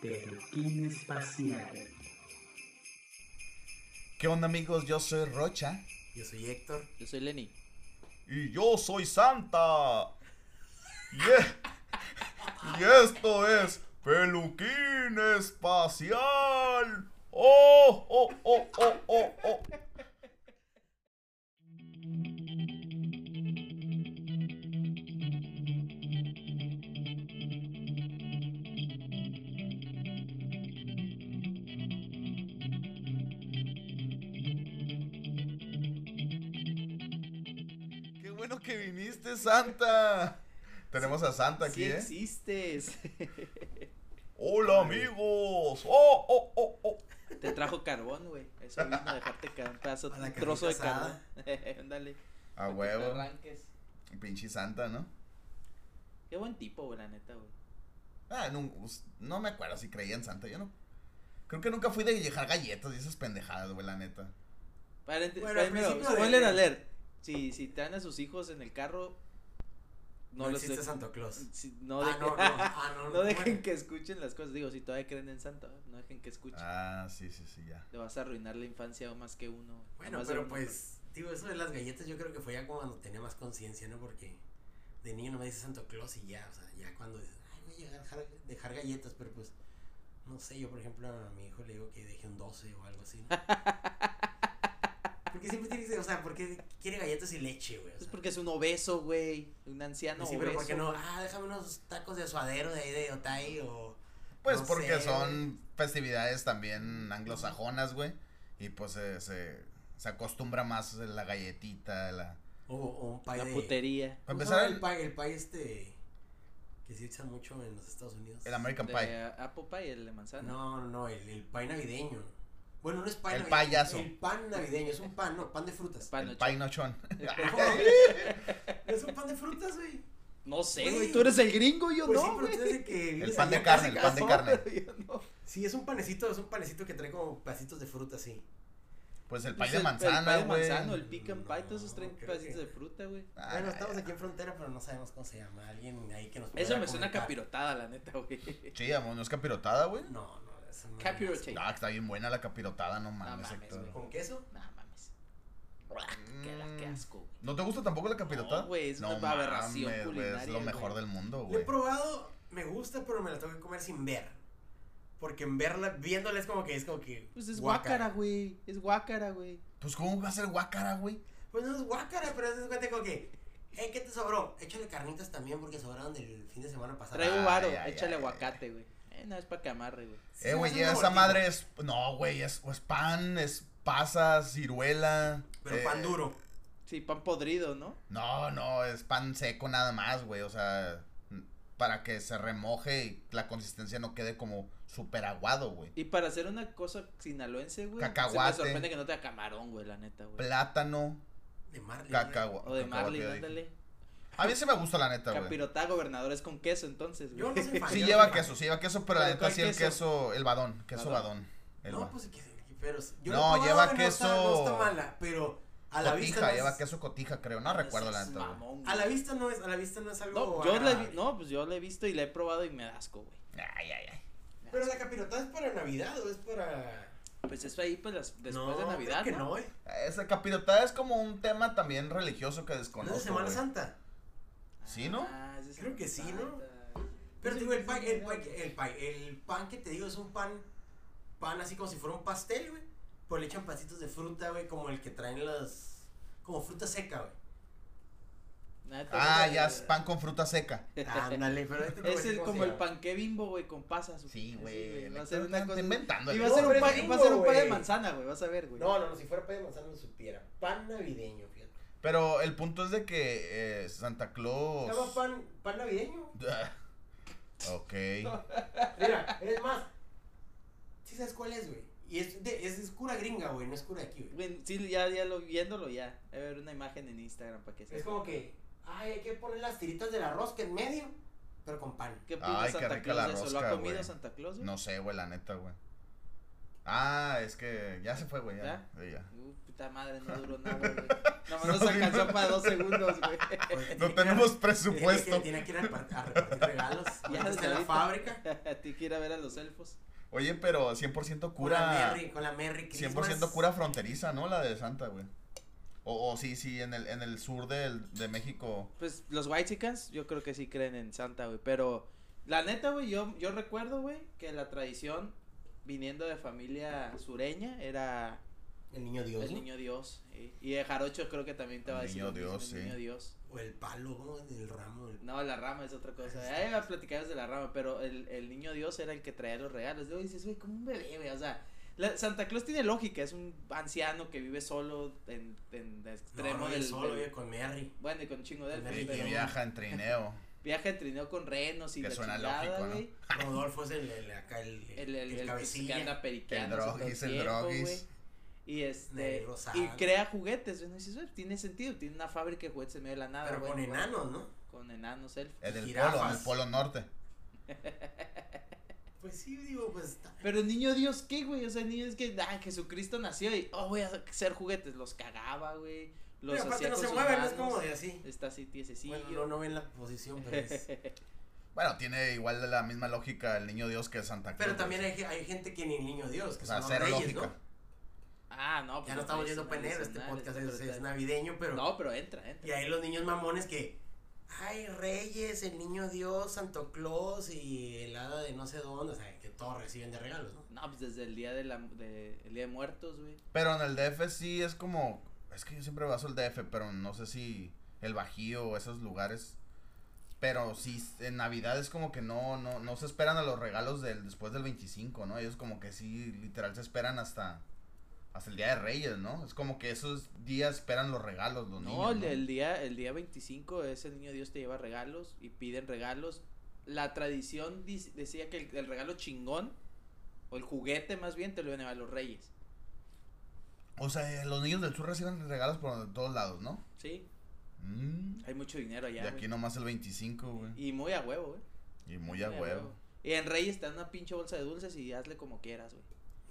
Peluquín Espacial. ¿Qué onda amigos? Yo soy Rocha. Yo soy Héctor. Yo soy Lenny. Y yo soy Santa. Y, e- y esto es Peluquín Espacial. Oh, oh, oh, oh, oh, oh. Santa. Tenemos a Santa aquí, sí ¿eh? existes. Hola, amigos. Oh, oh, oh, oh. Te trajo carbón, güey. Eso vino a dejarte un pedazo, A un trozo de carbón. Ándale. A te huevo. arranques. Pinche Santa, ¿no? Qué buen tipo, güey, la neta, güey. Ah, no, pues, no me acuerdo si creía en Santa. Yo no. Creo que nunca fui de dejar galletas y esas pendejadas, güey, la neta. Para Bueno, al primero, principio de- alert. Si, si traen a sus hijos en el carro, no, No, existe de- Santa Claus. si- no, ah, dejen, no, no, ah, no, no dejen bueno. que escuchen las cosas. Digo, si todavía creen en Santa, no dejen que escuchen. Ah, sí, sí, sí, ya. Te vas a arruinar la infancia más que uno. Bueno, pero uno, pues, digo, eso de las galletas yo creo que fue ya como cuando tenía más conciencia, ¿no? Porque de niño no me dice Santa Claus y ya, o sea, ya cuando dices, ay, voy a dejar, dejar galletas, pero pues, no sé, yo por ejemplo a mi hijo le digo que deje un 12 o algo así, ¿no? Porque siempre tiene que ser, o sea, porque quiere galletas y leche, güey. o Es sea. porque es un obeso, güey. Un anciano sí, pero obeso. ¿por qué no? Ah, déjame unos tacos de suadero de ahí de Otay o. Pues no porque sé, son festividades también anglosajonas, güey. Y pues eh, se, se acostumbra más la galletita, la... O, o un pay La de. putería. Para ¿Cómo se empezar, el, el pay, el pay este. Que se usa mucho en los Estados Unidos. el American De Pie. Apple Pie, el de manzana. No, no, el, el pay navideño. Bueno, no es pay El navideño. payaso. El pan navideño, es un pan, no, pan de frutas. Pan El ocho. Pie Nochón. es un pan de frutas, güey. No sé, Güey. güey. Tú eres el gringo, yo Pues no, sí, pero güey. tú que vives pan de carne, el pan de carne. No. Sí, es un panecito, es un panecito que trae como pedacitos de fruta, sí. Pues el Pues pie de el- manzana, El pie de güey. manzano, el pecan pie, todos esos No, traen creo pedacitos que- de fruta, güey. Ah, bueno, estamos aquí en frontera, pero no sabemos cómo se llama. Alguien ahí que nos Eso me suena capirotada, la neta, güey. Sí, amor, ¿no es capirotada, güey? No, no, no. Capirote. Ah, está bien buena la capirotada, no mames, mames, Héctor. güey. ¿Con queso? No mames. Qué, la- qué asco, güey. ¿No te gusta tampoco la capirotada? No, güey, es una aberración mames, güey, Es culinaria, lo mejor güey. del mundo, Lo he güey. probado, me gusta, pero me la tengo que comer sin ver. Porque en verla, viéndola es como que es como que. Pues es guácara. guácara, güey. Es guácara, güey. Pues, ¿cómo va a ser guácara, güey? Pues no es guácara, pero es cuenta como que. Hey, ¿qué te sobró? Échale carnitas también porque sobraron del fin de semana pasado. Traigo Ay, varo, ay, échale ay, aguacate, güey. Eh, no, es para que amarre, güey. Eh, güey, ya esa madre es. No, güey, es, es pan, es pasas, ciruela. Pero eh, pan duro. Sí, pan podrido, ¿no? No, no, es pan seco nada más, güey. O sea, para que se remoje y la consistencia no quede como súper aguado, güey. Y para hacer una cosa sinaloense, güey. Cacahuate. Se me sorprende que no te da camarón, güey, la neta, güey. Plátano, De Marley. cacagua. O de cacahuate, Marlin, ándale. A mí sí me gusta la neta, güey. Capirotá, gobernadores con queso, entonces, güey. Yo no soy fan. Sí lleva no queso, sí lleva queso, pero la ¿Pero neta sí el queso? queso, el badón, queso Badón. El No, ba- pues que pero yo No, he lleva y no está- queso- No está, mala, pero a la vista. no lleva es- queso cotija, creo. No recuerdo la neta, güey. A la güey. vista no es, a la vista no es algo. No, yo la he vi- no, pues yo la he visto y la he probado y me da asco, güey. Ay, ay, ay. Pero la capirotada es para Navidad o es para. Pues eso ahí, pues las- después no, de Navidad, creo que ¿no? no, eh. Esa capirotada es como un tema también religioso que No es desconozco. de Semana güey. Santa. ¿Sí, no? Ah, Creo que sí, ¿no? Pero Sí, digo, el pan, el, pan, el, pan, el pan que te digo es un pan, pan así como si fuera un pastel, güey. Pero le echan pasitos de fruta, güey, como el que traen las, como fruta seca, güey. Ah, ya güey. es pan con fruta seca. Ándale, pero este no Es el, como el llama. panque bimbo, güey, con pasas. Sí, güey. Va a ser una Está cosa. inventando. Y va a ser un pan, va a ser un gringo, pan de güey. manzana, güey, vas a ver, güey. No, no, no, si fuera pan de manzana no supiera. Pan navideño, fíjate. Pero el punto es de que eh, Santa Claus. Se llama pan, pan navideño. ok. Mira, es más. ¿Sí sabes cuál es, güey? Y es, de, es, es cura gringa, güey, no es cura aquí, güey. Sí, ya, ya lo, viéndolo ya. Voy a ver una imagen en Instagram para que se Es como que, ay, hay que poner las tiritas de la rosca en medio, pero con pan. ¿Qué Ay, qué Santa rica la Claus eso? ¿Lo ha comido. Santa Claus, güey? No sé, güey, la neta, güey. Ah, es que ya se fue, güey. Ya. ¿Ya? Sí, ya. Puta madre, no duró nada, güey. Nomás No, nos alcanzó no. para dos segundos, güey. Porque No que tenemos presupuesto. Tiene que ir a repartir, a repartir regalos. Ya desde la fábrica. Tiene que ir a ver a los elfos. Oye, pero 100% Con la cura. Merry, con la Merry Christmas. 100% cura fronteriza, ¿no? La de Santa, güey. O, o sí, sí, en el, en el sur del, de México. Pues los Whitexicans, yo creo que sí creen en Santa, güey. Pero la neta, güey, yo, yo recuerdo, güey, que la tradición viniendo de familia sureña era El niño Dios. el ¿no? niño Dios. sí. Y de Jarocho creo que también te va a El decir. niño lo mismo, Dios, el sí. niño Dios. O el palo, ¿no? El ramo. el- No, la rama es otra cosa. Ahí va a platicar de la rama, pero el, el niño Dios era el que traía los regalos. Luego dices, güey, como un bebé, güey. O sea, la- Santa Claus tiene lógica. Es un anciano que vive solo en, en el extremo no, no, del. solo vive con Merry. bueno, y con chingo de elfos, Y, pero viaja en trineo. viaja en trineo con renos y Que la suena chingada, lógico, ¿no? Rodolfo es el, el- acá el, El, el, el, que cabecilla. anda periqueando. El todo droguis, el güey. Y este. Y crea juguetes. güey, tiene sentido. Tiene una fábrica de juguetes en medio de la nada. Pero con enanos, ¿no? Con enanos elfos. En el Jirafas. polo, en el polo norte. Pues sí, digo, pues está. Pero el niño Dios, ¿qué, güey? O sea, el niño es que, ah, Jesucristo nació y, oh, voy a hacer juguetes. Los cagaba, güey. Los Pero aparte no se mueven, no es como de así. Está así, tiesecillo. Bueno, no, no ven la posición, pero es. Bueno, tiene igual la misma lógica el niño Dios que Santa Claus. Pero también hay, hay gente que ni el niño Dios, que O sea, son reyes, lógica. ¿no? Ah, no, pues Ya no estamos yendo enero, este podcast pero es, es navideño, pero. No, pero entra, entra. Y hay los niños mamones que. Ay, Reyes, el niño Dios, Santo Claus y el hada de no sé dónde, o sea, que todos reciben de regalos, ¿no? No, pues desde el día de la, de, el día de muertos, güey. Pero en el DF sí es como. Es que yo siempre baso el DF, pero no sé si el Bajío o esos lugares. Pero sí, en Navidad es como que no, no, no se esperan a los regalos del, después del 25, ¿no? Ellos como que sí, literal, se esperan hasta, hasta el Día de Reyes, ¿no? Es como que esos días esperan los regalos los No, niños, el, ¿no? el día, el día 25 es el niño Dios te lleva regalos y piden regalos. La tradición dic- decía que el, el regalo chingón, o el juguete más bien, te lo iban a llevar los reyes. O sea, los niños del sur reciben regalos por todos lados, ¿no? Sí, Mm, hay mucho dinero allá. y aquí güey. nomás el 25, güey. Y muy a huevo, güey. Y muy a Muy huevo. Y en Reyes te dan una pinche bolsa de dulces y hazle como quieras, güey.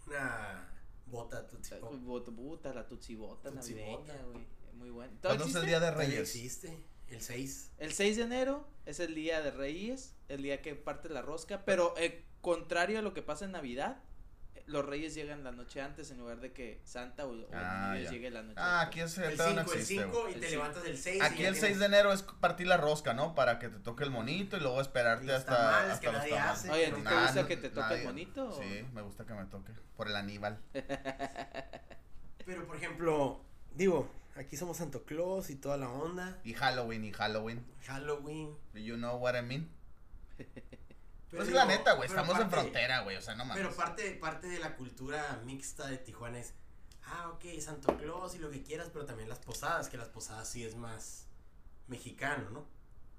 Una bota Pop. Bota, bota, la tutsibota Tutsi navideña, bota. güey. Muy bueno. ¿Todavía ¿Cuándo es el existe? Día de Reyes? existe, el 6. El 6 de enero es el día de Reyes, el día que parte la rosca, pero eh, contrario a lo que pasa en Navidad, los Reyes llegan la noche antes en lugar de que Santa o, o Ah, el niño Dios ya. llegue la noche Ah, aquí es El el 5, pedo no el existe, 5 güey. y El te cinco. levantas el 6. Aquí el 6 de enero es partir la rosca, ¿no? Para que te toque el monito y luego esperarte Y hasta, tamales hasta que los nadie hace. Oye, ¿a ti te gusta no- que te toque el nadie- monito? o- Sí, me gusta que me toque. Por el Aníbal. Pero por ejemplo, digo, aquí somos Santo Claus y toda la onda. Y Halloween, y Halloween. Halloween. Do you know what I mean? Pero Pues digo, la neta, güey. Estamos en frontera, güey. O sea, no mames. Pero parte, parte de la cultura mixta de Tijuana es, ah, ok, Santo Claus y lo que quieras, pero también las posadas, que las posadas sí es más mexicano, ¿no?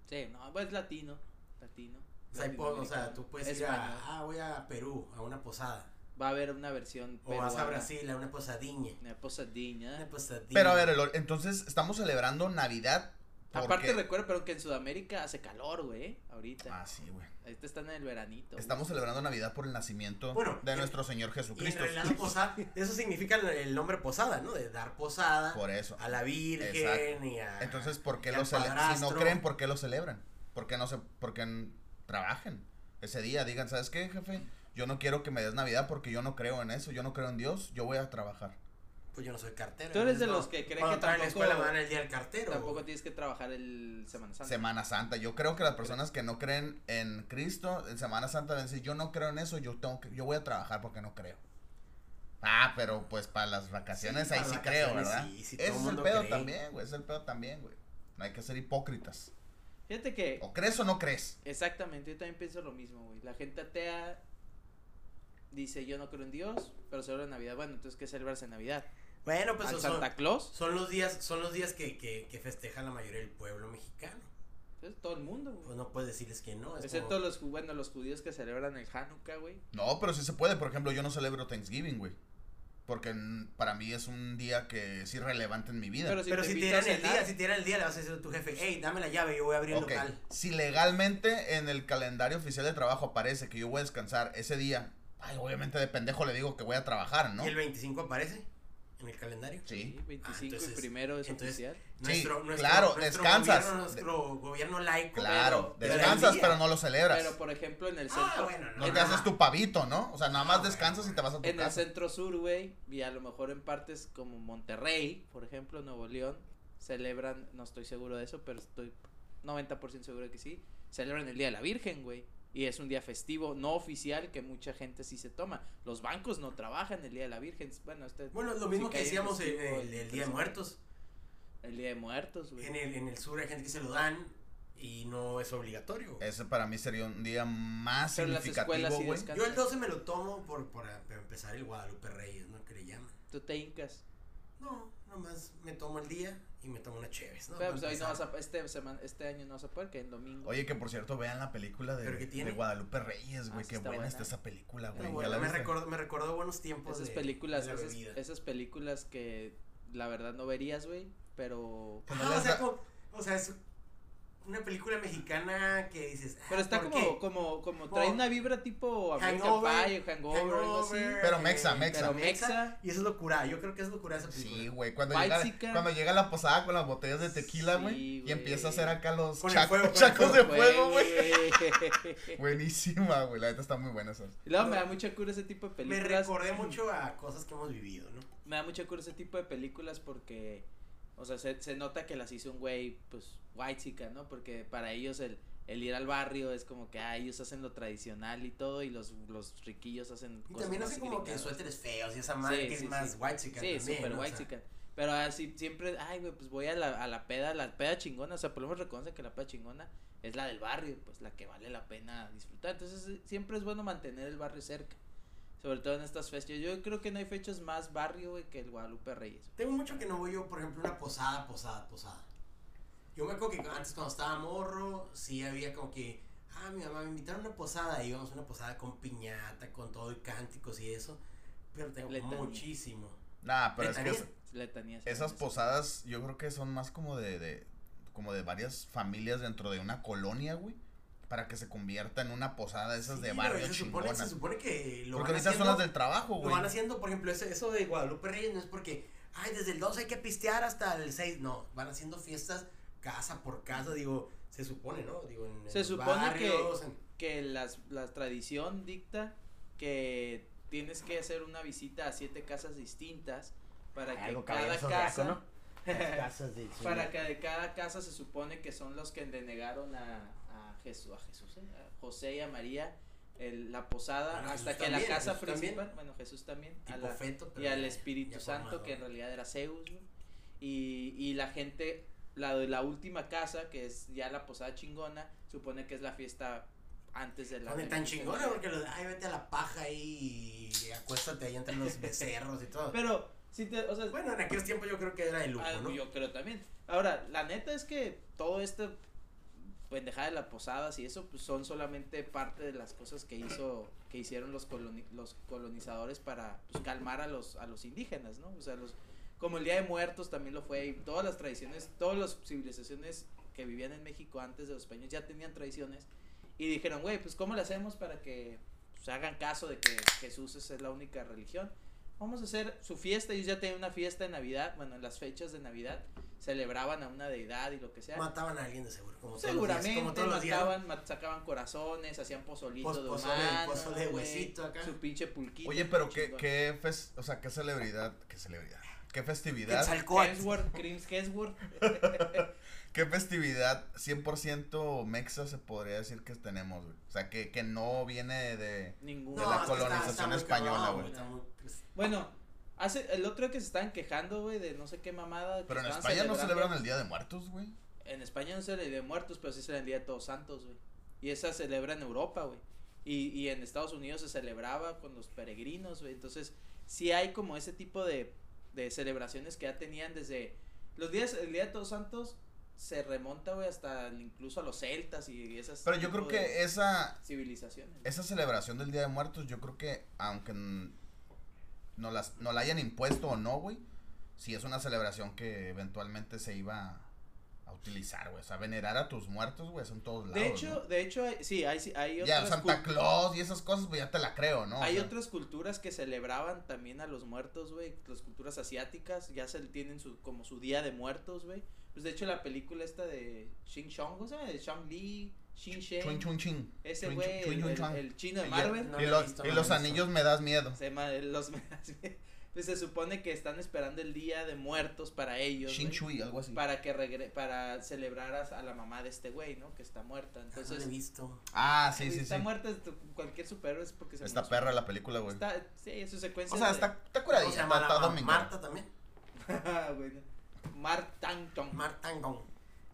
Sí, no, pues latino, latino. O sea, po- o sea, tú puedes ir a, ah, voy a Perú, a una posada. Va a haber una versión O vas a peruana, Brasil, a una posadiña. Una posadiña. Una posadiña. Pero a ver, entonces estamos celebrando Navidad. Aparte recuerda, pero que en Sudamérica hace calor, güey, ahorita. Ah, sí, güey. Ahorita están en el veranito. Estamos celebrando Navidad por el nacimiento Bueno, de y- nuestro Señor Y en Jesucristo. realidad la posada, eso significa el, el nombre posada, ¿no? De dar posada Por eso. a la Virgen Exacto. y a... Entonces, ¿por qué y lo celebran? Si no creen, ¿por qué lo celebran? ¿Por qué no se, por qué trabajen ese día? Digan, ¿sabes qué, jefe? Yo no quiero que me des Navidad porque yo no creo en eso, yo no creo en Dios, yo voy a trabajar. Pues yo no soy cartero. Tú eres de no- los que creen que traen la tampoco- escuela me dan el día del cartero. Tampoco tienes que trabajar el Semana Santa. Semana Santa, yo creo que las personas que no creen en Cristo, en Semana Santa, deben decir, yo no creo en eso, yo tengo que, yo voy a trabajar porque no creo. Ah, pero pues para las vacaciones Sí, ahí sí creo, ¿verdad? sí, sí, todo Ese es el mundo pedo cree. también, güey, ese es el pedo también, güey. No hay que ser hipócritas. Fíjate que O crees o no crees. exactamente, yo también pienso lo mismo, güey. La gente atea dice, yo no creo en Dios, pero celebra Navidad. Bueno, entonces, ¿qué celebras en Navidad? Bueno, pues ¿Al son, Santa Claus? son los días, son los días que, que, que festeja la mayoría del pueblo mexicano. Entonces, todo el mundo, güey. Pues no puedes decirles que no. Es Excepto como- los, bueno, los judíos que celebran el Hanukkah, güey. No, pero sí se puede. Por ejemplo, yo no celebro Thanksgiving, güey. Porque para mí es un día que es irrelevante en mi vida. Pero si Pero te si te invita a dieran el día, si te dieran el día, le vas a decir a tu jefe, hey, dame la llave, yo voy a abrir el local. si legalmente en el calendario oficial de trabajo aparece que yo voy a descansar ese día Ay, obviamente de pendejo le digo que voy a trabajar, ¿no? ¿Y el 25 aparece en el calendario? Sí. Sí, 25 Ah, entonces- y primero es entonces- oficial. Nuestro, nuestro, claro, nuestro descansas. Gobierno, nuestro gobierno laico. Claro, pero- descansas, pero no lo celebras. Pero por ejemplo en el centro. Ah, bueno, no no. te Ajá. haces tu pavito, ¿no? O sea, nada más Ah, descansas bueno. y te vas a tu En el casa. centro sur, güey, y a lo mejor en partes como Monterrey, por ejemplo, Nuevo León, celebran, no estoy seguro de eso, pero estoy 90% seguro de que sí, celebran el Día de la Virgen, güey. Y es un día festivo, no oficial, que mucha gente sí se toma. Los bancos no trabajan el Día de la Virgen. Bueno, este, Bueno, lo mismo sí que decíamos el, el Día de. Muertos. El Día de Muertos, güey. En el, en el sur hay gente que se lo dan y no es obligatorio. Ese para mí sería un día más Pero las significativo, sí. Yo el 12 me lo tomo por, por, por empezar el Guadalupe Reyes, ¿no? Que le llaman. Tú te hincas. No, nomás me tomo el día y me tomo una chévez, ¿no? Pero pues hoy no vas a, este, semana, este año no vas a poder, que el domingo. Oye, que por cierto, vean la película de, de Guadalupe Reyes, güey. Ah, qué está buena, buena. está esa película, güey. bueno, ¿Ya la me, recordó, me recordó buenos tiempos esas de- películas, de la esas, esas películas que la verdad no verías, güey, pero... Que no o, sea, como- o sea, es una película mexicana que dices. Pero ah, está ¿por como, qué? como, como Como trae una vibra tipo American Hangover, Pie o Hangover, algo así. Hangover, Pero mexa, eh, mexa. Pero mexa. Y eso es locura. Yo creo que es locura esa película. Sí, güey, cuando White llega, cuando llega la posada con las botellas de tequila, Sí, güey, y güey. empieza a hacer acá los Con el chac- fuego, con el chacos de fuego, güey. Buenísima, güey, la neta está muy buena esa. Y luego me da mucha cura ese tipo de Me películas. recordé mucho a cosas que hemos vivido, ¿no? Me da mucha cura ese tipo de películas porque, o sea, se, se nota que las hizo un güey, pues, white chica, ¿no? Porque para ellos el, el ir al barrio es como que, ah, ellos hacen lo tradicional y todo, y los, los riquillos hacen Y cosas también más hacen como que gringadas. suéteres feos y esa madre Sí, que sí, es más sí. white chica Sí, también. súper ¿no? O white sea, chica. Pero así siempre, ay, güey, pues voy a la, a la peda, la peda chingona, o sea, por lo menos reconoce que la peda chingona es la del barrio, pues la que vale la pena disfrutar. Entonces, siempre es bueno mantener el barrio cerca. Sobre todo en estas fechas. Yo creo que no hay fechas más barrio, güey, que el Guadalupe Reyes. Tengo mucho que no voy yo, por ejemplo, a una posada, posada, posada. Yo me acuerdo que antes cuando estaba morro, sí había como que, ah, mi mamá me invitaron a una posada, y íbamos a una posada con piñata, con todo y cánticos y eso. Pero tengo Letanía. muchísimo. Nah, pero es que ¿Letanía? es- Letanías. esas posadas yo creo que son más como de, de como de varias familias dentro de una colonia, güey, para que se convierta en una posada de esas Sí, de barrio se supone, chingonas. se supone que lo Porque van haciendo, son las del trabajo, Lo güey. van haciendo, por ejemplo, eso, eso de Guadalupe Reyes no es porque, ay, desde el 2 hay que pistear hasta el 6. No, van haciendo fiestas casa por casa, digo, se supone, ¿no? Digo, en, Se supone que- en- que las, la tradición dicta que tienes que hacer una visita a siete casas distintas para que cada casa zodiaco, ¿no? Las casas de para que de cada casa se supone que son los que denegaron a Jesús a Jesús ¿eh? a José y a María el- la posada Bueno, hasta Jesús que la casa Jesús principal también. bueno Jesús también a tipo la- feto, pero y al Espíritu Santo formado. que en realidad era Zeus güey. y, y la gente la de la última casa que es ya la posada chingona supone que es la fiesta antes de la Donde de- tan de- chingona, porque los, ay, vete a la paja ahí y acuéstate ahí entre los becerros y todo. pero si te o sea bueno, en aquellos tiempos yo creo que era de lujo, Ah, ¿no? Yo creo también. Ahora, la neta es que todo este pendejada de las posadas y eso pues son solamente parte de las cosas que hizo que hicieron los coloni- los colonizadores para pues, calmar a los a los indígenas, ¿no? O sea, los como el Día de Muertos también lo fue todas las tradiciones, todas las civilizaciones que vivían en México antes de los españoles ya tenían tradiciones y dijeron, güey, pues ¿cómo le hacemos para que pues, hagan caso de que Jesús es la única religión? Vamos a hacer su fiesta, ellos ya tenían una fiesta de Navidad, bueno, en las fechas de Navidad celebraban a una deidad y lo que sea. Mataban a alguien de seguro, como todos los días, Seguramente como todos los días. mataban, ma- sacaban corazones, hacían pozolito Pos- de pozole- humano, pozole de güey, huesito acá. Su pinche pulquito. Oye, pero qué, qué, fes- o sea, qué celebridad, qué celebridad, qué festividad. Hemsworth, Chris Hemsworth. qué festividad 100% mexa se podría decir que tenemos, güey. O sea, que, que no viene de... Ninguno. de la está- colonización está española, güey. muy- Bueno, hace el otro día que se estaban quejando, güey, de no sé qué mamada. Pero en España no celebran el Día de Muertos, güey. En España no se le de muertos, pero sí se el Día de Todos Santos, güey. Y esa se celebra en Europa, güey. Y, y en Estados Unidos se celebraba con los peregrinos, güey. Entonces, sí hay como ese tipo de, de celebraciones que ya tenían desde los días, el Día de Todos Santos se remonta, güey, hasta incluso a los celtas y esas. Pero yo creo que esa, Civilizaciones. esa celebración del Día de Muertos, yo creo que aunque no, las, no la hayan impuesto o no, güey, sí es una celebración que eventualmente se iba a utilizar, güey. O sea, venerar a tus muertos, güey, son todos lados. De hecho, ¿no? de hecho, sí, hay, hay Ya, otras Santa cul- Claus y esas cosas, pues ya te la creo, ¿no? O Hay sea, otras culturas que celebraban también a los muertos, güey. Las culturas asiáticas ya se tienen su, como su día de muertos, güey. Pues de hecho la película esta de Xing Chong, ¿cómo se llama? De Shang Li, Xin Shen. Chun, chun, chin. Ese güey, el, chino de Y Marvel. No y he los, visto, y no los la he visto. anillos me das miedo. Se llama los pues se supone que están esperando el día de muertos para ellos. Shin güey, Chui, algo así. para que regre para celebrar a, a la mamá de este güey, ¿no? Que está muerta. Entonces, Entonces, he visto. Ah, sí, sí, está sí. muerta es- cualquier superhéroe es porque se Está murió. perra la película, güey. Está, sí, su secuencia. O sea, de- está, está ¿Cómo curadilla, se llama está, la está ma- domingo. Marta también. bueno, Martangton. Martangón.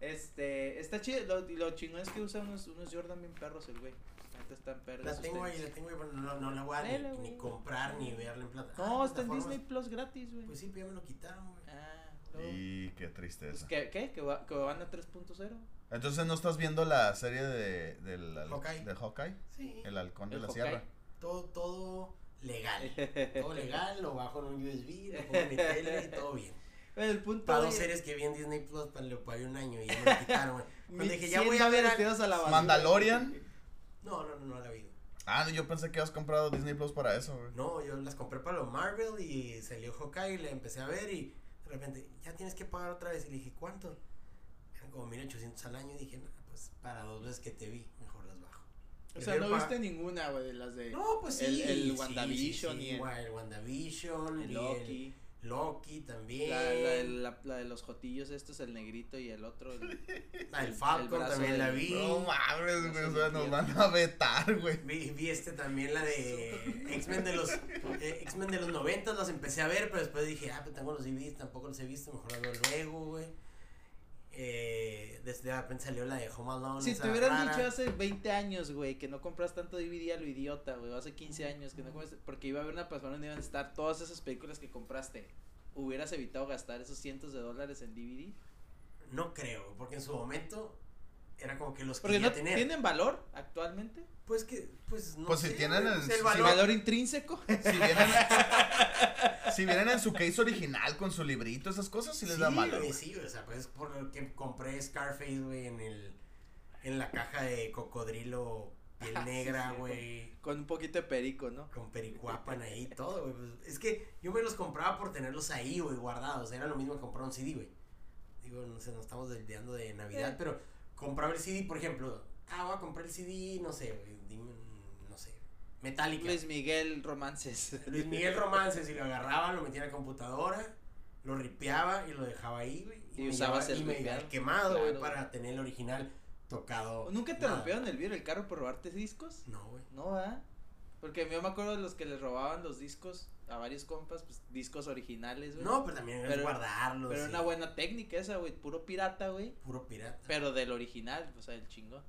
Este, está chido, lo, lo chingón es que usa unos, unos Jordan bien perros el güey. Ahorita están perros. La tengo ahí, la tengo ahí, pero no, no la voy a ni- comprar ni verla en plata. No, Ah, está en. Disney Plus gratis, güey. Pues sí, pero ya me lo quitaron, güey. Ah, luego. Y qué Pues, tristeza. ¿qué, ¿Qué? ¿Que, va- que van a 3.0? Entonces, ¿no estás viendo la serie de, del, Hawkeye. de Hawkeye? Sí. El halcón de El la Hawkeye. sierra. Todo, todo legal. todo legal, lo bajo en un USB, lo pongo en mi tele y todo bien. El punto Para de- dos series que vi en Disney Plus, para lo pagué un año y ya me lo quitaron, güey. Dije, ya voy a ver. a la. Mandalorian. No, no, no, no la vi. Ah, no, yo pensé que habías comprado Disney Plus para eso, güey. No, yo las compré para los Marvel y salió Hawkeye y la empecé a ver y de repente, ya tienes que pagar otra vez. Y le dije, ¿cuánto? Eran como 1800 al año y dije, no, pues para dos veces que te vi, mejor las bajo. O sea, no viste ninguna, güey, de las de. No, pues sí. El, WandaVision sí, sí, y el, el WandaVision el Loki. El Loki también. La, la, de- la, la de los jotillos, estos, el negrito y el otro. el- La del Falcon también la vi. No mames, güey, o sea, nos van a vetar, güey. Vi, vi este también, la de X-Men de los eh, X-Men de los 90, los empecé a ver, pero después dije, ah, pues tengo los DVDs, tampoco los he visto, mejor los veo luego, güey. Eh, desde de repente salió la de Home Alone. Si te hubieran rara. dicho hace 20 años, güey, que no compras tanto DVD a lo idiota, güey, hace 15 años que no compras, porque iba a haber una persona donde iban a estar todas esas películas que compraste, ¿hubieras evitado gastar esos cientos de dólares en DVD? No creo, porque en su momento era como que los Porque quería no tener. tienen valor actualmente. Pues que, pues no Pues si sé, tienen güey, el- pues, el si valor. Valor intrínseco. Si vienen, si vienen en su case original con su librito, esas cosas sí les sí, da mal. güey, sí, o sea, pues por lo que compré Scarface, güey, en el, en la caja de cocodrilo piel Ah, sí, negra, sí, güey. Con un poquito de perico, ¿no? con pericuapan ahí y todo, güey. Pues, es que yo me los compraba por tenerlos ahí, güey, guardados. Era lo mismo que comprar un CD, güey. Digo, no sé, nos estamos desviando de Navidad, Eh. pero compraba el CD, por ejemplo. Ah, voy a comprar el CD, no sé. Dime, no sé. Metallica. Luis Miguel Romances. Luis Miguel Romances, y lo agarraba, lo metía en la computadora, lo ripeaba y lo dejaba ahí, güey. Y me usabas llevaba- el y me ripeado. llevaba quemado, güey, para tener el original tocado. ¿Nunca te rompieron el vidrio del carro por robarte discos? No, güey. No, ¿ah? Porque yo me acuerdo de los que les robaban los discos a varios compas, pues discos originales, güey. No, pero también es Pero- guardarlos. Pero y una buena técnica esa, güey, puro pirata, güey. Puro pirata. Pero del original, o sea, el chingón.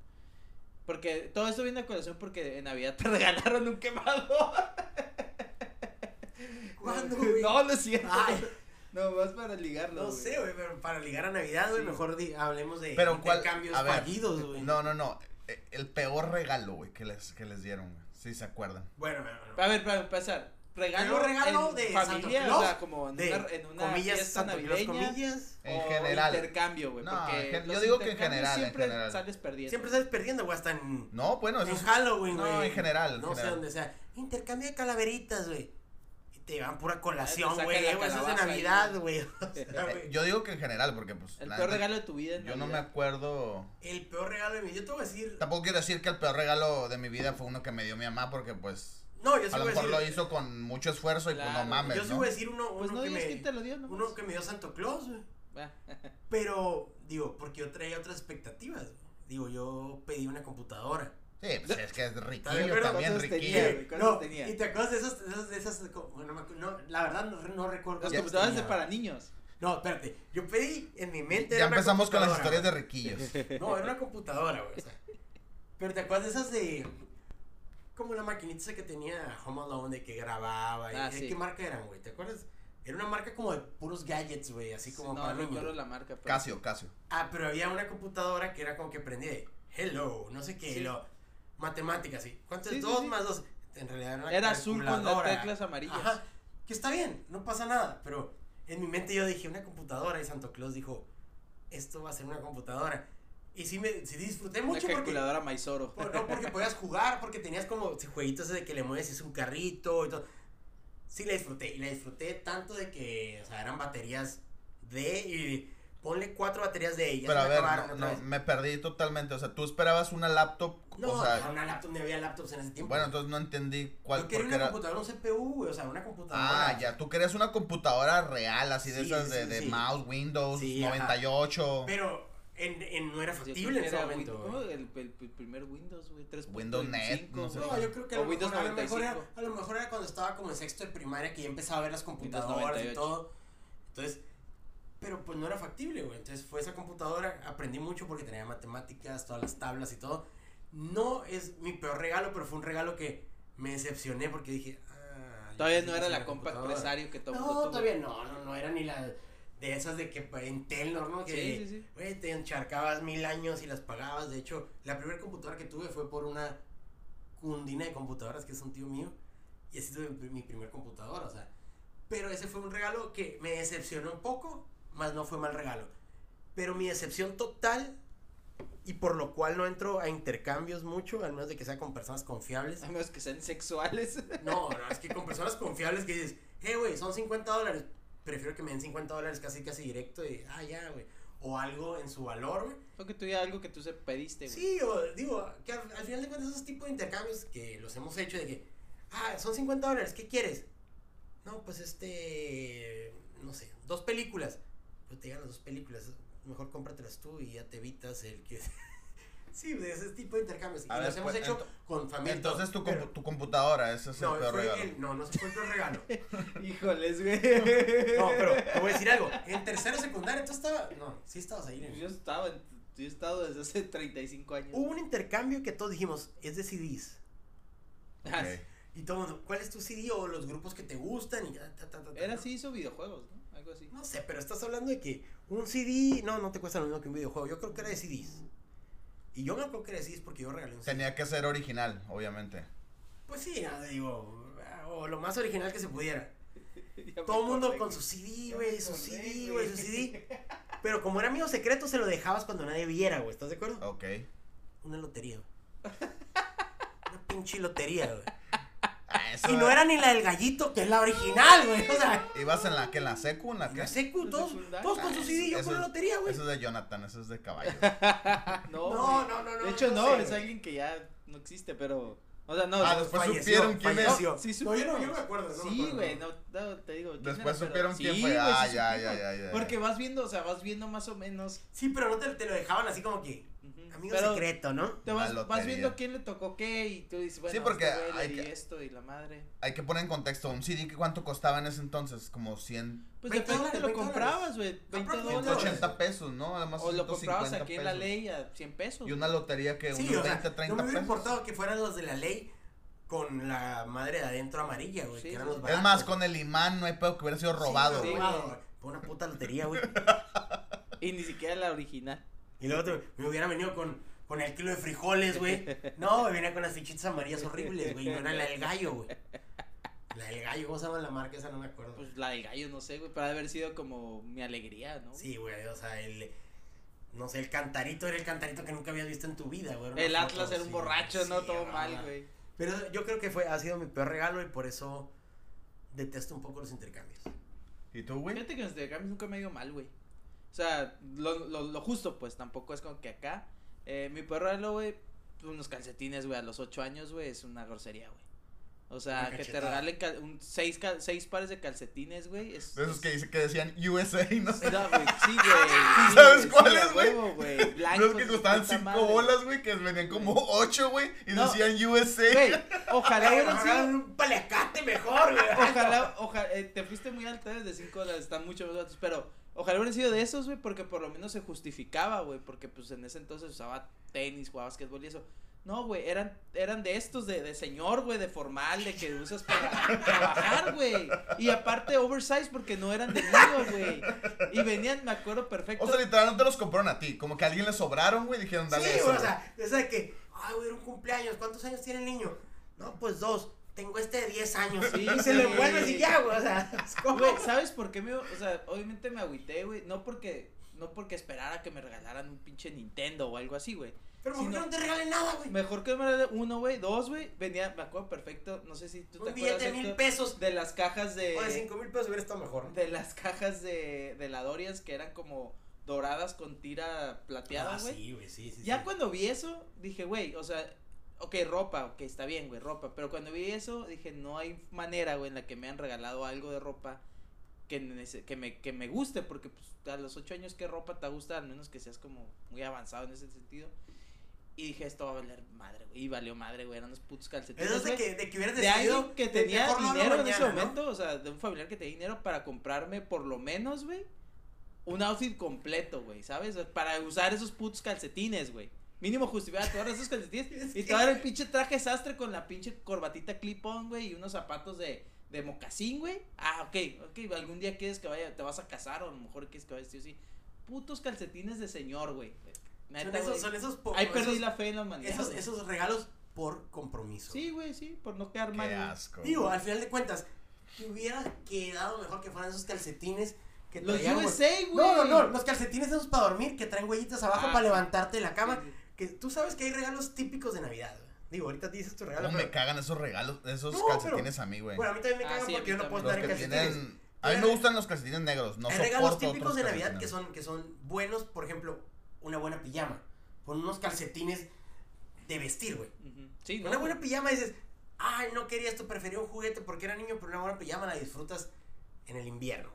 Porque todo esto viene a colación porque en Navidad te regalaron un quemador. ¿Cuándo, güey? No, no es cierto. Ay. No, vas para ligarlo. No sé, güey, pero para ligar a Navidad, güey, Sí. mejor di- hablemos de Pero cuál, ver, fallidos, güey. no, no, no, eh, el peor regalo, güey, que les, que les dieron, güey, si se acuerdan. Bueno, bueno, bueno. A ver, para empezar. Regalo, regalo en de familia, Santo Claus, o sea, como en de una, en una comillas, fiesta Santo Claus, navideña. comillas. En o general. intercambio, güey. No, porque yo digo que en general, en Siempre general. sales perdiendo. Siempre sales perdiendo, güey, hasta en, No, bueno, eso en es... Halloween, güey. no, en general, en No sé dónde sea. Intercambio de calaveritas, güey. Y te dan pura colación, güey. eso es de Navidad, güey. O sea, güey. yo digo que en general, porque pues... El peor regalo de tu vida en Yo no me acuerdo... El peor regalo de mi Yo te voy a decir. Tampoco quiero decir que el peor regalo de mi vida fue uno que me dio mi mamá, porque pues... No, yo sí A lo voy a mejor decir. lo hizo con mucho esfuerzo y pues no mames, Yo sí ¿no? voy a decir uno, Pues no que me. quién te lo dio, ¿no? Uno que me dio Santo Claus, güey. Pero, digo, porque yo traía otras expectativas. güey. Digo, yo pedí una computadora. Sí, pues es que es ¿Está de riquillo también, ¿Cuántos riquillo. No, tenía? y te acuerdas de esas, de esas, no la verdad no, no recuerdo. Las computadoras de para niños. No, espérate, yo pedí en mi mente. Ya era una empezamos con las historias de riquillos. No, era una computadora, güey. o sea. Pero te acuerdas de esas de. Como la maquinita esa que tenía Home Alone de que grababa. y- Ah, ¿de sí. ¿Qué marca eran, güey? ¿Te acuerdas? Era una marca como de puros gadgets, güey, así como no para no recuerdo niños. la marca. Pero... Casio, Casio. Ah, pero había una computadora que era como que prendía de hello, no sé qué, Sí. lo, matemáticas, ¿sí? ¿Cuánto es? sí, dos sí. más dos. En realidad era una Era azul con las teclas amarillas. Ajá, que está bien, no pasa nada, pero en mi mente yo dije una computadora y Santo Claus dijo, esto va a ser una computadora. Y sí, me, sí disfruté Una mucho porque... calculadora Maizoro. Por- no, porque podías jugar, porque tenías como jueguitos de que le mueves y es un carrito y todo. Sí, la disfruté. Y la disfruté tanto de que, o sea, eran baterías de. Y ponle cuatro baterías de ellas. Pero a ver, no, no, me perdí totalmente. O sea, tú esperabas una laptop. No, o sea, una laptop, no había laptops en ese tiempo. bueno, entonces no entendí cuál. Yo quería porque una era- computadora, un CPU, güey, o sea, una computadora. Ah, ya, tú querías una computadora real, así de Sí, esas de, sí, de sí. mouse, Windows, Sí, ajá. 98. Pero en, en- no era factible en ese momento. El, el- el primer Windows, güey. 3.25, Windows Net, no sé. No, yo creo que a lo, Windows mejor, a, lo mejor era, 95. a lo mejor era cuando estaba como en sexto de primaria que ya empezaba a ver las computadoras y 98. todo. Entonces, pero pues no era factible, güey. Entonces fue esa computadora, aprendí mucho porque tenía matemáticas, todas las tablas y todo. No es mi peor regalo, pero fue un regalo que me decepcioné porque dije, ah, Todavía no era la compa empresario que mundo No, todavía no, no, no era ni la de esas de que en Telnor, ¿no? Que, Sí, sí, sí. Güey, te encharcabas mil años y las pagabas. De hecho, la primera computadora que tuve fue por una cundina de computadoras que es un tío mío. Y así tuve mi mi primer computadora, o sea. Pero ese fue un regalo que me decepcionó un poco, más no fue mal regalo. Pero mi decepción total, y por lo cual no entro a intercambios mucho, al menos de que sea con personas confiables. A menos que sean sexuales. No, no, es que con personas confiables que dices, hey, güey, son 50 dólares. Prefiero que me den 50 dólares casi, casi directo y, ah, ya, güey. O algo en su valor, güey. o que ya algo que tú se pediste, güey. Sí, o digo, que al, al final de cuentas esos tipos de intercambios que los hemos hecho de que, ah, son 50 dólares, ¿qué quieres? No, pues este, no sé, dos películas. Pues te ganas dos películas, mejor cómpratelas tú y ya te evitas el que... sí, de ese tipo de intercambios. Y A ver, los hemos pues, hecho con familia. y Entonces tu, compu- pero- tu computadora, ese es no, el peor regalo. el- no, no se fue el peor regalo. Híjoles, güey. No, pero te voy a decir algo. En tercero secundaria tú estabas. No, sí estabas ahí. Yo estaba, yo he estado desde hace 35 años. Hubo un intercambio que todos dijimos, es de CDs. Ah, Ok. Y todo el mundo, ¿cuál es tu CD o los grupos que te gustan? Y ya, ta, ta, ta, ta, Era ¿no? así, hizo videojuegos, ¿no? Algo así. No sé, pero estás hablando de que un CD, no, no te cuesta lo mismo que un videojuego. Yo creo que era de CDs. Y yo me acuerdo que era de CDs porque yo regalé un CD. Tenía que ser original, obviamente. Pues sí, digo, o lo más original que se pudiera. Todo el mundo con su CD, güey, su CD, güey. güey, su CD. Pero como era amigo secreto, se lo dejabas cuando nadie viera, güey. ¿Estás de acuerdo? Ok. Una lotería, güey. Una pinche lotería, güey. Ah, eso Y no era ni la del gallito, que es la original, güey. O sea, ¿Ibas en la que en la secu en la que? la secu, todos, todos con su CD, yo Eso con la lotería, güey. Eso es de Jonathan, eso es de caballo. No, No, no, no, no, De hecho, no no, sé, es güey. alguien que ya no existe, pero. O sea, no. Ah, después falleció, supieron quién es. Sí, No, yo no, supieron. yo no me acuerdo. Sí, güey, no. te digo. ¿quién Después era? Pero- supieron quién sí, fue. Ah, ya, supieron. ya, ya, ya. Porque vas viendo, o sea, vas viendo más o menos. Sí, pero no te, te lo dejaban así como que. Amigo Pero secreto, ¿no? Te vas, vas viendo quién le tocó qué y tú dices, bueno, Sí, porque este hay que- esto y la madre. Hay que poner en contexto, un CD, ¿qué ¿cuánto costaba en ese entonces? Como 100, Pues 20 depende, te lo dólares, 20 comprabas, güey, 20 Aproximadamente dólares. 180 pesos, ¿no? Además, O lo comprabas 150 aquí en la pesos. ley a 100 pesos. Y una lotería que Sí, unos o sea, 20, 30 no me hubiera pesos. importado que fueran los de la ley con la madre de adentro amarilla, güey, Sí, que eran los Es baratos. más, con el imán no hay pedo que hubiera sido robado. Sí, güey. Fue una puta lotería, güey. Y ni siquiera la original. Y luego te- me hubiera venido con, con el kilo de frijoles, güey. No, me venía con las fichitas amarillas horribles, güey. No era la del gallo, güey. La del gallo, ¿cómo se llama la marca? Esa no me acuerdo. Pues la del gallo, no sé, güey, para haber sido como mi alegría, ¿no? Sí, güey, o sea, el. No sé, el cantarito era el cantarito que nunca habías visto en tu vida, güey. El Atlas era un sí, borracho, ¿no? sí, Todo mal, güey. Pero yo creo que fue, ha sido mi peor regalo y por eso detesto un poco los intercambios. ¿Y tú, güey? Fíjate que los intercambios nunca me ha ido mal, güey. O sea, lo, lo, lo justo, pues, tampoco es como que acá. Eh, mi peor regalo, güey, unos calcetines, güey, a los 8 años, güey, es una grosería, güey. O sea, que te regalen cal- un, seis, cal- seis pares de calcetines, güey. Es, De esos es- que, dice, que decían USA, no sé. No, güey, sí, güey. sí, ¿Sabes cuáles, sí, güey? güey? Los que costaban 5 madre. bolas, güey, que venían como 8, güey, y No. decían USA. Güey, ojalá hubieran sido. un paliacate mejor, güey. Ojalá, ojalá, eh, te fuiste muy alto eh, de 5 dólares, están mucho más altos, pero ojalá hubieran sido de esos, güey, porque por lo menos se justificaba, güey, porque pues en ese entonces usaba tenis, jugaba basquetbol y eso. No, güey, eran, eran de estos de, de señor, güey, de formal, de que usas para trabajar, güey. Y aparte oversize porque no eran de niño, güey. Y venían, me acuerdo perfecto. O sea, literal, no te los compraron a ti. Como que a alguien le sobraron, güey, dijeron, dale sí, eso. o sea, esa de que, ay, güey, era un cumpleaños. ¿Cuántos años tiene el niño? No, pues dos. Tengo este de 10 años. Sí, y se le güey. vuelve así ya, güey. O sea, es como. Güey, ¿sabes por qué me, o sea, obviamente me agüité, güey, no porque no porque esperara que me regalaran un pinche Nintendo o algo así, güey. Pero mejor que no. no te regalen nada, güey. Mejor que me regalen uno, güey, dos, güey. Venía, me acuerdo perfecto, no sé si tú te Un billete acuerdas de mil pesos. de las cajas de O de cinco mil pesos hubiera estado mejor. de las cajas de de la Dorians que eran como doradas con tira plateada, Ah, güey. sí, güey, sí, sí. Ya sí. cuando vi eso, dije, güey, o sea, ok, ropa, ok, está bien, güey, ropa. Pero cuando vi eso, dije, no hay manera, güey, en la que me han regalado algo de ropa que, que, me, que me guste, porque pues, a los ocho años, ¿qué ropa te gusta? Al menos que seas como muy avanzado en ese sentido. Y dije, esto va a valer madre, güey. Y valió madre, güey. Eran unos putos calcetines. Eso es de que, de que hubieras de decidido. que tenía dinero en ese momento, o sea, de un familiar que tenía dinero para comprarme por lo menos, güey, un outfit completo, güey, ¿sabes? Para usar esos putos calcetines, güey. Mínimo justificar todos esos calcetines Es y todo el pinche traje sastre con la pinche corbatita clip-on, güey, y unos zapatos de, de mocasín, güey. Ah, ok, ok, algún día quieres que vaya, te vas a casar o a lo mejor quieres que vayas así, así. Putos calcetines de señor, güey. Son Neta, esos, güey. son esos. po- Ahí perdí esos- la fe en la humanidad. Esos, güey. esos regalos por compromiso. Sí, güey, sí, por no quedar mal. Qué güey. asco. Digo, al final de cuentas, te hubiera quedado mejor que fueran esos calcetines que Los traían. USA, güey. No, no, no, los calcetines esos para dormir que traen huellitas abajo Ah, para sí. levantarte de la cama. Sí, sí. Que tú sabes que hay regalos típicos de Navidad. güey. Digo, ahorita dices tu regalo. ¿Cómo me pero- cagan esos regalos, esos No, calcetines a mí, güey? Bueno, a mí también me Ah, cagan sí, porque yo no puedo estar en calcetines. tienen... A mí me gustan los calcetines negros, no hay regalos típicos de Navidad que son, que son buenos, por ejemplo, una buena pijama. Con unos calcetines de vestir, güey. Sí, no. Una buena pijama dices, ay, no quería esto, prefería un juguete porque era niño, pero una buena pijama la disfrutas en el invierno.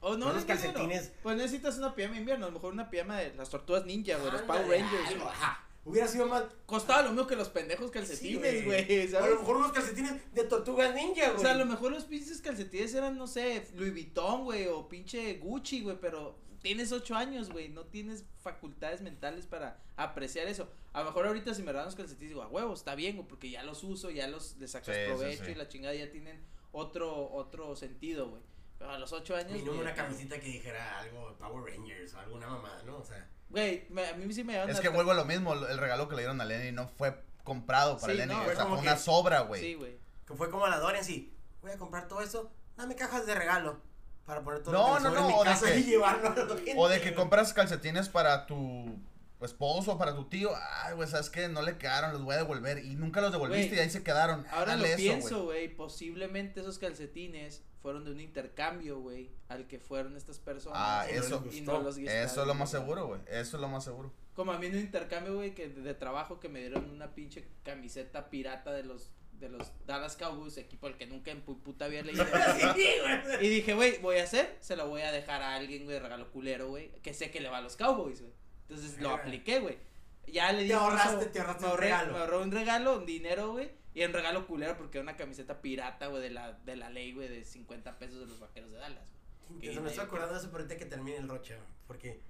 O no, calcetines. Pues necesitas una pijama de invierno, a lo mejor una pijama de las tortugas ninja, güey, los Power Ándale, Rangers. ajá. Hubiera sido más. Costaba lo mismo que los pendejos Sí, calcetines, güey, O a lo mejor unos calcetines de tortugas ninja, güey. O sea, a lo mejor los pinches calcetines eran, no sé, Louis Vuitton, güey, o pinche Gucci, güey, pero tienes ocho años, güey, no tienes facultades mentales para apreciar eso. A lo mejor ahorita si me regalan los calcetines digo, a huevo, está bien, güey, porque ya los uso, ya los le sacas Sí, sí, provecho sí. y la chingada ya tienen otro otro sentido, güey. Pero a los ocho años, Mínimo güey, una camiseta que dijera algo de Power Rangers o alguna mamada, ¿no? O sea. Güey, me- a mí sí me Es que vuelvo a lo mismo, el regalo que le dieron a Lenny no fue comprado para Sí, Lenny, no, o fue sea, fue una que- sobra, güey. Sí, güey. Que fue como a la Dorian, sí. Voy a comprar todo esto, dame cajas de regalo. Para poner todo No, lo que no, no, en o mi de casa que- y llevarlo a la gente. O de que compras calcetines para tu esposo, para tu tío, ay, güey, ¿sabes qué? No le quedaron, los voy a devolver. Y nunca los devolviste y ahí se quedaron. Ahora Dale lo eso, pienso, güey. posiblemente esos calcetines fueron de un intercambio, güey, al que fueron estas personas. Ah, y no eso- y no los Eso es lo más seguro, güey. Eso es lo más seguro. Como a mí en un intercambio, güey, que de, de trabajo que me dieron una pinche camiseta pirata de los de los Dallas Cowboys, equipo al que nunca en pu- puta había leído. Y dije, güey, voy a hacer, se lo voy a dejar a alguien, güey, de regalo culero, güey, que sé que le va a los Cowboys, güey. Entonces lo apliqué, güey. Ya le di Te un ahorraste- te ahorraste me un regalo. Me ahorré un regalo, un dinero, güey. Y un regalo culero porque era una camiseta pirata, güey, de la, de la ley, güey, de 50 pesos de los vaqueros de Dallas, güey. Entonces, me estoy acordando de eso, pero ahorita que termine el roche, güey, porque,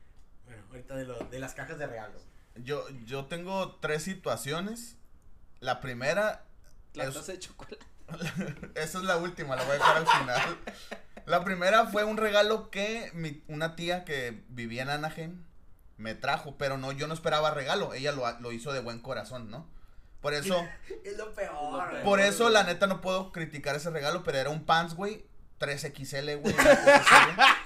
bueno, ahorita de, lo, de las cajas de regalo. Yo, yo tengo tres situaciones. La primera, La Es- taza de chocolate. esa es la última, la voy a dejar al final. La primera fue un regalo que mi, una tía que vivía en Anaheim me trajo, pero no, yo no esperaba regalo. Ella lo, lo hizo de buen corazón, ¿no? Por eso, Es lo peor, güey. por eso, la neta, no puedo criticar ese regalo, pero era un pants, güey, 3XL, güey. 3XL.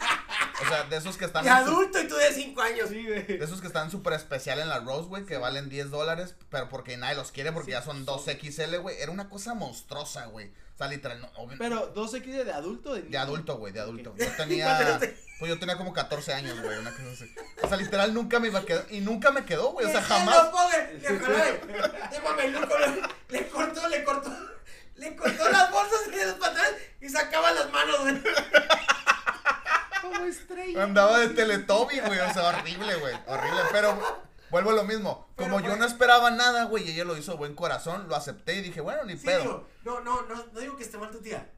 O sea, de esos que están... De adulto y tú de 5 años. Sí, güey. De esos que están súper especial en la Rose, güey, que valen 10 dólares, pero porque nadie los quiere porque Sí, ya son son- 2XL, güey. Era una cosa monstruosa, güey. O sea, literal, no, obvio- Pero 2X de adulto, de de niño? adulto, güey, de adulto. Yo ¿Cuánto tenía, pues yo tenía como 14 años, güey, una cosa así. O sea, literal, nunca me iba a quedar, y nunca me quedó, güey, o sea, ¡Es jamás. lo pobre! Le jaló, de mameluco, le, le cortó, le cortó, le cortó las bolsas y los pantalones y sacaba las manos, güey. Como estrella. Andaba de Teletubby, güey, o sea, horrible, güey, horrible, pero vuelvo a lo mismo. Pero, Como yo güey. no esperaba nada, güey, y ella lo hizo de buen corazón, lo acepté y dije, bueno, ni Sí, pedo. digo, no, no, no, no digo que esté mal tu tía.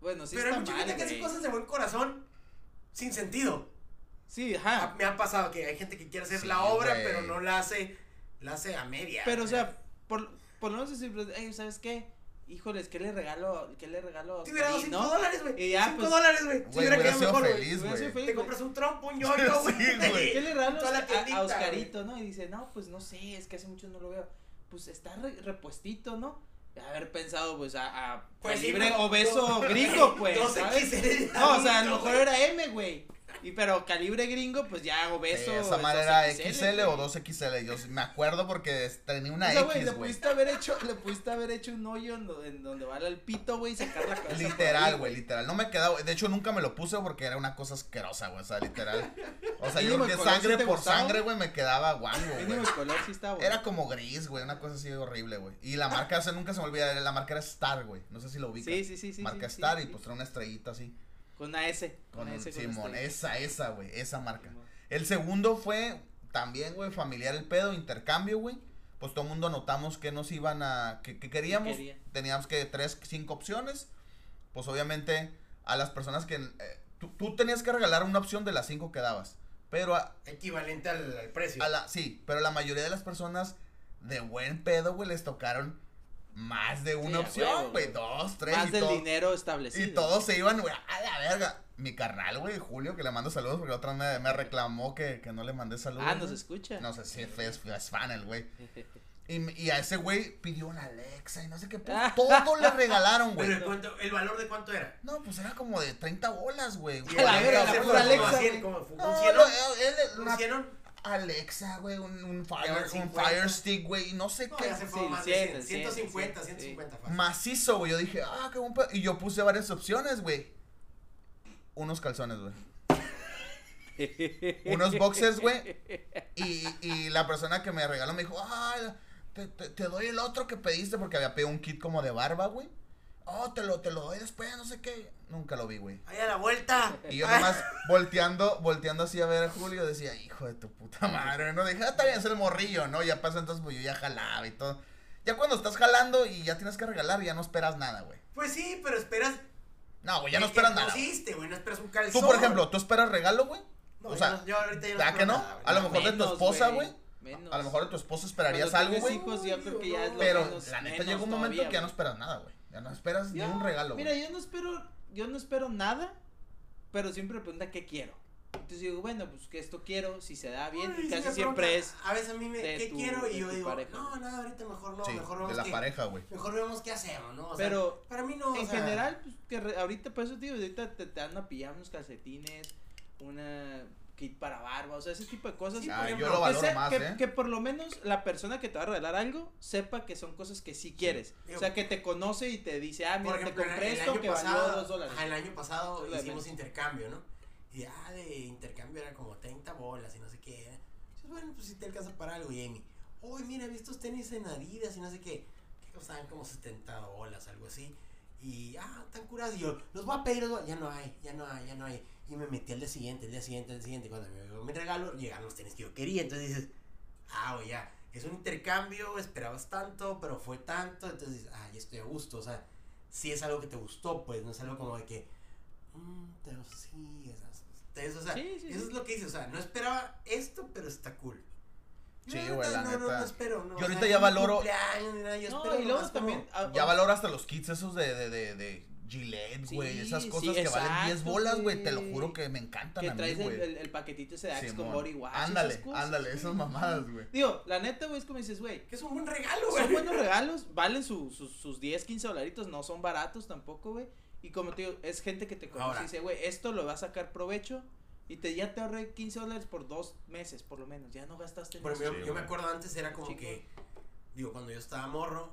Bueno, sí pero hay está mucha mal, gente que hace güey. cosas de buen corazón sin sentido. Sí, ajá. Me ha pasado que hay gente que quiere hacer Sí, la obra, güey. pero no la hace, la hace a media. Pero, o sea, por, por lo menos decir, pues, "Ey, ¿sabes qué? Híjoles, ¿qué le regalo? ¿Qué le regalo a te hubiera dado Oscarín, 5 no? dólares, güey. Y ya, 5 pues, dólares, güey. Si Güey, hubiera quedado mejor, güey. Te compras un trompo, un yoyo, güey. Sí. ¿Qué le regalo a, a. Oscarito, no? Y dice, no, pues no sé, es que hace mucho no lo veo. Pues está re- repuestito, ¿no? De haber pensado, pues, a, a Pues sí, libre no, obeso no. gringo, pues, Dos ¿sabes? XL de No, o sea, a lo mejor era M, güey. Y pero calibre gringo, pues ya obeso. Sí, esa es madre era 2XL, XL o güey. 2XL. Yo me acuerdo porque tenía una O sea, güey, X, le güey. pudiste haber hecho, le pudiste haber hecho un hoyo en, do- en donde va el pito, güey, y sacar la cabeza. Literal, güey, literal. No me quedaba, de hecho nunca me lo puse porque era una cosa asquerosa, güey, o sea, literal. O sea, yo creo que sangre por gustaba. sangre, güey, me quedaba guango, güey. el color sí estaba bueno. Era como gris, güey, una cosa así horrible, güey. Y la marca, o sea, nunca se me olvida, la marca era Star, güey. No sé si lo ubicas. Sí, sí, sí, sí. Marca sí, Star sí, y pues trae una estrellita así. Con una S. Con Con una un S. con Simón, estrella. esa, esa, güey, esa marca. Simón. El segundo fue también, güey, familiar el pedo, intercambio, güey. Pues todo el mundo anotamos que nos iban a. que, que queríamos. quería? Teníamos que tres, cinco opciones. Pues obviamente a las personas que. eh, tú, tú tenías que regalar una opción de las cinco que dabas. Pero a, Equivalente al, al precio. a la. Sí, pero la mayoría de las personas de buen pedo, güey, les tocaron más de una opción, güey. Dos, tres. Más y del todo- dinero establecido. y todos se iban, güey, a la verga. Mi carnal, güey, Julio, que le mando saludos porque otra me, me reclamó que, que no le mandé saludos. Ah, nos güey. escucha. No sé si es, es, es fan el güey. Y, y a ese güey pidió una Alexa y no sé qué. pues, todo le regalaron, Pero güey. ¿de cuánto- ¿el valor de cuánto era? No, pues era como de 30 bolas, güey. Y la verga, Alexa pura fue como Alexa, cien, güey. como- ¿Un No, cienón? no, él, él- ¿Un una cienón? Alexa, güey, un, fire, un 50. Fire Stick, güey, y no sé No, qué. Sí, más cien, de 100, cien, 150, cien, 150 fácil. Macizo, güey. Yo dije, ah, qué buen pedo. Y yo puse varias opciones, güey. Unos calzones, güey. Unos boxes, güey. Y, y la persona que me regaló me dijo, ah, te, te, te doy el otro que pediste porque había pedido un kit como de barba, güey. Oh, te lo, te lo doy después, no sé qué. Nunca lo vi, güey. ¡Ahí a la vuelta! Y yo nomás volteando, volteando así a ver a Julio, decía, hijo de tu puta madre, ¿no? Dije, ah, está bien, es el morrillo, ¿no? Ya pasa entonces, pues yo ya jalaba y todo. Ya cuando estás jalando y ya tienes que regalar, ya no esperas nada, güey. Pues sí, pero esperas. No, güey, ya no esperas nada. pusiste, güey, no esperas un calzón. Tú, por ejemplo, ¿tú esperas regalo, güey? No, o yo sea, no- yo ahorita ya no ¿verdad que no? nada. A lo mejor de tu esposa, güey. A lo mejor de tu esposa esperarías Cuando algo, güey. hijos, yo creo que ya es lo Pero menos- la neta menos llega un momento todavía, que ya no esperas nada, güey. Ya no esperas ni Yo- un regalo, Mira, güey. yo no espero, yo no espero nada, pero siempre me pregunta qué quiero. Entonces digo, bueno, pues que esto quiero, si se da bien, Ay, y si casi siempre preguntan, es A veces a mí me. de ¿Qué tu- quiero? de Y yo digo, pareja. no, nada, ahorita mejor no. Sí, mejor de vemos la qué- pareja, güey. Mejor vemos qué hacemos, ¿no? O sea, Pero para mí no. o en sea, general, pues que re- ahorita, por eso digo, ahorita te, te dan a pillar unos calcetines, una kit para barba, o sea, ese tipo de cosas. Sí, Ah, yo lo que, valoro sea- más, que, ¿eh? que por lo menos la persona que te va a regalar algo sepa que son cosas que sí quieres. Digo, o sea, que te conoce y te dice, ah, mira, ejemplo, te compré el esto año que pasado, valió dos dólares. el año pasado de hicimos intercambio, ¿no? Y ah, de intercambio era como 30 bolas y no sé qué. ¿eh? Dices, bueno, pues si te alcanza para algo. Y Amy, uy, mira, vi estos tenis en Adidas y no sé qué. Que costaban como 70 bolas, algo así. Y, ah, tan curados. Y yo, los voy a pedir, los voy a-". ya no hay, ya no hay, ya no hay. Y me metí al día siguiente, el día siguiente, el día siguiente. Cuando me llegó mi regalo, llegaron los tenis que yo quería. Entonces dices, ah, güey, ya. Es un intercambio, esperabas tanto, pero fue tanto. Entonces dices, ah, ya estoy a gusto. O sea, si es algo que te gustó, pues no es algo como de que, mmm, pero sí, esas. Entonces, o sea, Sí, sí, eso sí. es lo que dice. O sea, no esperaba esto, pero está cool. Sí, ahorita güey, la no, no, neta. no espero, no, Yo o sea, ahorita ya valoro- cumpleaños ni nada, yo No, espero y luego nomás como- también. ah, Ya valoro hasta los kits esos de, de, de, de Gillette, Sí, güey. esas sí, cosas que valen 10 exacto, bolas, güey. Te lo juro que me encantan que a mí, traes el, el, el paquetito ese de Axe con body wash. Ándale, esas cosas, ándale, esas mamadas, güey. Digo, la neta, güey, es como dices, güey. Que es un buen regalo, güey. Son buenos regalos, valen su- sus- sus 10, 15 dolaritos, no son baratos tampoco, güey. Y como te digo, es gente que te conoce Ahora. y dice, güey, esto lo va a sacar provecho. Y te, ya te ahorré 15 dólares por dos meses, por lo menos. Ya no gastaste eso. ejemplo, Sí, yo me acuerdo antes era como Chico. que, digo, cuando yo estaba morro,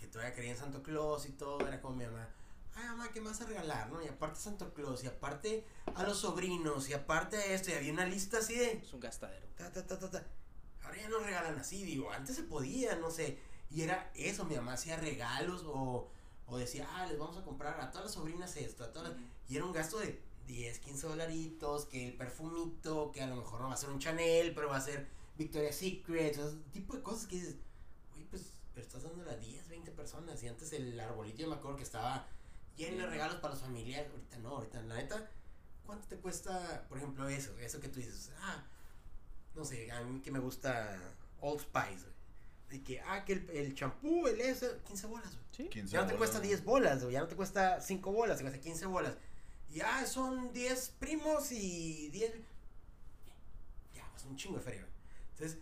que todavía creía en Santo Claus y todo, era como mi mamá, ay mamá, ¿qué me vas a regalar? ¿no? Y aparte Santo Claus, y aparte a los sobrinos, y aparte a esto, y había una lista así de, Es un gastadero. ta, ta, ta, ta, ta. Ahora ya no regalan así, digo, antes se podía, no sé. Y era eso, mi mamá hacía regalos o, o decía, ah, les vamos a comprar a todas las sobrinas esto, a todas las... Y era un gasto de 10, 15 dolaritos, que el perfumito, que a lo mejor no va a ser un Chanel, pero va a ser Victoria's Secret, o ese tipo de cosas que dices, güey, pues, pero estás dando a 10, 20 personas. Y antes el arbolito, yo me acuerdo que estaba lleno de regalos para los familiares. Ahorita no, ahorita, la neta, ¿cuánto te cuesta, por ejemplo, eso? Eso que tú dices, ah, no sé, a mí que me gusta Old Spice, güey. De que, ah, que el- el champú, el eso, 15 bolas, güey. Sí. 15 Ya no te bolas, cuesta güey. 10 bolas, güey, ya no te cuesta 5 bolas, te cuesta 15 bolas. Y ah, son 10 primos y 10. Ya, pues un chingo de feria, güey. Entonces,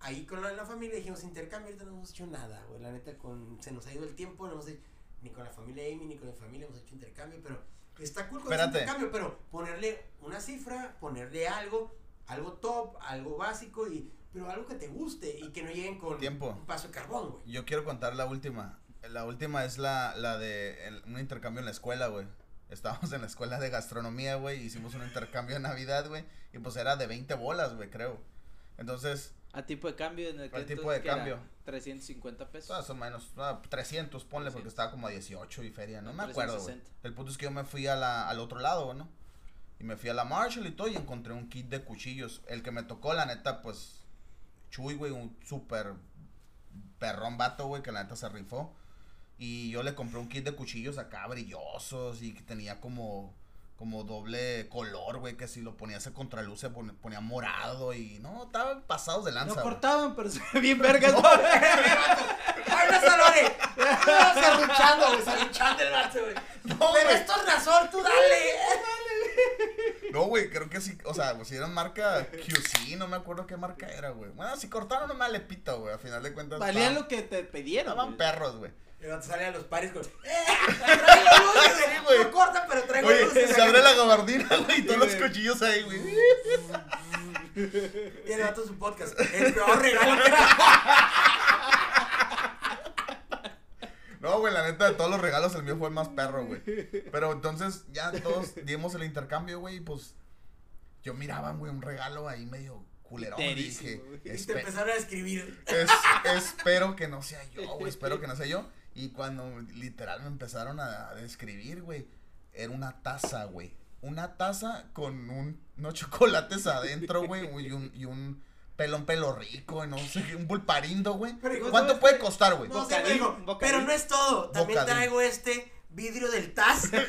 ahí con la, la familia dijimos intercambio, ahorita no hemos hecho nada, güey. La neta, con, se nos ha ido el tiempo, no hemos hecho, ni con la familia Amy, ni con la familia hemos hecho intercambio, pero Está cool con ese intercambio, pero ponerle una cifra, ponerle algo, algo top, algo básico, y pero algo que te guste y que no lleguen con Tiempo. un paso de carbón, güey. Yo quiero contar la última. La última es la, la de el- un intercambio en la escuela, güey. Estábamos en la escuela de gastronomía, güey. Hicimos un intercambio de Navidad, güey. Y pues era de 20 bolas, güey, creo. Entonces, A tipo de cambio en el que Al tipo de cambio. 350 pesos. más o menos, ah, 300, ponle, porque 300. estaba como a 18 y feria. No me acuerdo, güey. 360. El punto es que yo me fui a la, al otro lado, ¿no? Y me fui a la Marshall y todo y encontré un kit de cuchillos. El que me tocó, la neta, pues, Chuy, güey, un súper perrón vato, güey, que la neta se rifó. Y yo le compré un kit de cuchillos acá brillosos y que tenía como, como doble color, güey, que si lo ponías a contraluz se ponía morado y no, estaban pasados de lanza. güey. cortaban, pero se ve bien vergas. ¡Ay, no, Salore! No, Serruchando, güey, serruchando el vato, güey. No, Pero güey. es tornasol, tú dale. No, güey, creo que sí, o sea, pues si eran marca QC, no me acuerdo qué marca era, güey. Bueno, si cortaron una lepita, güey, a final de cuentas. Valían lo que te pidieron. Estaban perros, güey. El vato sale a los pares con. ¡Eh! Traigo luces, Sí, güey. güey. No corta, pero traigo Oye, luces. se abre la gabardina, güey, y todos los cuchillos ahí, güey. Y el vato su podcast. El peor regalo que era. No, güey, la neta, de todos los regalos, el mío fue el más perro, güey. Pero entonces, ya todos dimos el intercambio, güey, y pues. Yo miraba, güey, un regalo ahí medio culerón. Y dije. Y te "Espe- empezaron a escribir. es- espero que no sea yo, güey, espero que no sea yo. Y cuando literal me empezaron a, a describir, güey, era una taza, güey. Una taza con un, unos chocolates adentro, güey, y un, y un pelón pelo rico, y no sé, qué, un pulparindo, güey. ¿Cuánto ¿sabes puede costar, güey? No pero pero no es todo. También Bocadín. traigo este vidrio del Taz.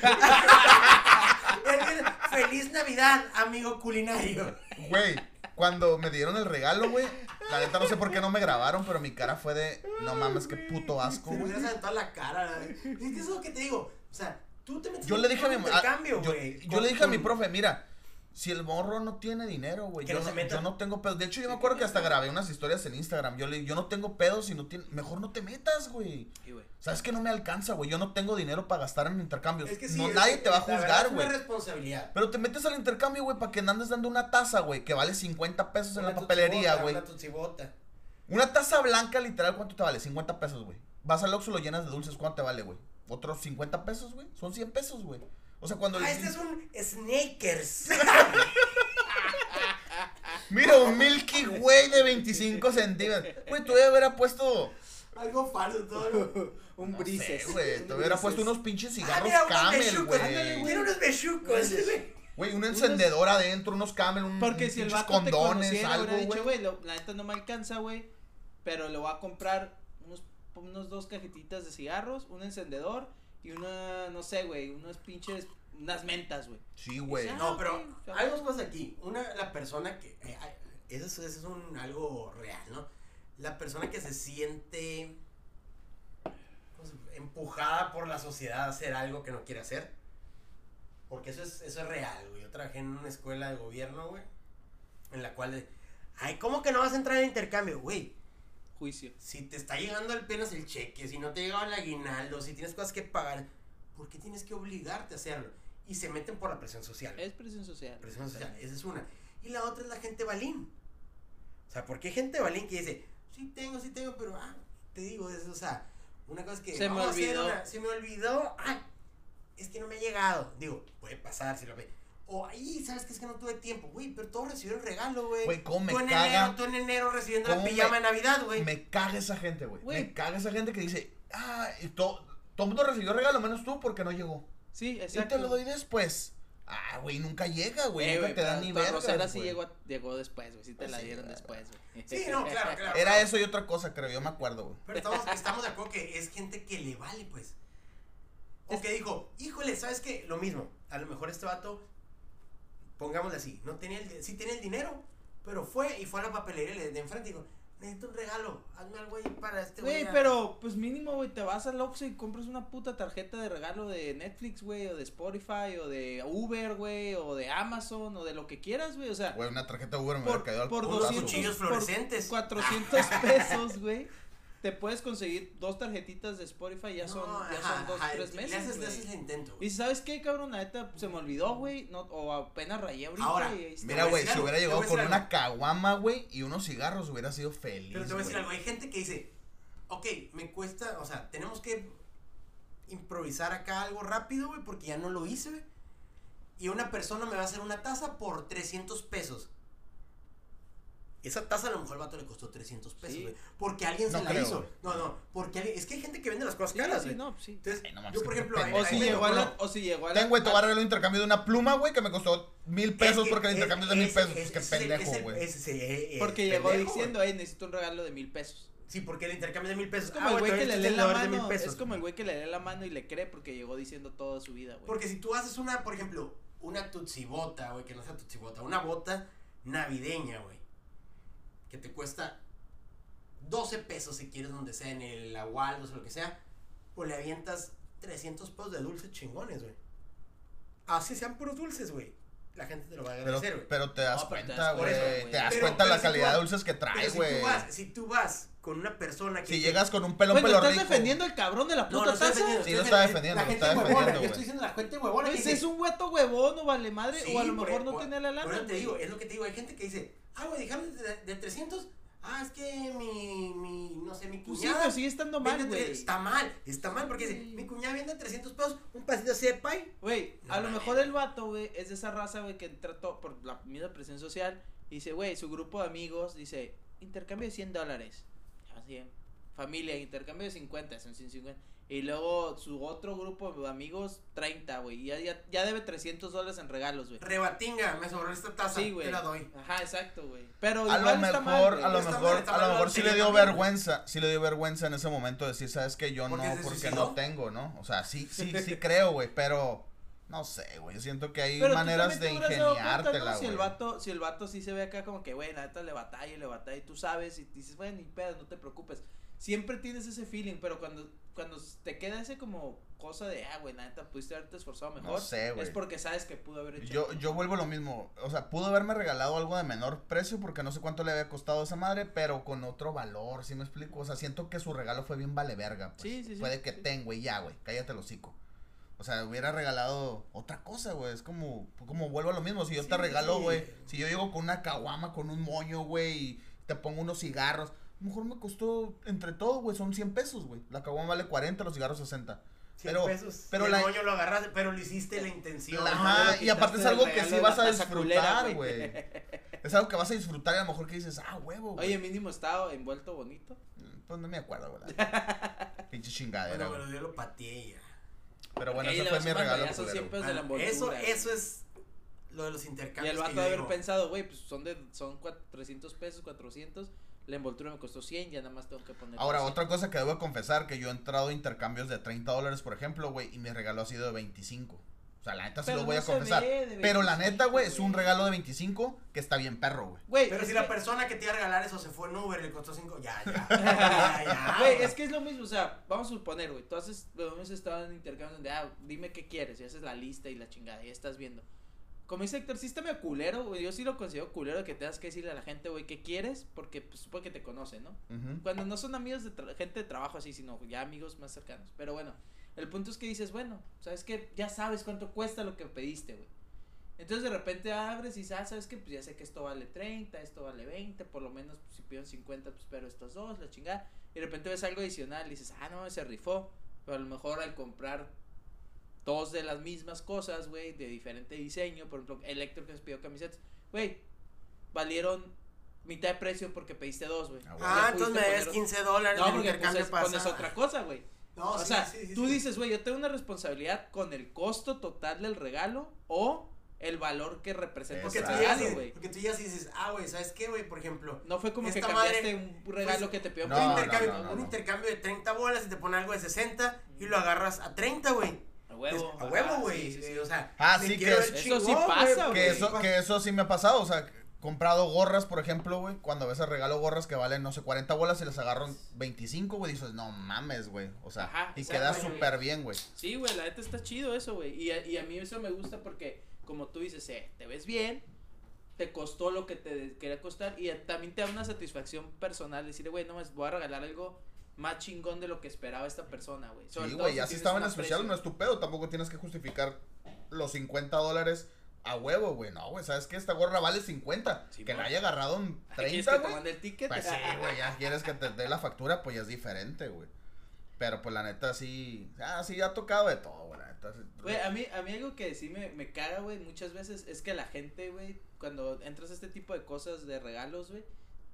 Feliz Navidad, amigo culinario. Güey, cuando me dieron el regalo, güey, la neta no sé por qué no me grabaron, pero mi cara fue de, no mames, qué puto asco, me güey. hubiera saltado la cara. Eso es lo que te digo. O sea, tú te metes Yo en le dije a mi yo, güey. yo le dije a mi profe, mira, si el morro no tiene dinero, güey, yo, no yo no tengo pedos. De hecho, yo me acuerdo que hasta grabé unas historias en Instagram. Yo le yo no tengo pedos si no tiene, mejor no te metas, güey. Sí. Sabes que no me alcanza, güey. Yo no tengo dinero para gastar en intercambios. Es que sí, no es- nadie te va a juzgar, es güey. una responsabilidad. Pero te metes al intercambio, güey, para que andes dando una taza, güey, que vale 50 pesos en la papelería, güey. Una. Una taza blanca, literal, ¿cuánto te vale? 50 pesos, güey. Vas al Oxxo, lo llenas de dulces, ¿cuánto te vale, güey? Otros 50 pesos, güey. Son 100 pesos, güey. O sea, cuando... Ah, este es un Snakers. Mira, un Milky Way de 25 centímetros. Güey, tú hubiera puesto... Algo falso todo. Un No brises. güey. Un Te hubiera puesto unos pinches Ah, cigarros mira, unos Camel, güey. Quiero unos bechucos. güey. Güey, un encendedor adentro, unos Camel, un, Porque un si el vato te condones, conociera, algo, dicho, güey. la neta no me alcanza, güey, pero le voy a comprar unos, unos dos cajetitas de cigarros, un encendedor y una, no sé, güey, unos pinches, unas mentas, güey. Sí, güey. Ah, No, pero ok, hay dos cosas aquí. Una, la persona que. eh, eso, es, eso es un, algo real, ¿no? La persona que se siente pues, empujada por la sociedad a hacer algo que no quiere hacer. Porque eso es, eso es real, güey. Yo trabajé en una escuela de gobierno, güey. En la cual. de, Ay, ¿cómo que no vas a entrar en intercambio? Güey, Juicio. si te está llegando apenas el cheque, si no te ha llegado el aguinaldo, si tienes cosas que pagar, ¿por qué tienes que obligarte a hacerlo? Y se meten por la presión social. Es presión social. Presión social, esa es una. Y la otra es la gente balín. O sea, porque hay gente balín que dice, sí tengo, sí tengo, pero ah, te digo, es, o sea, una cosa es que Se me olvidó. una- se me olvidó, ah, es que no me ha llegado. Digo, puede pasar si lo ve. O ahí, ¿sabes qué? Es que no tuve tiempo, güey, pero todos recibieron regalo, güey. Güey, cómo me tú en caga. enero, tú en enero recibiendo la pijama me- de Navidad, güey. Me caga esa gente, güey. Me caga esa gente que dice, ah, y to- todo el mundo recibió regalo menos tú porque no llegó. Sí, Y exacto. te lo doy después. Ah, güey, nunca llega, güey. Eh, nunca te dan ni Rosera sí llegó, llegó después, güey. Sí te Pues la sí, dieron después, güey. Sí, no, claro, claro. Era claro. eso y otra cosa, creo. Yo me acuerdo, güey. Pero estamos, estamos de acuerdo que es gente que le vale, pues. O Es- que dijo, híjole, ¿sabes qué? Lo mismo. A lo mejor este vato, pongámosle así, no tenía el, sí tenía el dinero, pero fue y fue a la papelería de enfrente y dijo, necesito un regalo, hazme algo ahí para este Güey, a-". pero pues mínimo, güey, te vas al Oxxo y compras una puta tarjeta de regalo de Netflix, güey, o de Spotify, o de Uber, güey, o de Amazon, o de lo que quieras, güey, o sea, Güey, una tarjeta Uber me por, hubiera caído al por putazo, Unos 200, cuchillos por fluorescentes. 400 pesos, güey, te puedes conseguir dos tarjetitas de Spotify, ya son, No, ya ajá, son dos, ajá, tres le meses, haces, le haces el intento, Y güey. ¿sabes qué, cabrón? La neta, se me olvidó, güey, no, o apenas rayé ahorita Ahora, y ahí está. Mira, güey, si hubiera llegado con una caguama, güey, y unos cigarros, hubiera sido feliz. Pero te voy a decir algo, hay gente que dice, ok, me cuesta, o sea, tenemos que improvisar acá algo rápido, güey, porque ya no lo hice, güey. Y una persona me va a hacer una taza por 300 pesos. Esa taza a lo mejor al vato le costó 300 pesos, Sí. güey. Porque alguien No se la creo, hizo. No, no, porque alguien, es que hay gente que vende las cosas Sí, caras, sí, güey. no, sí. Entonces, Ay, no mames, yo por ejemplo, ahí- O si llegó a la, o si llegó a la. Ten, güey, te voy a regalar un intercambio de una pluma, güey, que me costó mil pesos Es que porque el es- intercambio es de mil pesos. Pues qué ese- pendejo, güey. ese- ese- eh, Porque llegó diciendo, hey, necesito un regalo de mil pesos. Sí, porque el intercambio es de mil pesos. Es como Ah, el güey, que le lee la mano. pesos. Es como el güey que le lee la mano y le cree porque llegó diciendo toda su vida, güey. Porque si tú haces una, por ejemplo, una tutsibota, güey, que no sea tutsibota, una bota navideña, güey, que te cuesta 12 pesos si quieres donde sea, en el Agualdos o lo que sea, pues le avientas 300 pesos de dulces chingones, güey. Así sean puros dulces, güey. La gente te lo va a Pero, agradecer, güey. pero te das No, pero cuenta, güey. Te das Pero- cuenta pero la si calidad tú- de dulces que Pero trae, si güey. tú vas, si tú vas con una persona que Si te- llegas con un pelón Bueno, pelo ¿estás rico. defendiendo el cabrón de la No, puta no estoy taza? Sí, lo estoy está defendiendo. lo está defendiendo, Yo güey. estoy diciendo la gente huevona que Pues es un hueto huevón, no vale madre. Sí, o a lo mejor no tiene la lana. Por eso te digo, es lo que te digo. Hay gente que dice, ah, güey, dejaron de, de 300. Ah, es que mi, mi, no sé, mi Pues sí, cuñada. sigue estando mal, güey. Está mal, está mal, porque dice, mi cuñada vende 300 pesos, un pasito así de pay. Güey, No a lo mejor el vato, güey, es de esa raza, güey, que trató por la misma presión social. Y dice, güey, su grupo de amigos dice, intercambio de 100 dólares. Así, ¿eh? familia, intercambio de 50, son 150. Y luego su otro grupo de amigos, 30, güey. Y ya, ya, ya debe 300 dólares en regalos, güey. Rebatinga, me sobró esta taza, Sí, güey. te la doy. Ajá, exacto, güey. Pero A lo está mejor, güey. a lo mal, mejor, a lo mejor sí le dio también, güey. vergüenza, sí le dio vergüenza en ese momento decir, sabes que yo ¿Porque no, porque suicidó? no tengo, ¿no? O sea, sí, sí, sí creo, güey, pero no sé, güey, yo siento que hay Pero maneras de ingeniártela, ¿no? Si el güey. vato, si el vato sí se ve acá como que, güey, la neta le batalla, y le batalla, y tú sabes, y dices, bueno, ni pedo, no te preocupes. Siempre tienes ese feeling, pero cuando, cuando te queda ese como cosa de, ah, güey, neta, pudiste haberte esforzado mejor. No sé, güey. Es porque sabes que pudo haber hecho. Yo, yo vuelvo a lo mismo, o sea, pudo haberme regalado algo de menor precio porque no sé cuánto le había costado a esa madre, pero con otro valor, ¿sí me explico? O sea, siento que su regalo fue bien vale verga, pues. Sí, sí, sí, Puede que sí. ten, güey, ya, güey, cállate el hocico. O sea, hubiera regalado otra cosa, güey, es como, como vuelvo a lo mismo, si yo Sí, te regalo, sí. güey, si yo llego con una caguama, con un moño, güey, y te pongo unos cigarros, a lo mejor me costó, entre todo, güey, son 100 pesos, güey. La caguama vale 40, los cigarros 60. 100 Pero- pesos. pero y el la- moño lo agarraste, pero lo hiciste la intención. Ajá, y aparte es algo que sí vas a disfrutar, güey. güey. Es algo que vas a disfrutar y a lo mejor que dices, ah, huevo, güey. Oye, mínimo estaba envuelto bonito. Pues no me acuerdo, ¿verdad? Pinche chingadera, Bueno, güey. pero yo lo pateé ya. Pero bueno, Ok, ese le fue mi regalo ya son culero. 100 pesos de la Bueno, eso, envoltura. eso es lo de los Y intercambios. el vato de haber digo. pensado, güey, pues son de son cua- 300 pesos, 400. La envoltura me costó 100, ya nada más tengo que poner. Ahora, 100. otra cosa que debo confesar, que yo he entrado a intercambios de 30 dólares, por ejemplo, güey, y mi regalo ha sido de 25. O sea, la neta sí Pero lo voy no a confesar. ve Pero la 25, neta, güey, es un regalo de 25 que está bien perro, güey. Pero si que- la persona que te iba a regalar eso se fue en Uber y le costó 5, ya, ya. Güey, es que es lo mismo, o sea, vamos a suponer, güey, tú haces, hemos estado en intercambios donde, ah, dime qué quieres, y haces la lista y la chingada, y estás viendo. Como dice Héctor, sí está medio culero, güey, yo sí lo considero culero que tengas que decirle a la gente, güey, qué quieres, porque pues supongo que te conocen, ¿no? Cuando no son amigos de tra- gente de trabajo así, sino ya amigos más cercanos. Pero bueno, el punto es que dices, bueno, sabes que ya sabes cuánto cuesta lo que pediste, güey. Entonces de repente abres y dices, ah, sabes que pues ya sé que esto vale 30, esto vale 20, por lo menos pues, si pido 50, pues espero estos dos, la chingada. Y de repente ves algo adicional y dices, ah, no, se rifó. Pero a lo mejor al comprar dos de las mismas cosas, güey, de diferente diseño, por ejemplo, Electro que se pidió camisetas, güey, valieron mitad de precio porque pediste dos, güey. Ah, Ah, entonces me poner- 15 dólares no, porque intercambio pones, pones otra cosa, güey. No, o sí, sea, sí, sí, tú sí. dices, güey, yo tengo una responsabilidad con el costo total del regalo o el valor que representa Porque ese tú, regalo, güey. porque tú ya sí dices, ah, güey, ¿sabes qué, güey? Por ejemplo, No fue como que cambiaste madre, un regalo pues, que te pidió no, un, intercambio, no, no, un no. intercambio de 30 bolas y te pone algo de 60 y lo agarras a 30, güey. A huevo. a huevo, güey. sí, sí, sí. O sea, Ah, me sí, que Eso sí pasa, güey, Que eso, que eso sí me ha pasado, o sea, he comprado gorras, por ejemplo, güey, cuando a veces regalo gorras que valen, no sé, 40 bolas y les agarro 25, güey, dices, no mames, güey, o sea, Ajá, y queda súper bien, güey. Sí, güey, la neta está chido eso, güey. Y a, y a mí eso me gusta porque, como tú dices, eh, te ves bien, te costó lo que te quería costar y también te da una satisfacción personal. Decir, güey, no más, voy a regalar algo más chingón de lo que esperaba esta persona, güey. Sí, güey, ya si tienes estaba en especial no es tu pedo, tampoco tienes que justificar los 50 dólares a huevo, güey. No, güey, ¿sabes qué? Esta gorra vale 50. Sí, que la haya agarrado en ¿Quieres 30, que te güey. mande el ticket? Pues sí, güey, ya quieres que te dé la factura, pues ya es diferente, güey. Pero pues la neta sí, ah, sí, ha tocado de todo, güey. Güey, a mí, a mí algo que sí me, me caga, güey, muchas veces es que la gente, güey, cuando entras a este tipo de cosas de regalos, güey,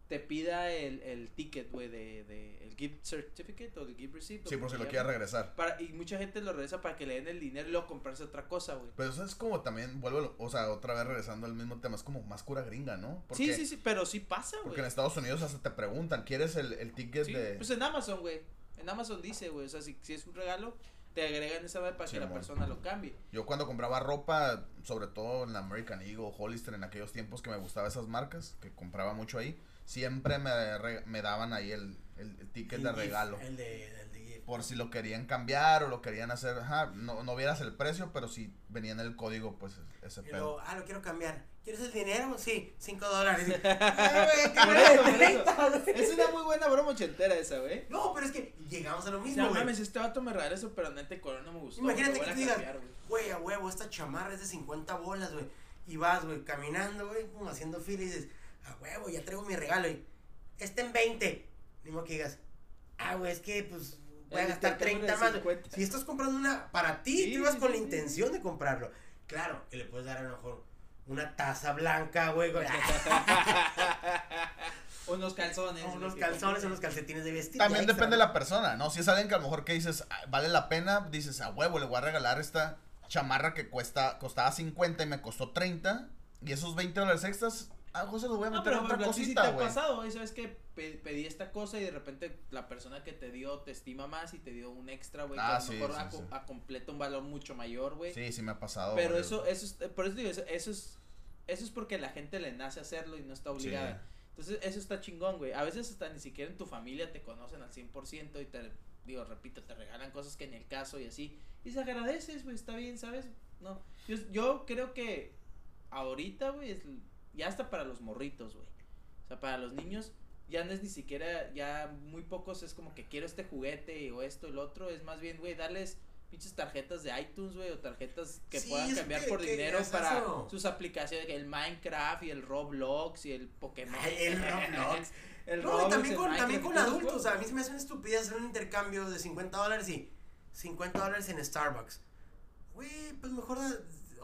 te pida el, el ticket, güey, de, de el gift certificate o el gift receipt. Sí, por si lo quieres llame, regresar. Para, y mucha gente lo regresa para que le den el dinero y luego comprarse otra cosa, güey. Pero eso es como también, vuelvo, o sea, otra vez regresando al mismo tema, es como más cura gringa, ¿no? Sí, sí, sí, pero sí pasa, Porque güey. en Estados Unidos hasta te preguntan, ¿quieres el, el ticket Sí, de...? Pues en Amazon, güey. En Amazon dice, güey, o sea, si, si es un regalo, te agregan esa para que la persona lo cambie. Yo cuando compraba ropa, sobre todo en la American Eagle, Hollister, en aquellos tiempos que me gustaban esas marcas, que compraba mucho ahí, siempre me, re- me daban ahí el, el- el ticket El de GIF, regalo. El de, el de GIF. Por si lo querían cambiar o lo querían hacer, ajá, no, no vieras el precio, pero si venía en el código, pues ese Y pedo. ah, lo quiero cambiar. ¿Quieres el dinero? Sí, 5 dólares. Güey. Es una muy buena broma ochentera esa, güey. No, pero es que llegamos a lo mismo, No güey. mames, este vato me regaló eso, pero neta, el color no me gustó. Imagínate que tú digas, güey. a huevo, esta chamarra es de 50 bolas, güey. Y vas, güey, caminando, güey, como haciendo fila y dices, a huevo, ya traigo mi regalo. Y este en 20. Ni modo que digas, ah, güey, es que, pues, voy a El gastar intercambio 30 de más. güey". 50. Si estás comprando una para ti, Sí, tú ibas sí, con sí, la sí. intención de comprarlo. Claro, que le puedes dar a lo mejor una taza blanca, güey, con- unos calzones. unos calzones, unos calcetines de vestir. También depende de la persona, ¿no? Si es alguien que a lo mejor que dices, "Ah, vale la pena, dices, a huevo, le voy a regalar esta chamarra que cuesta, costaba 50 y me costó 30, y esos 20 dólares extras, a se los voy a No, meter pero en otra pero a ti sí te cosita, ha pasado, güey, sabes que pe- pedí esta cosa y de repente la persona que te dio te estima más y te dio un extra, güey, Ah, que a lo sí, mejor sí, a, a completo un valor mucho mayor, güey. Sí, sí me ha pasado. pero eso, eso es, por eso digo, eso, eso es, eso es porque la gente le nace hacerlo y no está obligada. Entonces, eso está chingón, güey. A veces hasta ni siquiera en tu familia te conocen al 100% y te, digo, repito, te regalan cosas que ni el caso y así. Y se agradeces, güey, está bien, ¿sabes? No, yo, yo creo que ahorita, güey, es, ya hasta para los morritos, güey. O sea, para los niños ya no es ni siquiera, ya muy pocos es como que quiero este juguete o esto y lo otro. Es más bien, güey, darles pinches tarjetas de iTunes, güey, o tarjetas que Sí, puedan cambiar que- por que dinero es para eso. sus aplicaciones, el Minecraft y el Roblox y el Pokémon. Ay, el Roblox. el No, y Roblox, también el con, también con adultos. O sea, a mí se me hace una estupidez hacer un intercambio de 50 dólares y 50 dólares en Starbucks. Güey, pues mejor,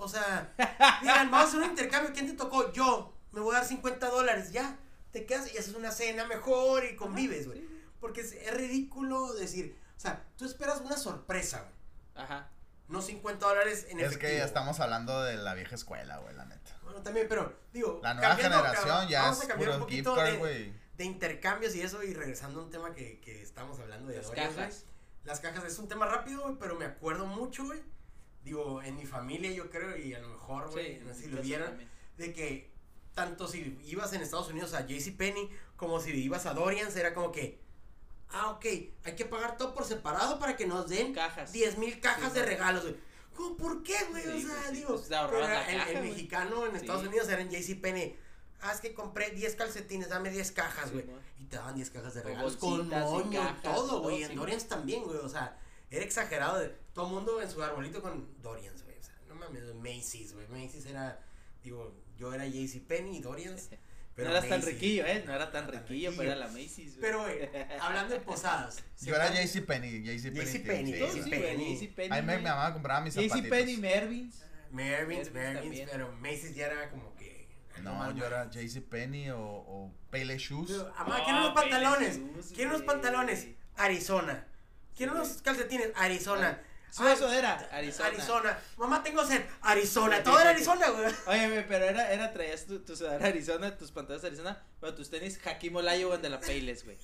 o sea, digan, vamos a hacer un intercambio. ¿Quién te tocó? Yo. Me voy a dar 50 dólares. Ya. Te quedas y haces una cena mejor y convives, güey. Sí. Porque es, es ridículo decir, o sea, tú esperas una sorpresa, güey. Ajá. No 50 dólares en Es efectivo. que ya estamos hablando de la vieja escuela, güey, la neta. Bueno, también, pero digo, La nueva generación cabrón, ya vamos es a cambiar un puro gift poquito card, de- güey. de intercambios y eso, y regresando a un tema que, que estamos hablando de Las Dorian, cajas. Las cajas es un tema rápido, güey, pero me acuerdo mucho, güey. Digo, en mi familia yo creo, y a lo mejor, güey, Sí, no sé si lo vieron, de que tanto si ibas en Estados Unidos a JCPenney como si ibas a Dorian's, era como que, ah, ok, hay que pagar todo por separado para que nos den Cajas. 10 mil cajas Sí, de regalos, güey. ¿Cómo, ¿Por qué, güey? Sí, o sea, pues digo, pues pero el, caja, el mexicano en Estados. Unidos era en JCPenney. Ah, es que compré 10 calcetines, dame 10 cajas, güey. y te daban 10 cajas de regalos con moño, todo, güey. En. Dorians también, güey. O sea, era exagerado. De, todo mundo en su arbolito con Dorians, güey. O sea, no mames, Macy's, güey. Macy's era, digo, yo era JCPenney y Dorians. Pero no eras tan riquillo, ¿eh? No era tan riquillo, pero era la Macy's, güey. Pero, güey, hablando de posadas. Yo era. JCPenney, sí, Todos sí. sí, JCPenney. güey. JCPenney. Ahí me, mi mamá compraba mis zapatitos. JCPenney, Mervins. Mervyn's, Mervyn's Mervyn's, también. pero Macy's ya era como que. No, yo era JCPenney o, o Pele Shoes. Pero, Amá, No, quiero unos pantalones. Shoes, Quiero unos pantalones. Arizona. Quiero Sí, unos calcetines. Arizona. Su Ay, sudadera, Arizona. Arizona. Mamá, tengo sed. Arizona. Todo era Arizona, güey. Oye, pero era, era traías tu, tu sudadera Arizona, tus pantalones Arizona, pero tus tenis Hakim Olajuwon de la Payless, güey.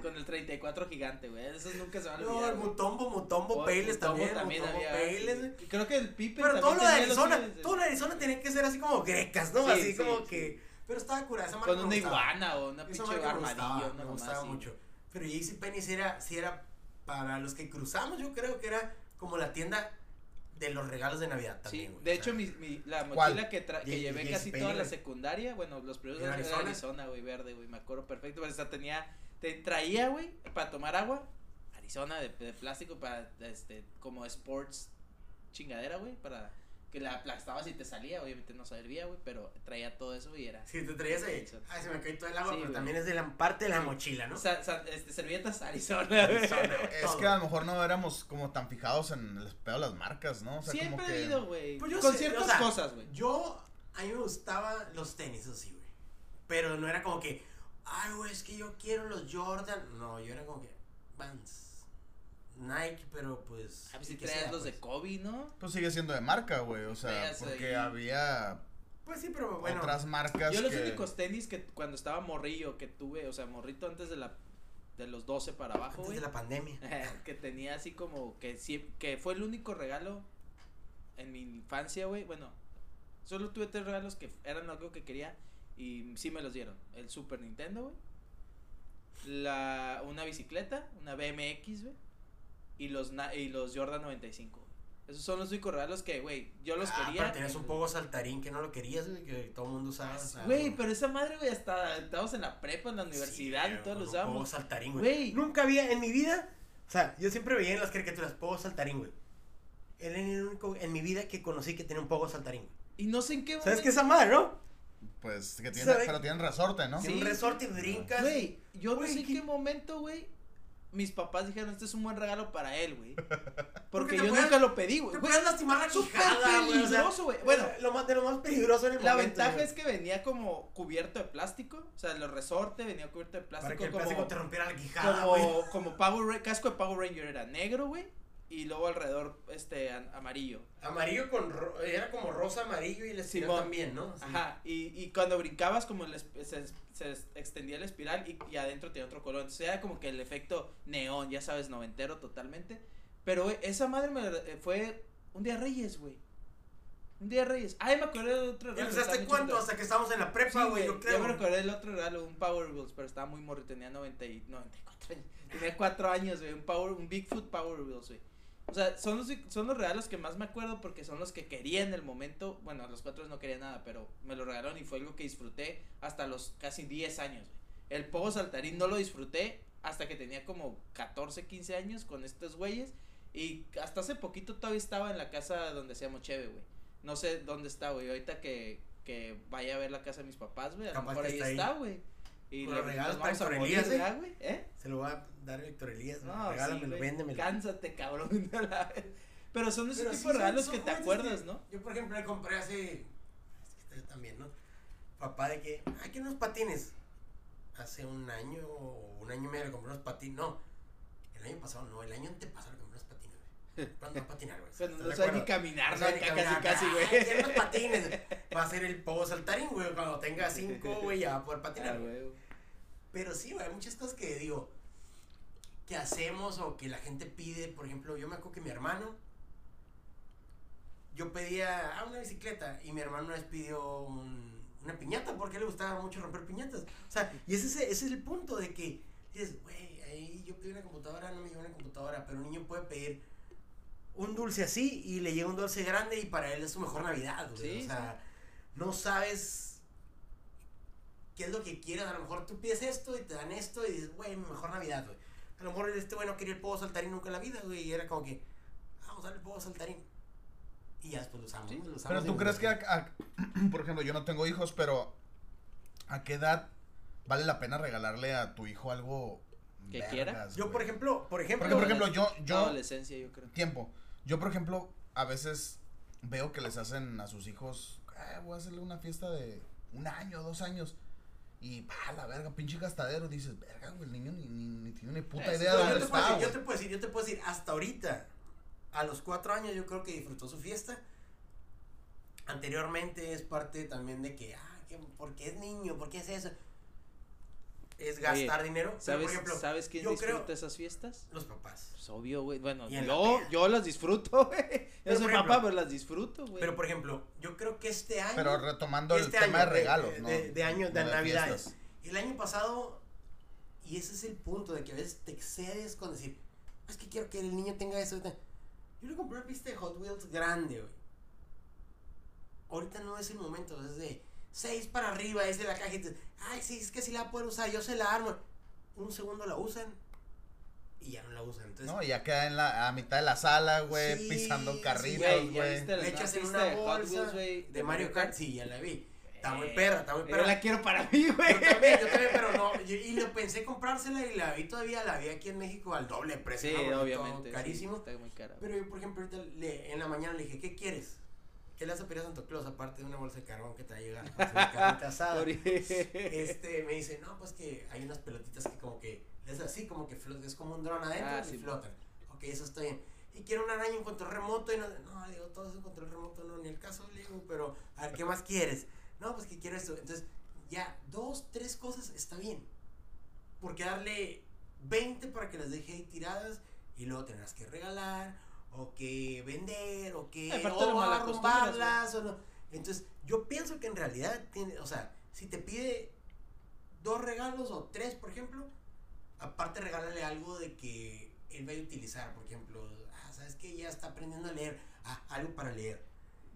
Con el 34 gigante, güey. Esos nunca se van a No, olvidar. el güey. Mutombo, Mutombo, O- Payless Mutombo también. Mutombo, había, Payless, sí. güey. Creo que el Pippen Pero todo lo de también los Arizona, todo lo de Arizona tenía que ser así como grecas, ¿no? Sí, así sí, como que. Pero estaba curada, esa marca Con una iguana o una pinche marca me gustaba, armadillo, me gustaba mucho. Pero JCPenney sí era, sí era para los que cruzamos, yo creo que era como la tienda de los regalos de Navidad Sí, también. güey, de hecho, mi, mi- la mochila que, tra- que llevé casi toda la secundaria, bueno, los primeros ¿En años era Arizona? Arizona, güey, verde, güey, me acuerdo perfecto, pero esa tenía, te traía, güey, para tomar agua, Arizona de, de plástico para, este, como sports chingadera, güey, para que la aplastabas y te salía, obviamente no servía, güey, pero traía todo eso y era. Si te traías ahí, ay, se me cae todo el agua, Sí, pero güey. también es de la parte de la Sí. mochila, ¿no? Sa- sa- este, servilletas Arizona, güey. Arizona, Es que a lo mejor no éramos como tan fijados en el pedo de las marcas, ¿no? O sea, Siempre como he que... ido, güey. Pues yo Con sé, ciertas o sea, cosas, güey. Yo, a mí me gustaban los tenis, eso sí, güey. Pero no era como que, ay, güey, es que yo quiero los Jordan. No, yo era como que, Vans. Nike, pero pues. A ver si sea, los de pues. Kobe, ¿no? Pues sigue siendo de marca, güey. O sea, porque ahí- había Pues sí, pero bueno. otras marcas Yo los que... únicos tenis que cuando estaba morrillo que tuve, o sea, morrito antes de la de los 12 para abajo, Antes güey. de la pandemia. que tenía así como que sí, que fue el único regalo en mi infancia, güey. Bueno, solo tuve tres regalos que eran algo que quería y sí me los dieron. El Super Nintendo, güey. La una bicicleta, una BMX, güey. Y los y los Jordan 95. güey. Esos son los únicos regalos que, güey, yo los Ah, quería. pero tenías un poco saltarín que no lo querías, güey, que todo el mundo usaba. o sea, Güey, pero esa madre, güey, hasta estábamos en la prepa, en la universidad Sí, y todos lo un usábamos. Pogo saltarín, güey. Nunca había en mi vida. O sea, yo siempre veía en las caricaturas pogo saltarín, güey. Él era el único en mi vida que conocí que tenía un pogo saltarín, güey. Y no sé en qué ¿Sabes qué momento- es esa madre, no? Pues que tienen, ¿Sabe? pero tienen resorte, ¿no? Tiene Sí. un resorte y brincas. Güey, yo no Güey, sé en ¿qué- qué momento, güey. Mis papás dijeron, este es un buen regalo para él, güey. Porque yo puedes- nunca lo pedí, güey. Te puedes lastimar la súper quijada, güey. o sea, peligroso, güey. Bueno, lo más, de lo más peligroso en el La momento, ventaja es que venía como cubierto de plástico. O sea, el resorte venía cubierto de Para plástico. que el como, plástico te rompiera la quijada, güey. como, como Power casco de Power Ranger era negro, güey. Y luego alrededor, este, amarillo. Amarillo con. ro- Era como rosa, amarillo y el espiral Simón. también, ¿no? Sí. Ajá, y, y cuando brincabas como el se, se extendía la espiral y, y adentro tenía otro color. Entonces era como que el efecto neón, ya sabes, noventero totalmente. Pero güey, esa madre me eh, fue un día Reyes, güey. Un día Reyes. Ay, me acordé de otro ¿Y regalo. muy cuánto? Hasta que estábamos en la Sí, prepa, güey, yo creo. Ya me recordé del otro regalo, un Power Wheels, pero estaba muy morro, tenía 90 y, 94 años. Tenía 4 años, güey, un Power, un Bigfoot Power Wheels, güey. O sea, son los, son los regalos que más me acuerdo porque son los que quería en el momento. Bueno, a los cuatro no quería nada, pero me lo regalaron y fue algo que disfruté hasta los casi 10 años, güey. El Pogo Saltarín no lo disfruté hasta que tenía como 14, 15 años con estos güeyes. Y hasta hace poquito todavía estaba en la casa donde hacíamos cheve, güey. No sé dónde está, güey. Ahorita que, que vaya a ver la casa de mis papás, güey. A lo mejor ahí. está, güey. Y nos vamos para Héctor Elías, ¿eh? ¿Eh? Se lo va a dar Víctor Elías. No, Regálamelo, sí, véndemelo. Cánsate, cabrón. Pero son ese Pero tipo sí de regalos que te acuerdas, ¿no? Yo, por ejemplo, le compré hace. es que ustedes también, ¿no? Papá de que. Ay, que unos patines. Hace un año o un año y medio le compré unos patines. No. El año pasado no, el año antepasado le compré unos patines, güey. ¿Cuándo va a patinar, güey? ¿Estás no sabe ni caminar, No ¿no? ni caminar, casi, casi, güey. quiero unos patines. Va a ser el pogo saltarín, güey. Cuando tenga cinco, güey, ya va a poder patinar. Ah, güey. Pero sí, güey, hay muchas cosas que digo, que hacemos o que la gente pide. Por ejemplo, yo me acuerdo que mi hermano, yo pedía ah, una bicicleta y mi hermano una vez pidió un- una piñata porque le gustaba mucho romper piñatas. O sea, y ese, es- ese es el punto de que dices, güey, ahí yo pedí una computadora, no me llegó una computadora, pero un niño puede pedir un dulce así y le llega un dulce grande y para él es su mejor Navidad, güey. Sí, o sea, no sabes qué es lo que quieres. A lo mejor tú pides esto y te dan esto y dices, güey, mejor Navidad, güey. A lo mejor este güey no quería el pogo saltarín nunca en la vida, güey. Y era como que, "Ah, vamos a darle el pogo saltarín. Y ya después lo usamos. Sí. lo usamos Pero tú crees que, a- a- por ejemplo, yo no tengo hijos, pero ¿a qué edad vale la pena regalarle a tu hijo algo ¿Que vergas, quiera? Yo, por ejemplo, por ejemplo, Porque, por ejemplo, yo, yo, Adolescencia, yo creo. tiempo, yo, por ejemplo, a veces veo que les hacen a sus hijos, "Ah, voy a hacerle una fiesta de un año, dos años. Y, pa, la verga, pinche gastadero. Dices, verga, güey, el niño ni, ni, ni tiene ni puta Eh, sí, idea de dónde yo, te está, decir, yo te puedo decir, yo te puedo decir, hasta ahorita, a los cuatro años yo creo que disfrutó su fiesta. Anteriormente es parte también de que, ah, que, ¿por qué es niño? ¿Por qué es eso? Es gastar dinero. Pero, ¿Sabes, por ejemplo, ¿sabes quién yo disfruta creo- esas fiestas? los papás. Pues obvio, güey. Bueno, Y en la yo, yo las disfruto, güey. Yo Pero, soy por papá, ejemplo- pero las disfruto, güey. Pero, por ejemplo, yo creo que este año. Pero retomando este el tema de regalos, de, ¿no? de, de año, de No navidades. fiestas. El año pasado, y ese es el punto, de que a veces te excedes con decir, "Ah, es que quiero que el niño tenga eso. Yo le compré una pista de Hot Wheels grande, güey. Ahorita no es el momento, es de 6 para arriba, es de la caja y te, ay, sí, es que sí la puedo usar, yo se la armo. un segundo la usan y ya no la usan. Entonces, No, ya queda en la, a mitad de la sala, güey, Sí, pisando carritos, Güey, ¿ya güey. viste la le echas en una bolsa de Mario Kart, sí, ya la vi. Está muy Eh, perra, está muy Yo perra. la quiero para mí, güey. Yo también, yo también, pero no. yo- y lo pensé comprársela y la vi todavía, la vi aquí en México al doble precio. Sí, ¿no? Obviamente. todo sí, Carísimo. está muy cara. Pero yo, por ejemplo, ahorita le- en la mañana le dije, ¿qué quieres? ¿Qué le vas a pedir a Santo Claus aparte de una bolsa de carbón que te va a llegar? carnita asada? Este, me dice, no, pues que hay unas pelotitas que como que, es así, como que flotan, es como un dron adentro Ah, y sí. flotan. Ok, eso está bien. Y quiero una araña en control remoto y no, no, digo, todo eso en control remoto, no, ni el caso, le digo, pero, a ver, ¿qué más quieres? No, pues que quiero esto. Entonces, ya, dos, tres cosas está bien. Porque darle 20 para que las deje ahí tiradas y luego tendrás que regalar o que vender o que arrumbarlas o no. Entonces, yo pienso que en realidad tiene, o sea, si te pide dos regalos o tres, por ejemplo, aparte regálale algo de que él vaya a utilizar, por ejemplo, ah, sabes que ya está aprendiendo a leer, ah, algo para leer.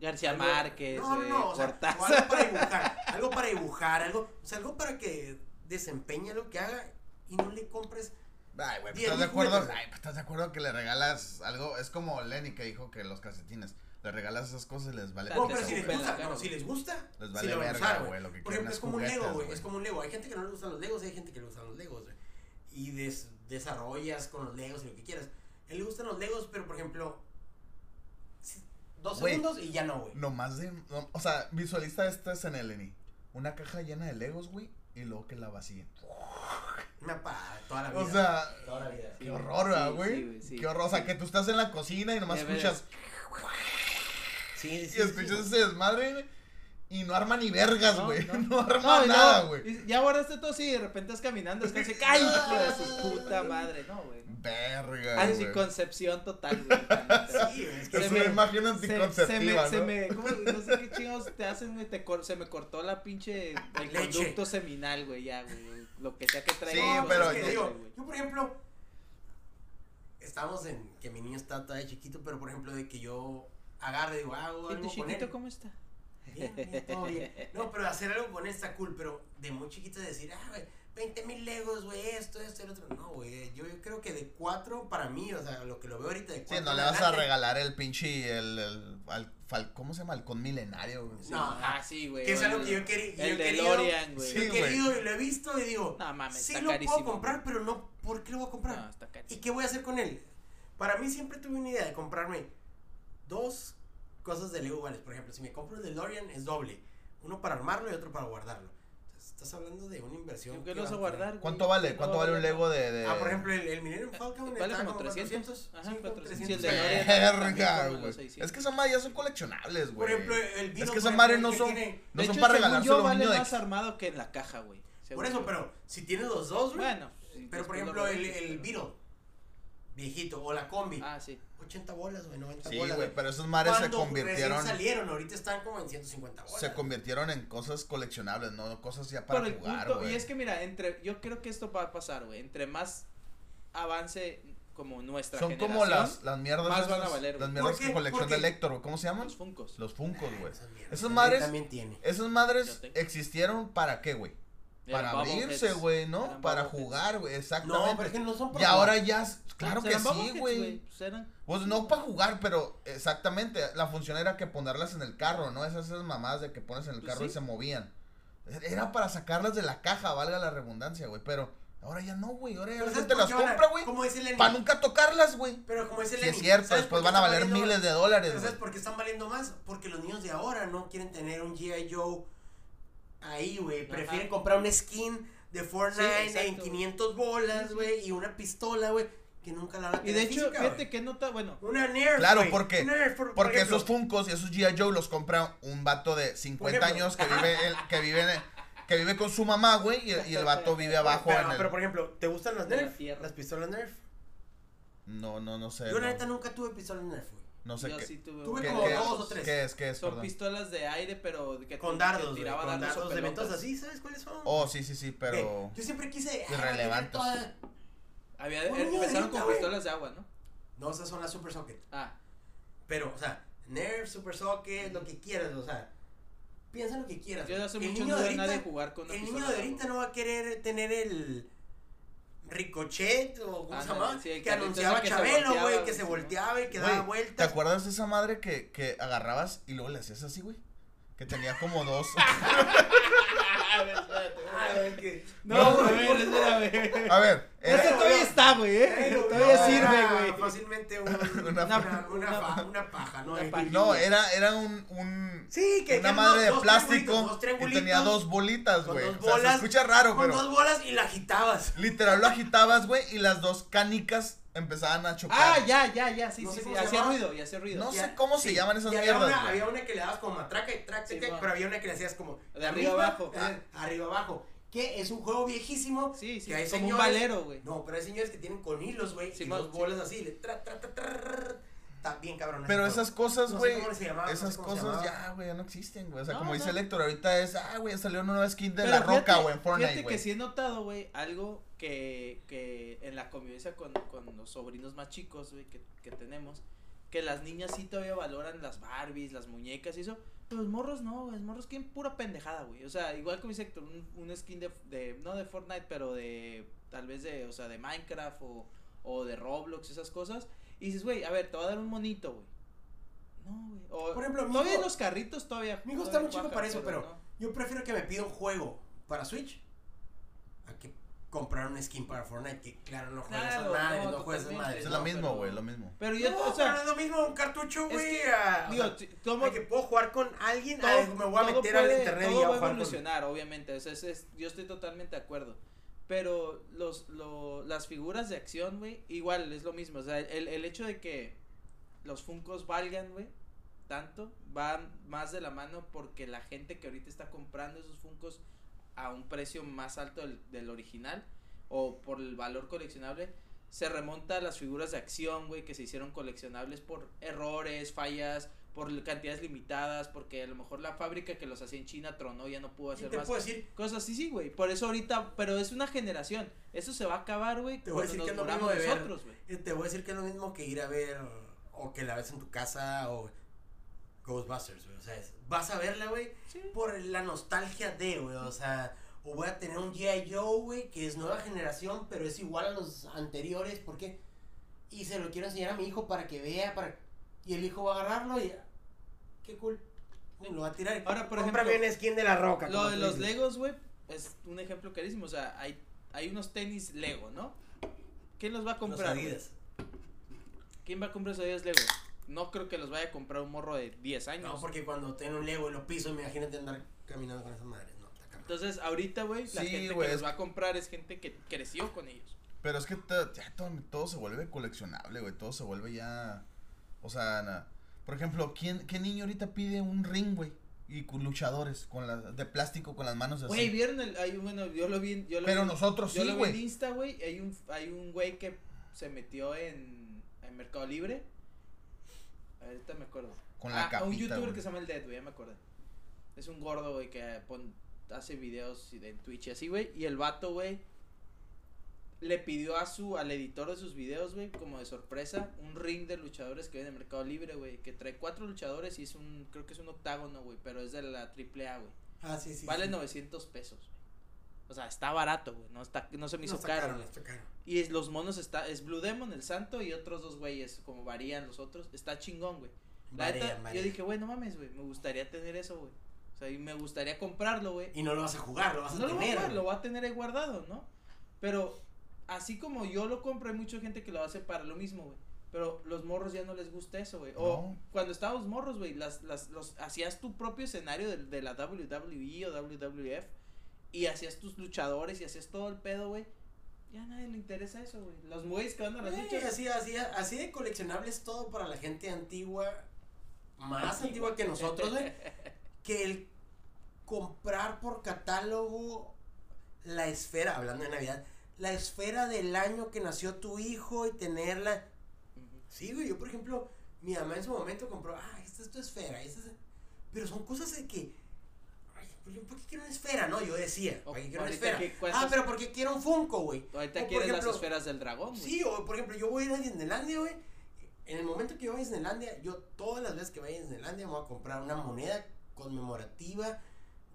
García Algo- Márquez, no, no, no, o sea, o algo para dibujar, algo para dibujar, algo, o sea, algo para que desempeñe lo que haga y no le compres Ay, güey, Diez ¿estás de acuerdo? Ay, ¿estás de acuerdo que le regalas algo? Es como Lenny que dijo que los calcetines, le regalas esas cosas y les vale. No, pero si les gusta, no, si les gusta, Les vale lo verga, usar, güey, lo que Por ejemplo, es como un Lego, güey, es como un Lego. Hay gente que no le gustan los Legos, hay gente que le gustan los Legos, güey. Y des- desarrollas con los Legos y lo que quieras. A él le gustan los Legos, pero por ejemplo, si- dos Güey. segundos y ya no, güey. Nomás de. no, o sea, visualiza esta escena, Lenny. Una caja llena de Legos, güey, y luego que la vacíen. Me apaga toda la vida. O sea, toda la vida. qué horror, sí, ¿verdad, sí, güey? sí. Qué horror. O sea, que tú estás en la cocina y nomás escuchas. Sí, Y sí, escuchas sí. ese desmadre, güey, Y no arma ni vergas, güey. no. No, arma No, y nada, güey. y Ya guardaste todo así y de repente estás caminando, es que se cae, hijo de su puta madre. No, güey. Verga. Anticoncepción total, güey. Sí, es que Es se una me- imagen Se, anticonceptiva, se me, ¿no? se me, ¿cómo? no sé qué chingados te hacen, güey, te cor- se me cortó la pinche, el Leche. conducto seminal, güey, ya, güey, lo que sea que traiga. Sí, No, pero es que yo- digo, yo por ejemplo, estamos en que mi niño está todavía chiquito, pero por ejemplo de que yo agarre, digo, hago ¿Y algo tu con chiquito él. cómo está? Bien, bien, todo bien. No, pero hacer algo con él está cool, pero de muy chiquito decir, ah, güey, 20 mil legos, güey, esto, esto, el otro. No, güey, yo, yo creo que de cuatro para mí, o sea, lo que lo veo ahorita de Sí, cuatro. no en le vas a regalar el pinche, el, el, al- fal- ¿cómo se llama? Halcón milenario, güey. No, ah, sí, güey. Que es algo el- que yo, querí, yo he El querido. DeLorean, güey. Yo he Sí, güey. querido y lo he visto y digo, No mames, sí está lo carísimo. puedo comprar, pero no, ¿por qué lo voy a comprar? No, está carísimo. ¿Y qué voy a hacer con él? Para mí siempre tuve una idea de comprarme dos cosas de Lego iguales. Por ejemplo, si me compro el DeLorean es doble. Uno para armarlo y otro para guardarlo. Entonces, estás hablando de una inversión. ¿Qué vas a guardar? ¿Cuánto vale? ¿Qué ¿Cuánto vale un? Lego de, de... Ah, por ejemplo, el, el Millennium Falcon Vale como 300. Ajá, sí, como 400. 300. Y el DeLorean también Verga, como los güey. 600. Es que esas madres ya son coleccionables, güey. Por ejemplo, el Beetle, Es que por esas madres no son, tiene- no son hecho, para a yo, un vale más armado que en la caja, güey. Por eso, pero si tienes los dos, güey. Bueno. pero por después ejemplo, lo el, el Beetle, viejito, o la combi, Ah, sí. 80 bolas, güey, 90 Sí, bolas. güey, pero esas madres se convirtieron... recién salieron, ahorita están como en 150 bolas. Se convirtieron en cosas coleccionables, no cosas ya para jugar, güey. y es que mira, entre, yo creo que esto va a pasar, güey. Entre más avance como nuestra Son generación, como las, las mierdas más esas, van a valer, güey. las mierdas ¿Por que qué? el Héctor, güey. ¿Cómo se llaman? los funcos. Los funcos, güey. Esas mierdas. Esas También- madres- También tiene. Esas madres existieron para qué, güey? Para abrirse, güey, ¿no? Para jugar, güey, No, exactamente. pero es que no son y para ahora jugar. ya, claro que sí, güey. Pues eran- Pues no para jugar, pero exactamente, la función era que ponerlas en el carro, ¿no? Esas, esas mamadas de que pones en el Pues carro y sí. se movían. Era para sacarlas de la caja, valga la redundancia, güey, pero ahora ya no, güey, ahora ya Pero la ¿sabes gente las compra, güey, Como dice Lenny. para nunca tocarlas, güey. Pero como dice Sí Lenny. es cierto, ¿sabes después van a valer valiendo- miles de dólares, güey. ¿sabes por qué están valiendo más? Porque los niños de ahora no quieren tener un G.I. Joe ahí, güey. Ajá. Prefieren comprar un skin de Fortnite en güey. 500 bolas, güey, y una pistola, güey, que nunca la van a Y de tener hecho, física, fíjate que nota, bueno, Una Nerf, Claro, porque- Nerf, por- por Porque esos Funkos y esos G.I. Joe los compra un vato de 50 ejemplo. años que vive, el- que vive, en- que vive con su mamá, güey, y, y el vato vive abajo pero, en el... pero, por ejemplo, ¿te gustan las la Nerf? Las pistolas Nerf. No, no, no sé. Yo, la no, neta, nunca tuve pistolas Nerf, güey. No sé yo qué, sí tuve Tuve qué, como qué- dos o tres. qué es, qué es, Son perdón. pistolas de aire, pero que Con dardos, tiraba con dardos de pelotas. ventosa, ¿sí? ¿Sabes cuáles son? Oh, sí, sí, sí, pero... Eh, yo siempre quise... ah, Irrelevantes. toda- Había, niño empezaron ahorita, con pistolas de agua, ¿no? No, esas son las Super Socket. Ah, Pero, o sea, Nerf, Super Socket, lo que quieras, o sea, piensa en lo que quieras. yo hace el mucho niño no de veo a nadie ahorita, jugar con el niño de ahorita no va a querer tener el Ricochet o ¿cómo se llama? sí, que anunciaba que Chabelo, güey, que se volteaba y que daba ¿Te vueltas. acuerdas de esa madre que, que agarrabas y luego le hacías así, güey? Que tenía como dos. Ah, güey, que- No, güey, espérame. A ver, Este era- todavía está, güey, eh. Todavía sirve, güey. Fácilmente un- Una- una, una, paja, ¿no? Una no, era, era un, un Sí, que una madre de plástico que tenía dos bolitas, con güey. dos O sea, se bolas, escucha raro, Con pero dos bolas y la agitabas. literal lo agitabas, güey, y las dos canicas empezaban a chocar. Ah, ya, ya, ya, sí, No sí, sí. Hacía ruido, y hacía ruido. No Ya, sé cómo se llaman esas Y había mierdas, una, había una que le dabas como matraca y track, Sí, pero había una que le hacías como De la arriba abajo. arriba abajo. Que es un juego viejísimo. Sí, sí, que hay como un señores- valero, güey. No, pero hay señores que tienen con hilos, güey. Sí, y mo- dos sí. bolas así. Le tra, tra, tra, tra, bien cabrón. Pero esas cosas, güey, cómo se llamaba, no sé esas cosas ya, güey, ya no existen, güey. O sea, No, como dice no. Héctor, ahorita es, ah, güey, salió una nueva skin de Pero la roca, güey, en Fortnite, Fíjate güey. que sí he notado, güey, algo que, que en la convivencia con, con los sobrinos más chicos, güey, que, que tenemos, que las niñas sí todavía valoran las Barbies, las muñecas y eso, pero los morros no, los morros quieren pura pendejada, güey. O sea, igual como dice Héctor, un, un skin de, de, no de Fortnite, pero de, tal vez de, o sea, de Minecraft o, o de Roblox, esas cosas. Y dices, güey, a ver, te voy a dar un monito, güey. No, güey. O- Por ejemplo, todavía hijo- los carritos todavía. Mi hijo está muy chico para eso, pero no. yo prefiero que me pida un juego para Switch a que comprar un skin para Fortnite. Que claro, no juegas Claro, esas madres, no, no, juegas totalmente. madres. Es no, lo mismo, güey, lo mismo. Pero yo, No, o sea, pero es lo mismo un cartucho, es güey. que, a- o digo, sea, que puedo jugar con alguien, todo- ah, me voy a todo meter al puede- internet y todo va a jugar con- evolucionar, obviamente. O sea, es- es- yo estoy totalmente de acuerdo. Pero los, lo- las figuras de acción, güey, igual es lo mismo. O sea, el, el hecho de que los Funcos valgan, güey, tanto, va más de la mano porque la gente que ahorita está comprando esos Funcos a un precio más alto del, del original o por el valor coleccionable se remonta a las figuras de acción, güey, que se hicieron coleccionables por errores, fallas, por cantidades limitadas, porque a lo mejor la fábrica que los hacía en China tronó, ya no pudo hacer te más puedo decir, cosas así, sí, güey. Por eso ahorita, pero es una generación. Eso se va a acabar, güey, Te voy a decir que es lo mismo de ver- nosotros, güey. eh, te voy a decir que es lo mismo que ir a ver o que la ves en tu casa o Ghostbusters, güey. O sea, es- vas a verla, güey, Sí. por la nostalgia de, güey. O sea, o voy a tener un G.I. Joe, güey, que es nueva generación, pero es igual a los anteriores. ¿Por qué? Y se lo quiero enseñar a mi hijo para que vea, para y el hijo va a agarrarlo y qué cool. Y lo va a tirar. Ahora, por ejemplo, un skin de la roca. Lo de los dices. Legos, güey, es un ejemplo clarísimo. O sea, hay, hay unos tenis Lego, ¿no? ¿Quién los va a Los comprar? güey? Adidas. ¿Quién va a comprar esos Adidas Lego? No creo que los vaya a comprar un morro de 10 años. No, porque cuando tengo un Lego y lo piso, imagínate andar caminando con esas madres. No. Entonces, ahorita, güey, la Sí, gente güey, que es- los va a comprar es gente que creció con ellos. Pero es que ya todo, todo se vuelve coleccionable, güey. Todo se vuelve ya. O sea, na- por ejemplo, ¿quién, ¿qué niño ahorita pide un ring, güey? Y con luchadores, con la, de plástico, con las manos así. Güey, ¿vieron el, hay, bueno, yo lo vi, yo lo Pero vi- nosotros Yo sí, lo vi en güey. Insta, güey. Hay un, hay un güey que se metió en, en Mercado Libre. Ahorita me acuerdo. Con la Ah, capita, un youtuber güey. que se llama El Dead, güey, ya me acordé. Es un gordo, güey, que pon- hace videos de- en Twitch y así, güey. Y el vato, güey, le pidió a su, al editor de sus videos, güey, como de sorpresa, un ring de luchadores que viene en Mercado Libre, güey. Que trae cuatro luchadores y es un, creo que es un octágono, güey, pero es de la AAA, güey. Ah, sí, sí. Vale sí. 900 pesos, güey. O sea, está barato, güey. No, está, no se me No hizo está caro. caro, no está caro. Y es, los monos está, es Blue Demon, el santo, y otros dos güeyes, como varían los otros. Está chingón, güey. La Varían, neta, varían. yo dije, güey, no mames, güey. Me gustaría tener eso, güey. O sea, y me gustaría comprarlo, güey. Y no lo vas a jugar, lo vas a No lo voy a tener. jugar, lo voy a tener ahí guardado, ¿no? Pero así como yo lo compro, hay mucha gente que lo hace para lo mismo, güey. Pero los morros ya no les gusta eso, güey. O No. cuando estábamos morros, güey, las, las, los, hacías tu propio escenario de, de la WWE o WWF y hacías tus luchadores y hacías todo el pedo, güey. Ya a nadie le interesa eso, güey. Los güeyes que van a las Eh, luchas. así, así, así de coleccionables todo para la gente antigua, más antigua que nosotros, güey. Que el comprar por catálogo la esfera, hablando de Navidad, la esfera del año que nació tu hijo y tenerla. Sí, güey, yo por ejemplo, mi mamá en su momento compró, ah, esta es tu esfera, esta es... Pero son cosas de que... pues ¿Por qué quiero una esfera? No, yo decía, ¿para qué quiero una esfera? Ah, pero ¿por qué quiero un Funko, güey? Ahorita quieres las esferas del dragón, güey. Sí, o por ejemplo, yo voy a ir a Disneylandia, güey. En el momento que yo vaya a Disneylandia, yo todas las veces que vaya a Disneylandia me voy a comprar una moneda conmemorativa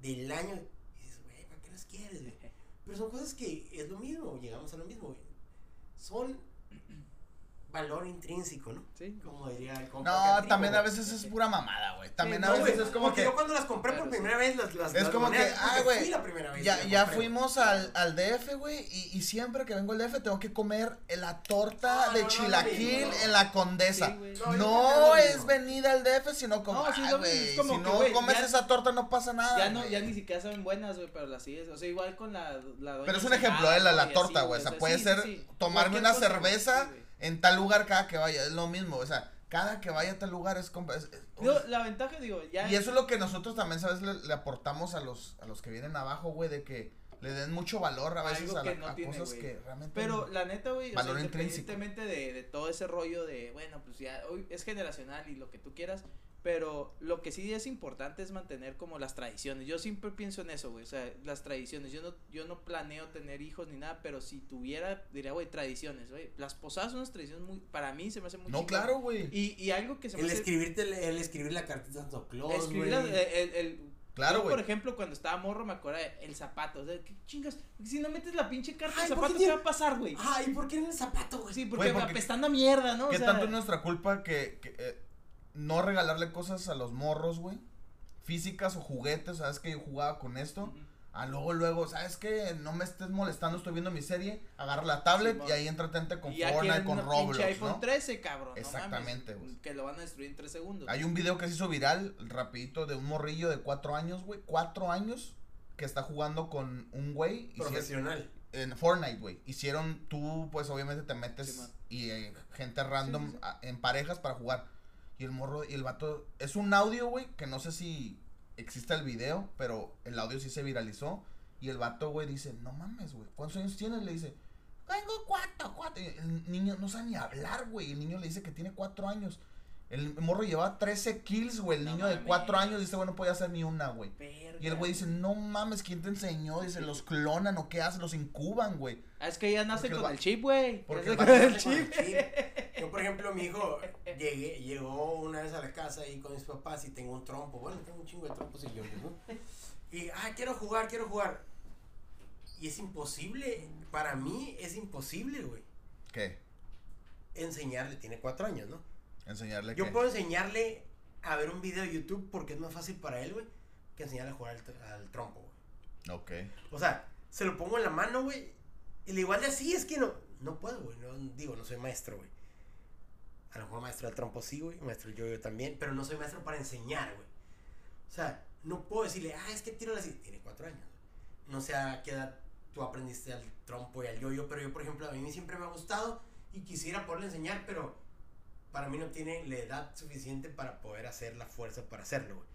del año. Y dices, güey, ¿para qué las quieres, güey? Pero son cosas que es lo mismo, llegamos a lo mismo, güey. Son valor intrínseco, ¿no? Sí. Como diría el compa No, Catrico, también a veces es pura mamada, güey. También Sí, a No, veces güey, es como que. yo cuando las compré por sí. primera vez, las, las Es las como que, ah, güey, fui la primera vez Ya, ya fuimos al, al DF, güey, y, y siempre que vengo al DF tengo que comer la torta Ah, de no, no, chilaquil no, no. en la Condesa. Sí. No, No, es venida al DF, sino como, No, sí, ay, es como si que, no comes ya- esa torta no pasa nada. Ya no, ya ni siquiera saben buenas, güey, pero las sigues. O sea, igual con la. la Pero es un ejemplo, eh, la, torta, güey. O sea, puede ser tomarme una cerveza. En tal lugar cada que vaya, es lo mismo. O sea, cada que vaya a tal lugar es... es- es- Digo, la ventaja, digo, ya. Y eso es lo que nosotros también, ¿sabes? Le, le aportamos a los, a los que vienen abajo, güey, de que le den mucho valor a veces a, la- no a tiene, cosas que realmente... Pero la neta, güey, o sea, Valor independientemente de, de todo ese rollo de, bueno, pues ya, hoy es generacional y lo que tú quieras, pero lo que sí es importante es mantener como las tradiciones. Yo siempre pienso en eso, güey, o sea, las tradiciones. Yo no, yo no planeo tener hijos ni nada, pero si tuviera, diría, güey, tradiciones, güey. Las posadas son unas tradiciones muy, para mí se me hace muy No, claro, güey. Y, y algo que se me El hace... escribirte, el escribir la cartita a Santo Claus, Escribir las- el, el- Claro, yo, güey. por ejemplo, cuando estaba morro me acuerdo de el zapato. O sea, ¿qué chingas? Si no metes la pinche carta Ay, del ¿por qué zapato, ¿qué tiene- va a pasar, güey? Ay, ¿por qué en el zapato, güey? Sí, porque, Güey, porque- apestando a mierda, ¿no? O ¿Qué sea, tanto es nuestra culpa que, que, eh, no regalarle cosas a los morros, güey? Físicas o juguetes, ¿sabes que yo jugaba con esto? Ujú. Ah, luego, luego, ¿sabes qué? No me estés molestando, estoy viendo mi serie, agarra la tablet y ahí entretente con Fortnite, con Roblox, iPhone ¿no? 13, cabrón. Exactamente, güey. Que lo van a destruir en 3 segundos. Hay un video que se hizo viral, rapidito, de un morrillo de cuatro años, güey, cuatro años, que está jugando con un güey. Profesional. En Fortnite, güey. Hicieron, tú, pues, obviamente te metes y eh, gente random Sí, sí, sí. a- en parejas para jugar. Y el morro, y el vato, es un audio, güey, que no sé si existe el video, pero el audio sí se viralizó. Y el vato, güey, dice, no mames, güey, ¿cuántos años tienes? Le dice, tengo cuatro, cuatro. Y el niño no sabe ni hablar, güey. El niño le dice que tiene cuatro años. El morro llevaba 13 kills, güey. El No niño de cuatro años dice, bueno, no podía hacer ni una, güey. Y el güey dice, no mames, ¿quién te enseñó? Dice, los clonan o qué hacen, los incuban, güey. Ah, es que ya nace con va- el chip, güey. porque el con el chip. chip. Yo, por ejemplo, mi hijo llegué, llegó una vez a la casa ahí con mis papás y tengo un trompo. Bueno, tengo un chingo de trompos y yo, ¿no? Y, ah, quiero jugar, quiero jugar. Y es imposible, para mí es imposible, güey, ¿Qué? enseñarle, tiene cuatro años, ¿no? Enseñarle Yo puedo enseñarle a ver un video de YouTube porque es más fácil para él, güey, que enseñarle a jugar al, tr- al trompo, güey. Ok. O sea, se lo pongo en la mano, güey. Y le igual de así es que no. No puedo, güey. No, digo, no soy maestro, güey. A lo mejor maestro del trompo sí, güey. Maestro del yo-yo también. Pero no soy maestro para enseñar, güey. O sea, no puedo decirle, ah, es que tiro así. Tiene cuatro años. No sé a qué edad tú aprendiste al trompo y al yo-yo. Pero yo, por ejemplo, a mí siempre me ha gustado y quisiera poderle enseñar, pero para mí no tiene la edad suficiente para poder hacer la fuerza para hacerlo, güey.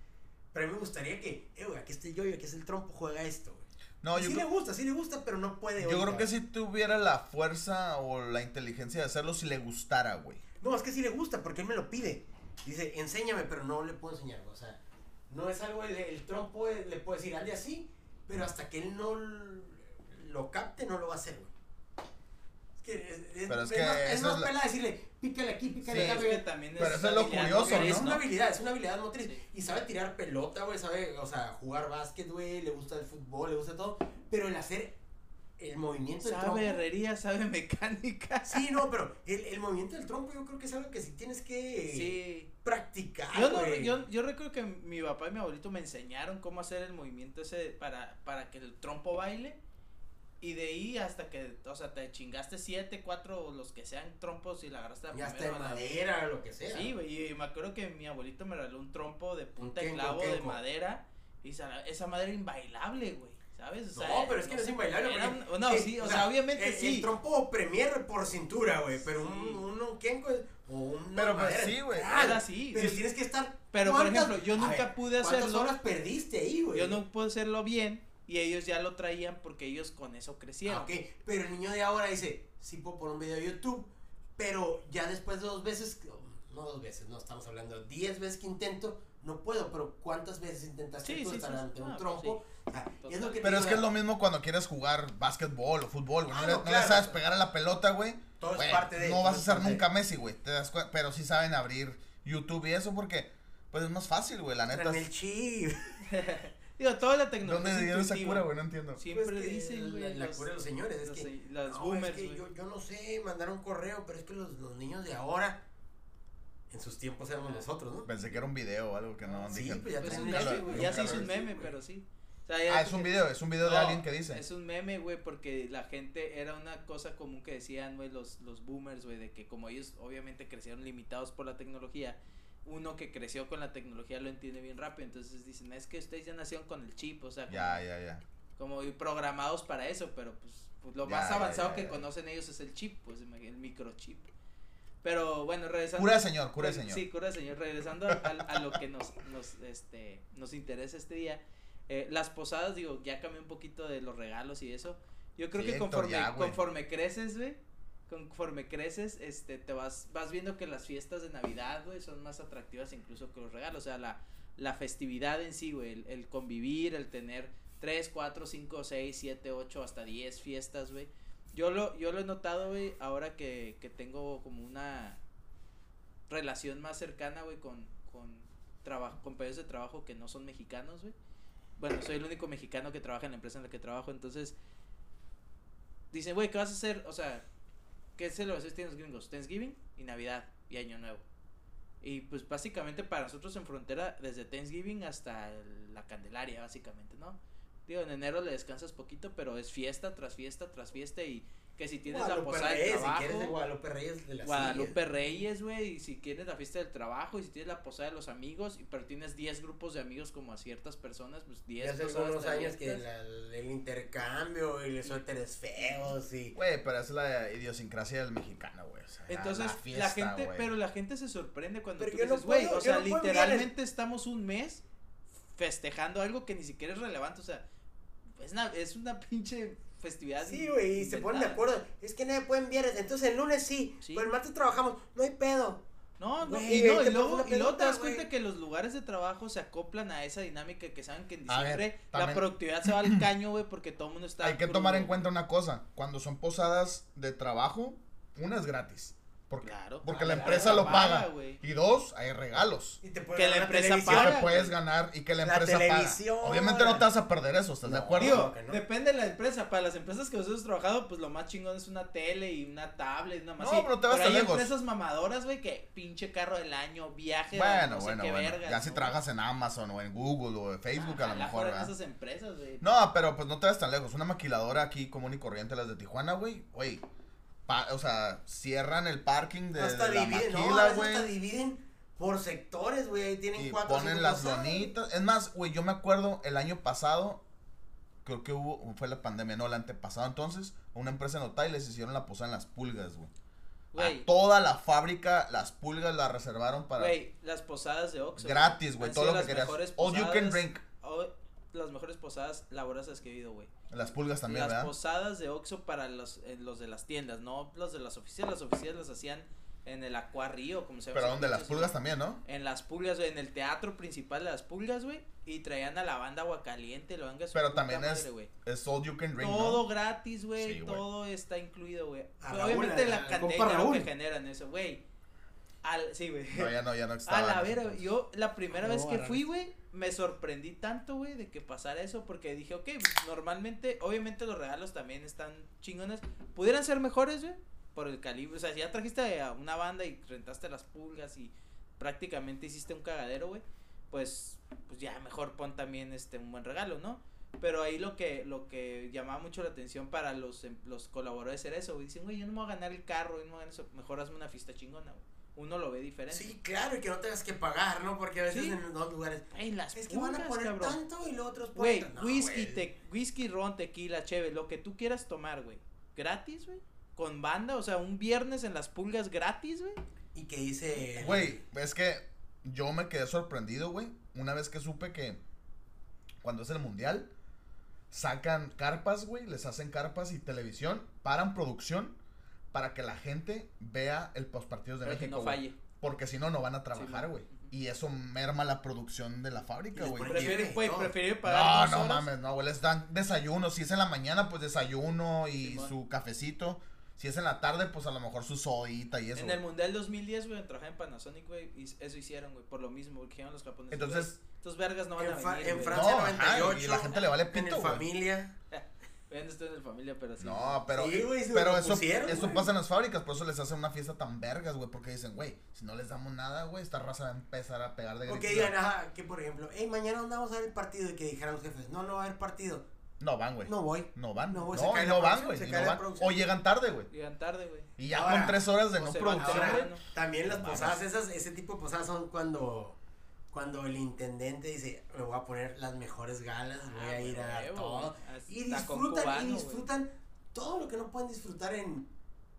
Pero a mí me gustaría que, eh, güey, aquí está el yo-yo, aquí está el trompo, juega esto, güey. No, Y yo, sí creo- le gusta, sí le gusta, pero no puede. yo creo que si tuviera la fuerza o la inteligencia de hacerlo, si le gustara, güey. No, es que sí le gusta, porque él me lo pide. Dice, enséñame, pero no le puedo enseñar. O sea, no es algo, el, el trompo eh, le puede decir, hazle así, pero hasta que él no lo capte, no lo va a hacer, güey. Es que es, es- Pero es es que más, es eso más es la- pela decirle, pícale aquí, pícale Sí, acá, es güey. que también Pero eso es lo curioso, motriz, Es ¿no? una habilidad, es una habilidad motriz. Sí. Y sabe tirar pelota, güey, sabe, o sea, jugar básquet, güey, le gusta el fútbol, le gusta todo. Pero el hacer el movimiento del Sabe trompo. herrería, sabe mecánica. Sí, no, pero el, el movimiento del trompo yo creo que es algo que sí tienes que Sí. practicar, Yo, no, yo, yo recuerdo que mi papá y mi abuelito me enseñaron cómo hacer el movimiento ese para, para que el trompo baile. Y de ahí hasta que, o sea, te chingaste siete, cuatro, los que sean trompos y la agarraste está primera de la- madera, lo que sea. Sí, güey, y me acuerdo que mi abuelito me regaló un trompo de punta de clavo de madera. Y esa, esa madre era inbailable, güey. ¿Sabes? O sea, no, pero es que no es inbailable. era un- no, eh, sí, o, sea, obviamente el, sí. El trompo premier por cintura, güey. Pero un, Sí. un, un kenko es- o un. Pero, pues, madera, sí, güey. ¡ah! Pero sí. tienes que estar. Pero, por ¿cuántas- ejemplo, yo nunca ver, pude ¿Cuántas hacerlo. horas perdiste ahí, güey? Yo no pude hacerlo bien y ellos ya lo traían porque ellos con eso crecieron. Ah, ok, pero el niño de ahora dice: Sí, puedo poner un video de YouTube. Pero ya después de dos veces. No dos veces, no estamos hablando. Diez veces que intento. No puedo, pero ¿cuántas veces intentaste Sí, tú sí, estar sí, ante un pues trompo? Ah, es lo que te Pero es que es lo mismo cuando quieres jugar básquetbol o fútbol, güey. Ah, no, le, no, no le claro. sabes pegar a la pelota, güey. Todo es güey, parte de. No vas a ser nunca Messi, güey. te das cuen- Pero sí saben abrir YouTube y eso porque, pues es más fácil, güey, la neta. Tráeme el chip. Digo, toda la tecnología. ¿Dónde dieron esa cura, güey? No entiendo. Siempre Pues que dicen, güey. La, la los- cura de los señores, es los que. las no, boomers, es que yo, yo no sé, mandar un correo, pero es que los, los niños de ahora, en sus tiempos éramos nosotros, ¿no? Pensé que era un video o algo que no Sí, dije. pues ya Pues nunca meme. Ya se hizo un meme, pero sí. O sea, Ah, es un video, es un video de No, alguien que dice. Es un meme, güey, porque la gente era una cosa común que decían, güey, los, los boomers, güey, de que como ellos obviamente crecieron limitados por la tecnología, uno que creció con la tecnología lo entiende bien rápido, entonces dicen, es que ustedes ya nacieron con el chip, o sea, como, Ya, ya, ya. como programados para eso, pero pues, pues lo Ya, más avanzado ya, que conocen ellos es el chip, pues el microchip. Pero bueno, regresando. Cura señor, cura señor. Sí, cura señor. Regresando a, a- a lo que nos, nos, este, nos interesa este día. eh, las posadas, digo, ya cambié un poquito de los regalos y eso. Yo creo Sí, que Héctor, conforme, ya, conforme creces, güey, conforme creces, este, te vas, vas viendo que las fiestas de Navidad, güey, son más atractivas incluso que los regalos. O sea, la, la festividad en sí, güey, el, convivir, el tener 3, 4, 5, 6, 7, 8, hasta 10 fiestas, güey. Yo lo, yo lo he notado, güey, ahora que, que tengo como una relación más cercana, güey, con, con traba- compañeros de trabajo que no son mexicanos, güey. Bueno, soy el único mexicano que trabaja en la empresa en la que trabajo, entonces dicen, güey, ¿qué vas a hacer? O sea, ¿qué celebraciones tienen los gringos? Thanksgiving y Navidad y Año Nuevo. Y pues básicamente para nosotros en frontera, desde Thanksgiving hasta la Candelaria, básicamente, ¿no? Digo, en enero le descansas poquito, pero es fiesta tras fiesta tras fiesta y que si tienes la posada de Reyes, trabajo. si quieres de Guadalupe Reyes de la Guadalupe Reyes, güey, y si quieres la fiesta del trabajo, y si tienes la posada de los amigos, y pero tienes 10 grupos de amigos como a ciertas personas, pues 10 Ya hace algunos años que la- el intercambio y los suéteres feos y... Güey, pero es la idiosincrasia del mexicano, güey. o sea, Entonces, la, fiesta, gente, güey. pero la gente se sorprende cuando Pero tú no dices, güey, puedo- o sea, no puedo literalmente estamos un mes festejando algo que ni siquiera es relevante, o sea, es una, es una pinche festividad. Sí, güey, y se ponen de acuerdo. Es que nadie puede enviar, entonces el lunes sí, Sí. pero el martes trabajamos, no hay pedo. No, no, y, no, y luego, y luego te das cuenta que los lugares de trabajo se acoplan a esa dinámica que saben que en ver, diciembre la productividad se va al caño, güey, porque todo el mundo está. Hay que crudo. tomar en cuenta una cosa. Cuando son posadas de trabajo, una es gratis. Porque, Claro. porque la la empresa lo paga. Y dos, hay regalos. Y te Que la empresa Que televisión. paga. te puedes ganar y que la La empresa televisión. paga. Obviamente no te vas a perder eso, ¿estás de acuerdo? digo, que no. depende de la empresa. Para las empresas que nosotros hemos trabajado, pues lo más chingón es una tele y una tablet, una más. No, pero te vas pero tan hay lejos. empresas mamadoras, güey, que pinche carro del año, viaje, bueno, no sé bueno, qué bueno. vergas, ya si trabajas en Amazon o en Google o en Facebook a lo mejor, fueran ¿verdad? esas empresas, güey. No, pero pues no te vas tan lejos. Una maquiladora aquí común y corriente, las de Tijuana, güey. Güey. Pa- o sea, cierran el parking de, hasta de la dividen, no, maquila, hasta güey. dividen por sectores, güey, ahí tienen Y cuatro ponen las lonitas. Es más, güey, yo me acuerdo el año pasado, creo que hubo, fue la pandemia, no, el antepasado entonces, una empresa en Otay les hicieron la posada en las pulgas, güey. A toda la fábrica, las pulgas las reservaron para güey, las posadas de Oxxo. gratis, güey, todo lo que las querías. mejores All you can posadas- drink. o- las mejores posadas laborosas que he ido, güey. Las pulgas también, las ¿verdad? posadas de Oxxo para los, eh, los de las tiendas, no los de las oficinas. Las oficinas las hacían en el Acuarrío, como se llama. Pero donde las pulgas también, ¿no? En las pulgas, güey, en el teatro principal de las pulgas, güey. Y traían a la banda Aguacaliente, lo su Pero también es- madre, güey. Es all you can drink, Todo ¿no? gratis, güey. Sí, todo está incluido, güey. Obviamente la al cantidad que generan eso, güey. Al, sí, güey. No, ya no, ya no A la vera, yo la primera No, vez que fui, güey, me sorprendí tanto, güey, de que pasara eso, porque dije, ok, pues, normalmente, obviamente los regalos también están chingones, pudieran ser mejores, güey, por el calibre, o sea, si ya trajiste a una banda y rentaste las pulgas y prácticamente hiciste un cagadero, güey, pues, pues ya mejor pon también, este, un buen regalo, ¿no? Pero ahí lo que, lo que llamaba mucho la atención para los, em- los colaboradores era eso, güey, dicen, güey, yo no me voy a ganar el carro, no me voy a ganar eso, mejor hazme una fiesta chingona, güey. Uno lo ve diferente. Sí, claro, y que no tengas que pagar, ¿no? Porque a veces Sí. en dos lugares. Las Es que van a poner cabrón. tanto y los otros ponen Güey. No, whisky, güey. te, whisky, ron, tequila, cheve, lo que tú quieras tomar, güey. Gratis, güey. Con banda, o sea, un viernes en las pulgas gratis, güey. Y que dice. Güey, es que yo me quedé sorprendido, güey. Una vez que supe que cuando es el mundial, sacan carpas, güey, les hacen carpas y televisión, paran producción para que la gente vea el postpartidos de Pero que México. no güey. falle. Porque si no, no van a trabajar, Sí, güey. ujú. Y eso merma la producción de la fábrica, güey. después- Prefiere, Nieve y güey, pagar No, dos no horas. mames, no, güey, les dan desayuno. Si es en la mañana, pues desayuno y Simón. su cafecito. Si es en la tarde, pues a lo mejor su sodita y eso. En güey. el Mundial 2010, güey, trabajé en Panasonic, güey, y eso hicieron, güey, por lo mismo, porque dijeron los japoneses. Entonces- güey, estos vergas no van En, a venir, en. Francia No, ajá, 98. y la gente le vale En pito, el güey. familia. Güey, no estoy en el familia, pero sí. No, pero, Sí, güey, se pero eso, eso pasa en las fábricas, por eso les hacen una fiesta tan vergas, güey, porque dicen, güey, si no les damos nada, güey, esta raza va a empezar a pegar de gritos. digan, ajá, que por ejemplo, hey, mañana ¿dónde vamos a ver el partido y que dijeran los jefes, no, no va a haber partido. No van, güey. No voy. No van. No, No, güey, se la no van, güey. se y cae no la van. O llegan tarde, güey. Llegan tarde, güey. Y ya Ahora, con tres horas de no producción, Ahora, también las No posadas, esas, ese tipo de posadas son cuando, cuando el intendente dice, me voy a poner las mejores galas, voy Ah, a ir a huevo, todo. Y disfrutan, cubano, y disfrutan todo lo que no pueden disfrutar en,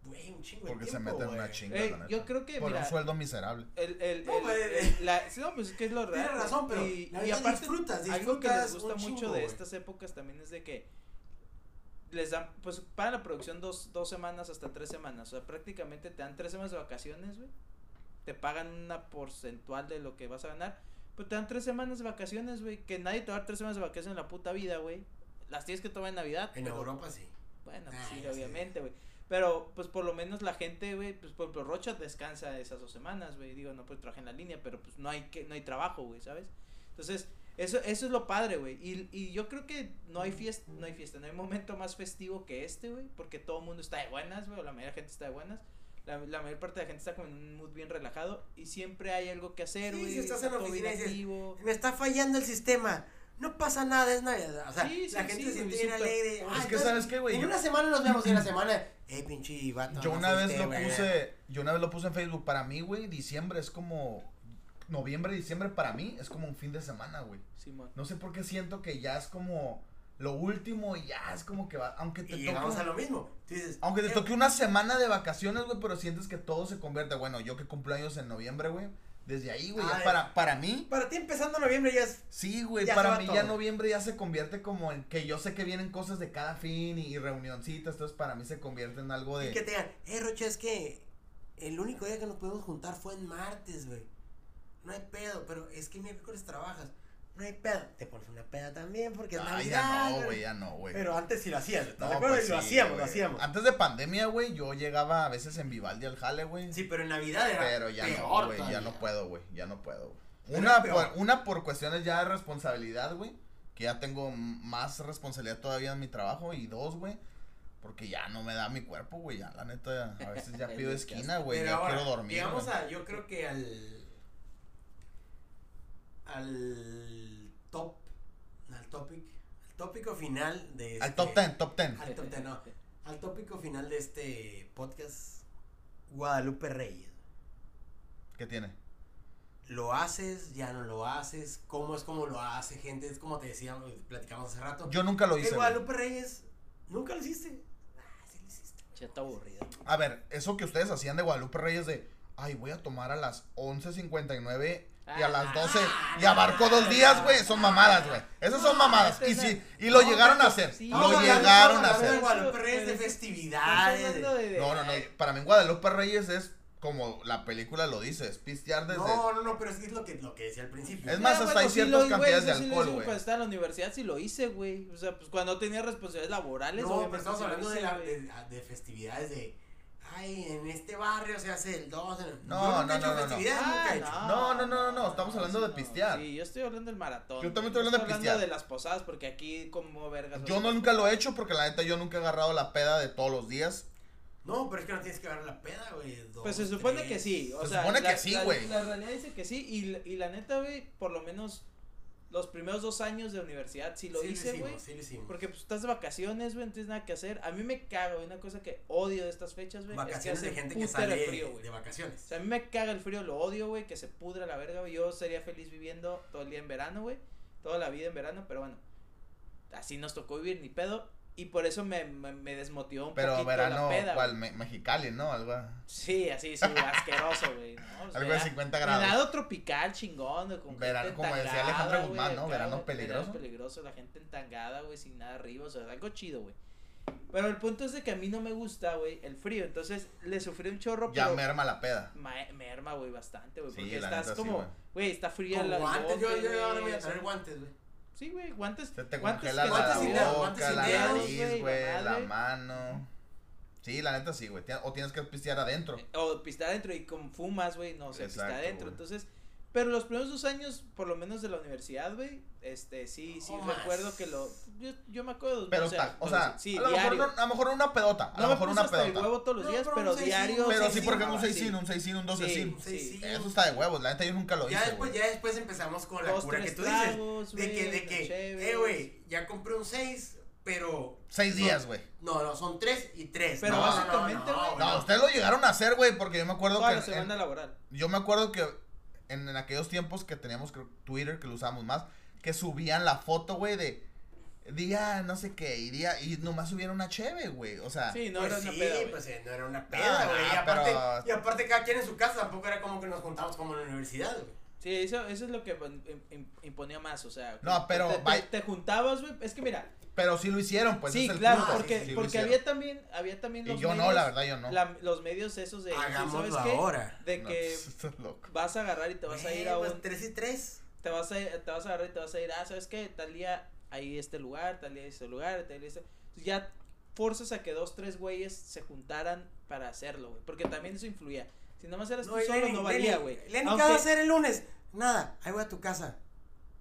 güey, un chingo de Porque se tiempo, meten una chinga, yo creo que, Por mira, un sueldo miserable. el, el, No, el- güey, el- la- sí, no, pues es que es lo. Tienes razón, pero y, la y neta aparte, disfrutas, algo que les disfrutas gusta mucho chingo, de estas épocas también es de que les dan, pues para la producción dos, dos semanas hasta tres semanas, o sea, prácticamente te dan tres semanas de vacaciones, güey, te pagan una porcentual de lo que vas a ganar, pero te dan tres semanas de vacaciones, güey, que nadie te va a dar tres semanas de vacaciones en la puta vida, güey, las tienes que tomar en Navidad. En pero- Europa sí. Bueno, pues sí, obviamente, güey. Pero, pues por lo menos la gente, güey, pues por ejemplo, Rocha descansa esas dos semanas, güey. Digo, no pues trabaja en la línea, pero pues no hay que, no hay trabajo, güey, ¿sabes? Entonces, eso, eso es lo padre, güey. Y, y yo creo que no hay fiesta, no hay fiesta, no hay momento más festivo que este, güey. Porque todo el mundo está de buenas, güey, o la mayoría de la gente está de buenas. La, la mayor parte de la gente está como en un mood bien relajado. Y siempre hay algo que hacer, Sí, güey. si estás está en la oficina dices. Me está fallando el sistema. No pasa nada, es Navidad. O sea, Sí, sí, la gente sí, se siente bien alegre. Es Ah, que, entonces, ¿sabes qué, güey? En Yo- una semana nos vemos y en la semana, eh, pinche vato. Yo no una vez fuiste, lo güey". puse, yo una vez lo puse en Facebook. Para mí, güey, diciembre es como. Noviembre, diciembre para mí es como un fin de semana, güey. No sé por qué siento que ya es como lo último y ya es como que va. Aunque te Y toque. llegamos a lo mismo. Dices, Aunque te eh, toque una semana de vacaciones, güey, pero sientes que todo se convierte. Bueno, yo que cumplo años en noviembre, güey. Desde ahí, güey, Ah, ya para, para mí. Para ti empezando noviembre ya es. Sí, güey, para mí todo. ya noviembre ya se convierte como en que yo sé que vienen cosas de cada fin y, y reunioncitas, entonces para mí se convierte en algo Y de... que te digan, eh, Rocha, es que el único día que nos podemos juntar fue en martes, güey. No hay pedo, pero es que miércoles trabajas. No hay pedo. Te pones una peda también porque es Ay, Navidad. ya no, güey. ya no, güey. Pero antes sí lo hacías, ¿estás de No, acuerdo? pues lo sí, hacíamos, lo hacíamos. Antes de pandemia, güey, yo llegaba a veces en Vivaldi al jale, güey. Sí, pero en Navidad era pero ya peor no, güey, ya no puedo, güey, ya no puedo. güey. Una por, una por cuestiones ya de responsabilidad, güey, que ya tengo más responsabilidad todavía en mi trabajo y dos, güey, porque ya no me da mi cuerpo, güey, ya la neta a veces ya pido esquina, güey, ya ahora, quiero dormir. Llegamos güey. a, yo creo que al. Al top. Al topic. Al tópico final de. Al este- top ten, top ten. Al top ten, no. Al tópico final de este podcast. Guadalupe Reyes. ¿Qué tiene? ¿Lo haces? ¿Ya no lo haces? ¿Cómo es como lo hace gente? Es como te decíamos, platicamos hace rato. Yo nunca lo ¿Qué hice, güey. Guadalupe Reyes? ¿Nunca lo hiciste? Ah, sí lo hiciste. Ya está aburrido. A ver, eso que ustedes hacían de Guadalupe Reyes de, ay, voy a tomar a las 11.59 y a las 12 y abarco dos días, güey, son mamadas, güey. Esas son mamadas. Y sí, y lo llegaron a hacer, sí. lo llegaron a estamos hablando de hacer. Guadalupe Reyes de festividades. No, no, no, para mí Guadalupe Reyes es como la película lo dice, es pistear desde... No, no, no, pero es que es lo que, lo que decía al principio. Es más, Ah, hasta hay sí ciertas güey, cantidades de sí alcohol, güey. Cuando estaba en la universidad sí lo hice, güey. O sea, pues cuando tenía responsabilidades laborales. No, pero estamos sí hablando de, la, de festividades de. Ay, en este barrio se hace el 2. en- No, no, hecho no, no, no. Ah, No, no, no, no, no, estamos hablando de no. pistear. Sí, yo estoy hablando del maratón. Yo también estoy hablando de pistear. de las posadas porque aquí como vergas. Yo no nunca lo he hecho porque la neta yo nunca he agarrado la peda de todos los días. No, pero es que no tienes que agarrar la peda, güey. Pues se supone tres. que sí. O Se sea, supone la- que sí, la- güey. La, realidad dice que sí. Y, la- y la neta, güey, por lo menos los primeros dos años de universidad sí lo Sí hice, güey. sí lo hicimos. Porque pues estás de vacaciones, güey, no tienes nada que hacer. A mí me caga, güey, una cosa que odio de estas fechas, güey. Vacaciones es que de gente que sale frío, güey. de vacaciones. O sea, a mí me caga el frío, lo odio, güey, que se pudra la verga, güey. Yo sería feliz viviendo todo el día en verano, güey. Toda la vida en verano, pero bueno. Así nos tocó vivir ni pedo. Y por eso me, me, me desmotivó un Pero poquito verano, la peda. Me- Mexicali, ¿no? Algo, Sí, así, sí, asqueroso, güey. ¿no? O sea, algo de 50 grados. Verano tropical, chingón, güey, con Verano, como decía Alejandro Guzmán, ¿no? acá, Verano peligroso. Verano peligroso, la gente entangada, güey, sin nada arriba, o sea, algo chido, güey. Pero el punto es de que a mí no me gusta, güey, el frío, entonces le sufrí un chorro, Ya pero merma la peda. ma- merma, güey, bastante, güey, Sí, porque la estás neta sí, como, güey. güey, está fría Con la guantes, yo, bote, yo ahora voy a traer guantes, güey. Sí, güey, guantes. Se te guantes congela que guantes la sin guantes boca, sin la dedos, nariz, güey, la mano. Sí, la neta sí, güey. O tienes que pistear adentro. O pistear adentro y con fumas, güey, no se pistea Exacto, adentro. Entonces, pero los primeros dos años, por lo menos de la universidad, güey, este, sí, sí O más. recuerdo que lo, yo, yo me acuerdo, Pero, o sea, o sea, sí, a, lo mejor no, a lo mejor una pedota. A no lo me mejor una pedota. huevo todos los No, días, pero diario. un Pero seis, sí, sí, por ejemplo, un no, 6 sí. un 6 un 2 Sí, sin. Sí. Eso está de huevos. La neta yo nunca lo Ya hice, después, ya después empezamos con la cura que tres tú dices. De que, de que, eh, güey, ya compré un 6, pero. Seis son- días, güey. No, no, son 3 y 3. Pero no, básicamente, no, no, güey, No, no. ustedes lo llegaron a hacer, güey, porque yo me acuerdo Toda que. la en- semana laboral. yo me acuerdo que en, en aquellos tiempos que teníamos Twitter, que lo usábamos más, que subían la foto, güey, de día no sé qué, y día, y nomás subieron una cheve, güey. O sea, Sí, no pues era una sí, peda, güey. pues eh, no era una peda, Ah, güey. y, ah, aparte, pero- y aparte, cada quien en su casa, tampoco era como que nos juntamos como en la universidad, güey. Sí, eso, eso es lo que im- im- imponía más, o sea. No, pero Te, te- vay- te juntabas, güey, es que mira, pero sí lo hicieron, pues. sí, ese es el claro, punto. porque, Sí, porque había también, había también Y los yo no, medios, la verdad, yo no. la- los medios esos de, Hagámoslo ¿sabes qué? ahora. De No, que estás loco. vas a agarrar y te vas a ir a pues, un, 3 y 3. te vas a, te vas a agarrar y te vas a ir, ah, ¿sabes qué? Tal día hay este lugar, tal hay este lugar, tal día este. Entonces ya forzas a que dos, tres güeyes se juntaran para hacerlo, güey. Porque también eso influía. Si nada más eras tú solo, no valía, güey. Lenny, Aunque- ¿qué vas a hacer el lunes? Nada, ahí voy a tu casa.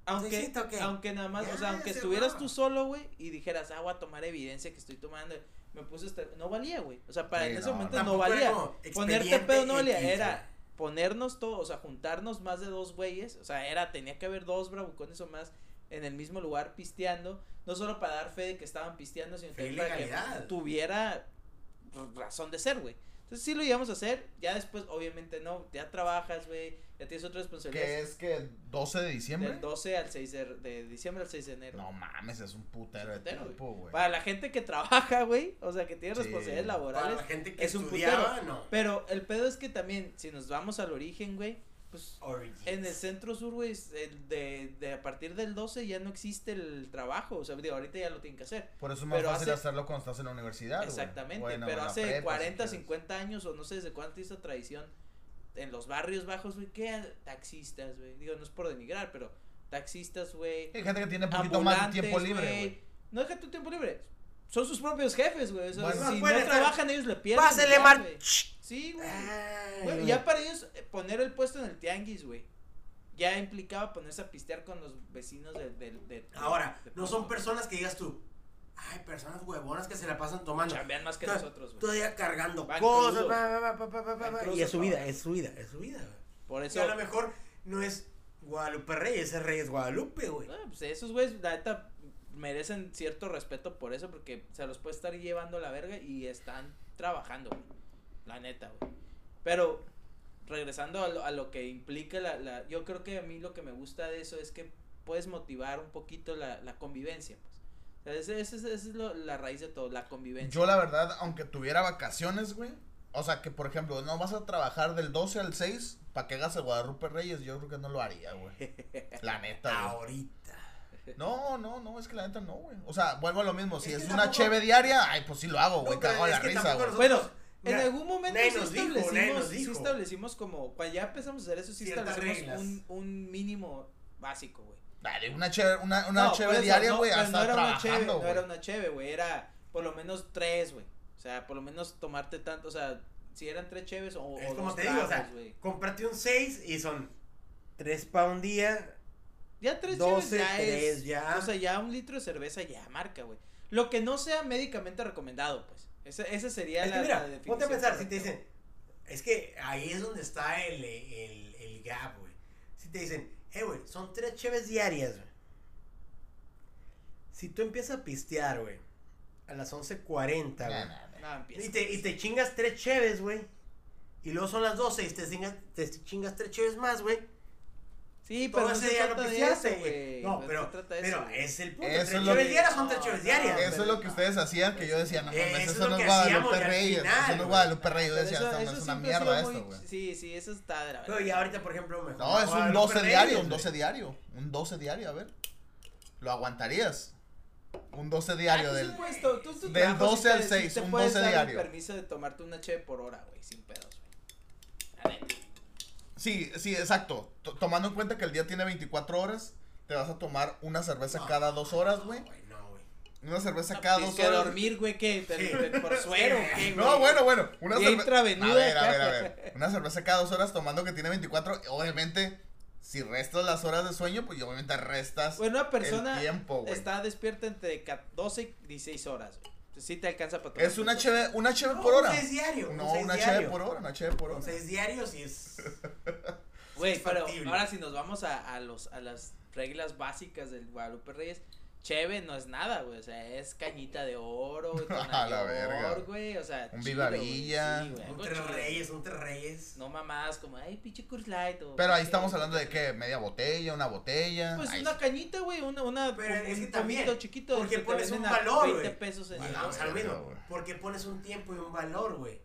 Aunque, ¿Necesito o qué? aunque nada más, Ya, o sea, aunque estuvieras va. tú solo, güey, y dijeras, ah, voy a tomar evidencia que estoy tomando, me puse este, no valía, güey. O sea, para Sí, en ese no, momento Tampoco no valía. Ponerte pedo no valía, X, era ponernos todos, o sea, juntarnos más de dos güeyes, o sea, era, tenía que haber dos bravucones o más en el mismo lugar pisteando, no solo para dar fe de que estaban pisteando, sino también para que tuviera razón de ser, güey. Entonces sí lo íbamos a hacer, ya después obviamente no, ya trabajas, güey, ya tienes otras ¿Qué responsabilidades. es que 12 de diciembre? Del 12 al 6 de, de diciembre al 6 de enero. No mames, es un putero de Putero, tiempo, güey. Para la gente que trabaja, güey, o sea, que tiene Sí. responsabilidades Para laborales. la gente que es un putero. no. Pero el pedo es que también, si nos vamos al origen, güey, pues Origins. en el centro sur, güey, de, de a partir del 12 ya no existe el trabajo. O sea, digo, ahorita ya lo tienen que hacer. Por eso es más pero fácil hace- hacerlo cuando estás en la universidad. Exactamente. Bueno, pero hace prepa, si 40, quieres. 50 años o no sé desde cuánto hizo tradición en los barrios bajos, güey, ¿qué taxistas, güey? Digo, no es por denigrar, pero taxistas, güey. Hay gente que tiene un poquito más de tiempo libre, güey. No deja tu tiempo libre. Son sus propios jefes, güey. O sea, Bueno. si No estar- trabajan, ellos le pierden. Pásele, Mar. Sí, güey. Ya para ellos eh, poner el puesto en el tianguis, güey. Ya implicaba ponerse a pistear con los vecinos de. de, de- Ahora, no son personas que digas tú. Ay, personas huevonas que se la pasan tomando. Chambean más que nosotros, güey. Todavía cargando Van cosas. Y es su vida, es su vida, es su vida, güey. Por Y eso. a lo mejor no es Guadalupe Reyes, es Reyes Guadalupe, güey. Ah, pues esos güeyes, la neta, merecen cierto respeto por eso, porque se los puede estar llevando la verga y están trabajando, güey. La neta, güey. Pero, regresando a lo, a lo que implica la, la. Yo creo que a mí lo que me gusta de eso es que puedes motivar un poquito la, la convivencia, pues. O sea, ese- ese- esa es lo- la raíz de todo, la convivencia. Yo la verdad, aunque tuviera vacaciones, güey. O sea, que por ejemplo, no vas a trabajar del 12 al 6 para que hagas el Guadalupe Reyes, yo creo que no lo haría, güey. La neta, güey. Ahorita. No, no, no, es que la neta no, güey. O sea, vuelvo a lo mismo. Si Es es, que una tampoco- cheve diaria, ay, pues sí lo hago, güey. No, pero cago en es la risa, güey. Bueno, Mira, en algún momento sí nos establecimos, nos sí establecimos como, cuando ya empezamos a hacer eso, sí Ciertas establecimos un, un mínimo básico, güey. Dale, una cheve, una, una No, cheve por eso, diaria, no, güey, pero hasta no era una cheve, no era una cheve, güey, era por lo menos tres, güey. O sea, por lo menos tomarte tanto, o sea, si eran tres cheves o, Es o como dos te digo, o sea, cómprate un 6 y son 3 para un día. Ya tres 12, cheves ya es, ya. o sea, ya un litro de cerveza ya marca, güey. Lo que no sea médicamente recomendado, pues. Ese, ese sería Es la, que mira, la definición. ponte a pensar, si te dicen, es que ahí es donde está el, el, el gap, güey. Si te dicen, eh, güey, son tres cheves diarias, güey. Si tú empiezas a pistear, güey, a las 11.40, Nah, güey. nah, nah. Y te, y te chingas tres cheves, güey. Y luego son las 12 y te chingas, te chingas tres cheves más, güey. Sí, Todo pero no ese se día de pisteaste, güey. No, pero, pero es el punto. Eso tres es lo cheves que- diarias son tres no, diarias. Eso es lo que ustedes hacían, que yo decía, no Eso mames, es eso lo no es Guadalupe Reyes, eso no es. Guadalupe Reyes, yo decía, eso- "Esta eso es una mierda esto, güey. Sí, sí, eso está de la Pero verga. y ahorita, por ejemplo, mejor. No, es un Guadalupe 12 Reyes, diario, un güey. 12 diario, un 12 diario, a ver. ¿Lo aguantarías? Un 12 Ah, diario tú sí del... tú- tu del trabajo 12 sí al te- sí 6, te un puedes 12 dar el diario. permiso de tomarte una cheve por hora, güey, sin neta. Sí, sí, exacto. T- tomando en cuenta que el día tiene 24 horas, te vas a tomar una cerveza No, cada dos horas, güey. No, güey, no. Una cerveza No, cada dos que horas. dormir, güey, ¿qué? ¿Te- Sí. ¿Por suero qué? No, bueno, bueno. Una Y cerve- intravenuda. A ver, a ver, a ver. Una cerveza cada dos horas tomando que tiene 24. Obviamente, si restas las horas de sueño, pues obviamente restas Bueno, una persona el tiempo, güey. está despierta entre ca- 12 y 16 horas, güey. Entonces, sí te alcanza para tomar Es cheve, una cheve No, por un hora. seis diario, No, un cheve por hora, una cheve por hora. seis diarios y es. Güey, pero ahora si nos vamos a, a, los, a las reglas básicas del Guadalupe Reyes, cheve no es nada, güey. O sea, es cañita de oro, güey, A la verga. güey. O sea, Un chido, güey, Viva sí, güey, Un tres chido. reyes, un tres reyes. No mamadas como, ay, pinche Light. Pero ahí estamos hablando de que media botella, una botella. Pues Ay, una cañita, güey, una, una, Pero un es que también, chiquito. porque pones un valor, 20 güey. pesos en Y el vamos a lo verga, mismo. güey. Porque pones un tiempo y un valor, güey.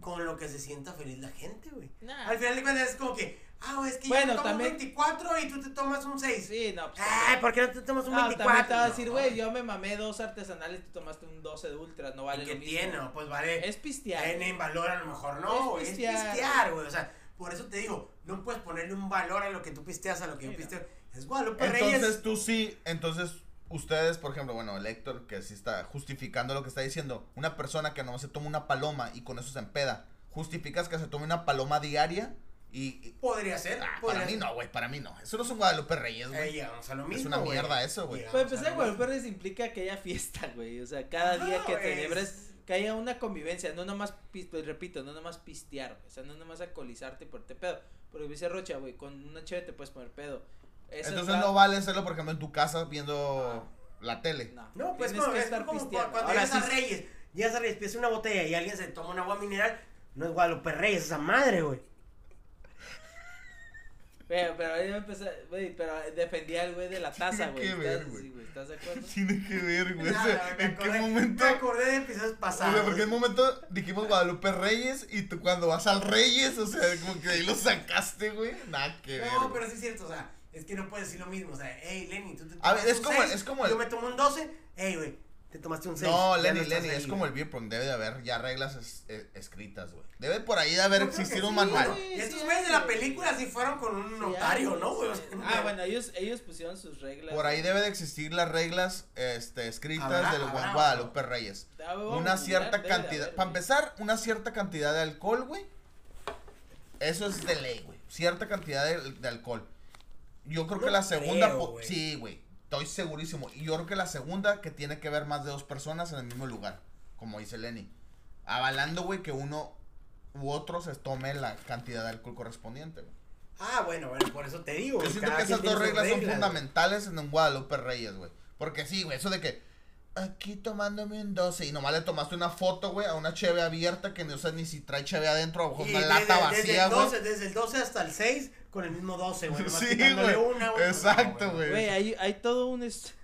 Con lo que se sienta feliz la gente, güey. Nah. Al final de cuentas es como que, ah, es que Bueno, yo tomo también- un 24 y tú te tomas un 6. Sí, no, pues. Ay, ¿por qué no te tomas un No, 24? también te va a decir, No, güey, yo me mamé dos artesanales, tú tomaste un 12 de ultra, no vale ¿Y lo qué mismo. tiene? No, Pues vale. Es pistear. En valor a lo mejor no, güey. Es pistear. güey. O sea, por eso te digo, no puedes ponerle un valor a lo que tú pisteas, a lo que yo Sí, no. pisteo. Es Guadalupe Entonces Reyes. tú sí, entonces ustedes, por ejemplo, bueno, el Héctor que sí está justificando lo que está diciendo, una persona que no se toma una paloma y con eso se empeda, ¿justificas que se tome una paloma diaria? Y, y- Podría ser. ah, podría para mí no, güey, para mí no. Eso no es un Guadalupe Reyes, Eh, güey. llegamos a lo mismo. una mierda eso, güey. Llegamos Pues a empezar Guadalupe. Reyes implica que haya fiesta, güey. O sea, cada día que güey, celebres, es- que haya una convivencia, no nomás, pues, repito, no nomás pistear, güey. O sea, no nomás alcoholizarte y ponerte pedo. Porque dice Rocha, güey, con una chévere te puedes poner pedo. Eso Entonces está- no vale hacerlo, por ejemplo, en tu casa viendo la tele. No, No, pues tienes como, que es estar como pisteando. cuando Ahora llegas a Reyes. Llegas a Reyes, pides una botella y alguien se toma un agua mineral. No es Guadalupe Reyes, esa madre, güey. Pero, pero ahí empecé, güey, pero defendía al güey de la taza, Tiene güey. que ver, ¿Estás, güey. güey, ¿Estás de acuerdo? Tiene que ver, güey. O sea, me ¿En qué acordé- momento? Me acordé de episodios O pasados. sea, porque en un momento dijimos Guadalupe Reyes y tú cuando vas al Reyes, o sea, como que ahí lo sacaste, güey. Nada que ver. No, güey. pero sí es cierto, o sea, es que no puedes decir lo mismo. O sea, hey, Lenny, tú te A ver, es un como- seis, es como el- Yo me tomo un 12, hey, güey, te tomaste un 6. No, Lenny, Lenny, es como el beer pong, debe de haber ya reglas es- eh, escritas, güey. Debe por ahí de haber existido un manual. Y estos Sí, güeyes de la película sí fueron con un notario, ¿no, güey? Ah, bueno, ellos, ellos pusieron sus reglas. Por ahí debe de existir las reglas este, escritas Habrá, del habrá, Guadalupe Reyes. Ah, Una cierta cantidad, haber, para empezar, una cierta cantidad de alcohol, güey. Eso es de ley, güey. Cierta cantidad de, de alcohol. Yo creo que No la segunda, creo, sí, güey. Estoy segurísimo. Y yo creo que la segunda que tiene que ver más de dos personas en el mismo lugar, como dice Lenny. Avalando, güey, que uno u otro se tome la cantidad de alcohol correspondiente, güey. Ah, bueno, bueno, por eso te digo. Yo siento que esas dos reglas son fundamentales en un Guadalupe Reyes, güey. Porque sí, güey, eso de que aquí tomándome un 12 y nomás le tomaste una foto, güey, a una cheve abierta que no sé ni si trae cheve adentro o una desde- lata desde vacía, el güey. 12, Desde el 12 hasta el 6 con el mismo 12, güey. Sí, güey. una, güey. Exacto, güey. Güey, hay, hay todo un. es-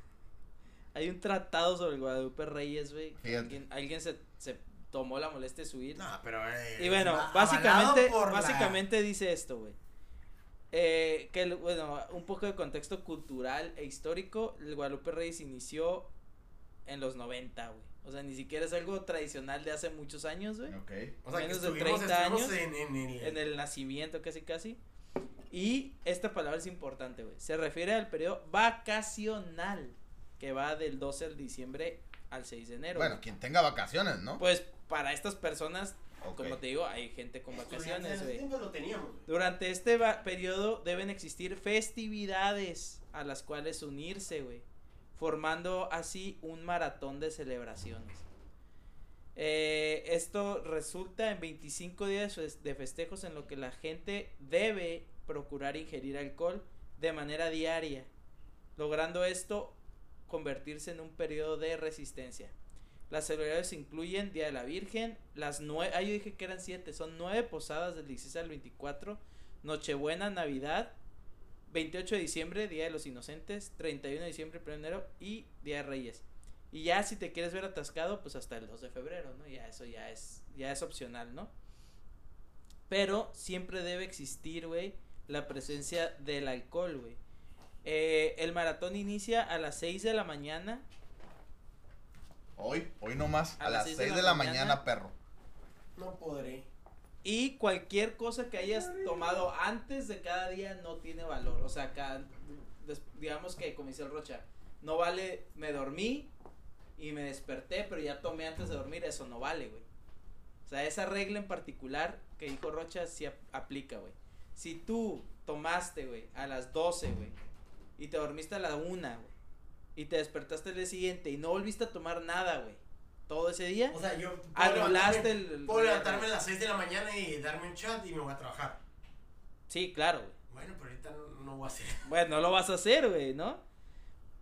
Hay un tratado sobre el Guadalupe Reyes, güey. Alguien, alguien se, se tomó la molestia de subir. No, pero. eh, Y bueno, básicamente, la- básicamente dice esto, güey. Eh, que, el- bueno, un poco de contexto cultural e histórico, el Guadalupe Reyes inició en los 90, güey. O sea, ni siquiera es algo tradicional de hace muchos años, güey. Ok. O sea, que de estuvimos, 30 estuvimos años en, en el. En el nacimiento, casi, casi. Y esta palabra es importante, güey. Se refiere al periodo vacacional, que va del 12 de diciembre al 6 de enero. Bueno, güey. quien tenga vacaciones, ¿no? Pues para estas personas, como te digo, hay gente con vacaciones, güey. tiempo lo teníamos, güey. Durante este periodo deben existir festividades a las cuales unirse, güey. Formando así un maratón de celebraciones. Eh, esto resulta en 25 días de festejos en lo que la gente debe procurar ingerir alcohol de manera diaria, logrando esto convertirse en un periodo de resistencia. Las celebraciones incluyen Día de la Virgen, las nueve, ah, yo dije que eran siete, son nueve posadas del 16 al 24, Nochebuena, Navidad, 28 de diciembre, Día de los Inocentes, 31 de diciembre, 1 de enero y Día de Reyes. Y ya si te quieres ver atascado, pues hasta el 2 de febrero, ¿no? Ya eso ya es, ya es opcional, ¿no? Pero siempre debe existir, güey, la presencia del alcohol, güey. Eh, el maratón inicia a las 6 de la mañana Hoy, hoy nomás, A a, las las seis 6 de la mañana. mañana, perro. No podré. Y cualquier cosa que hayas tomado antes de cada día no tiene valor. O sea, cada, digamos que, como dice el Rocha, no vale, me dormí y me desperté, pero ya tomé antes de dormir, eso no vale, güey. O sea, esa regla en particular que dijo Rocha sí ap- aplica, güey. Si tú tomaste, güey, a las 12, güey, y te dormiste a la 1, güey, y te despertaste el día siguiente y no volviste a tomar nada, güey, todo ese día, O sea, yo puedo anulaste levantarme, el... puedo levantarme a las 6 de la mañana y darme un shot y me voy a trabajar. Sí, claro, güey. Bueno, pero ahorita no, no voy a hacer. Bueno, no lo vas a hacer, güey, ¿no?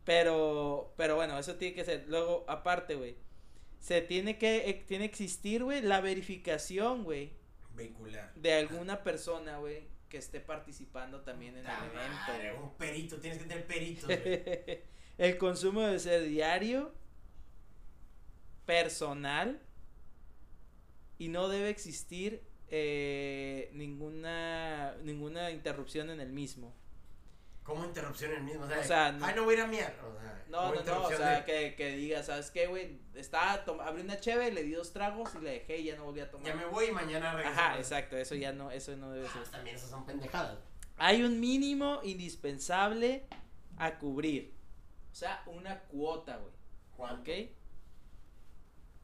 Pero, pero bueno, eso tiene que ser. Luego, aparte, güey, se tiene que, tiene que existir, güey, la verificación, güey, Vehicular. de alguna persona, güey, que esté participando también en el evento. un perito, tienes que tener peritos, güey. el consumo debe ser diario, personal, y no debe existir eh, ninguna, ninguna interrupción en el mismo. Como interrupción en el mismo. O sea, O sea, no- ay, no voy a ir a. O sea, No, no, no, o sea, de- que, que diga, ¿sabes qué, güey? Estaba, tom- abrí una cheve, le di dos tragos y le dejé y ya no volví a tomar. Ya me voy y mañana regreso. Ajá, exacto, eso ya no, eso no debe Ah, ser. también esas son pendejadas. Hay un mínimo indispensable a cubrir. O sea, una cuota, güey. ¿Cuánto? ¿Ok?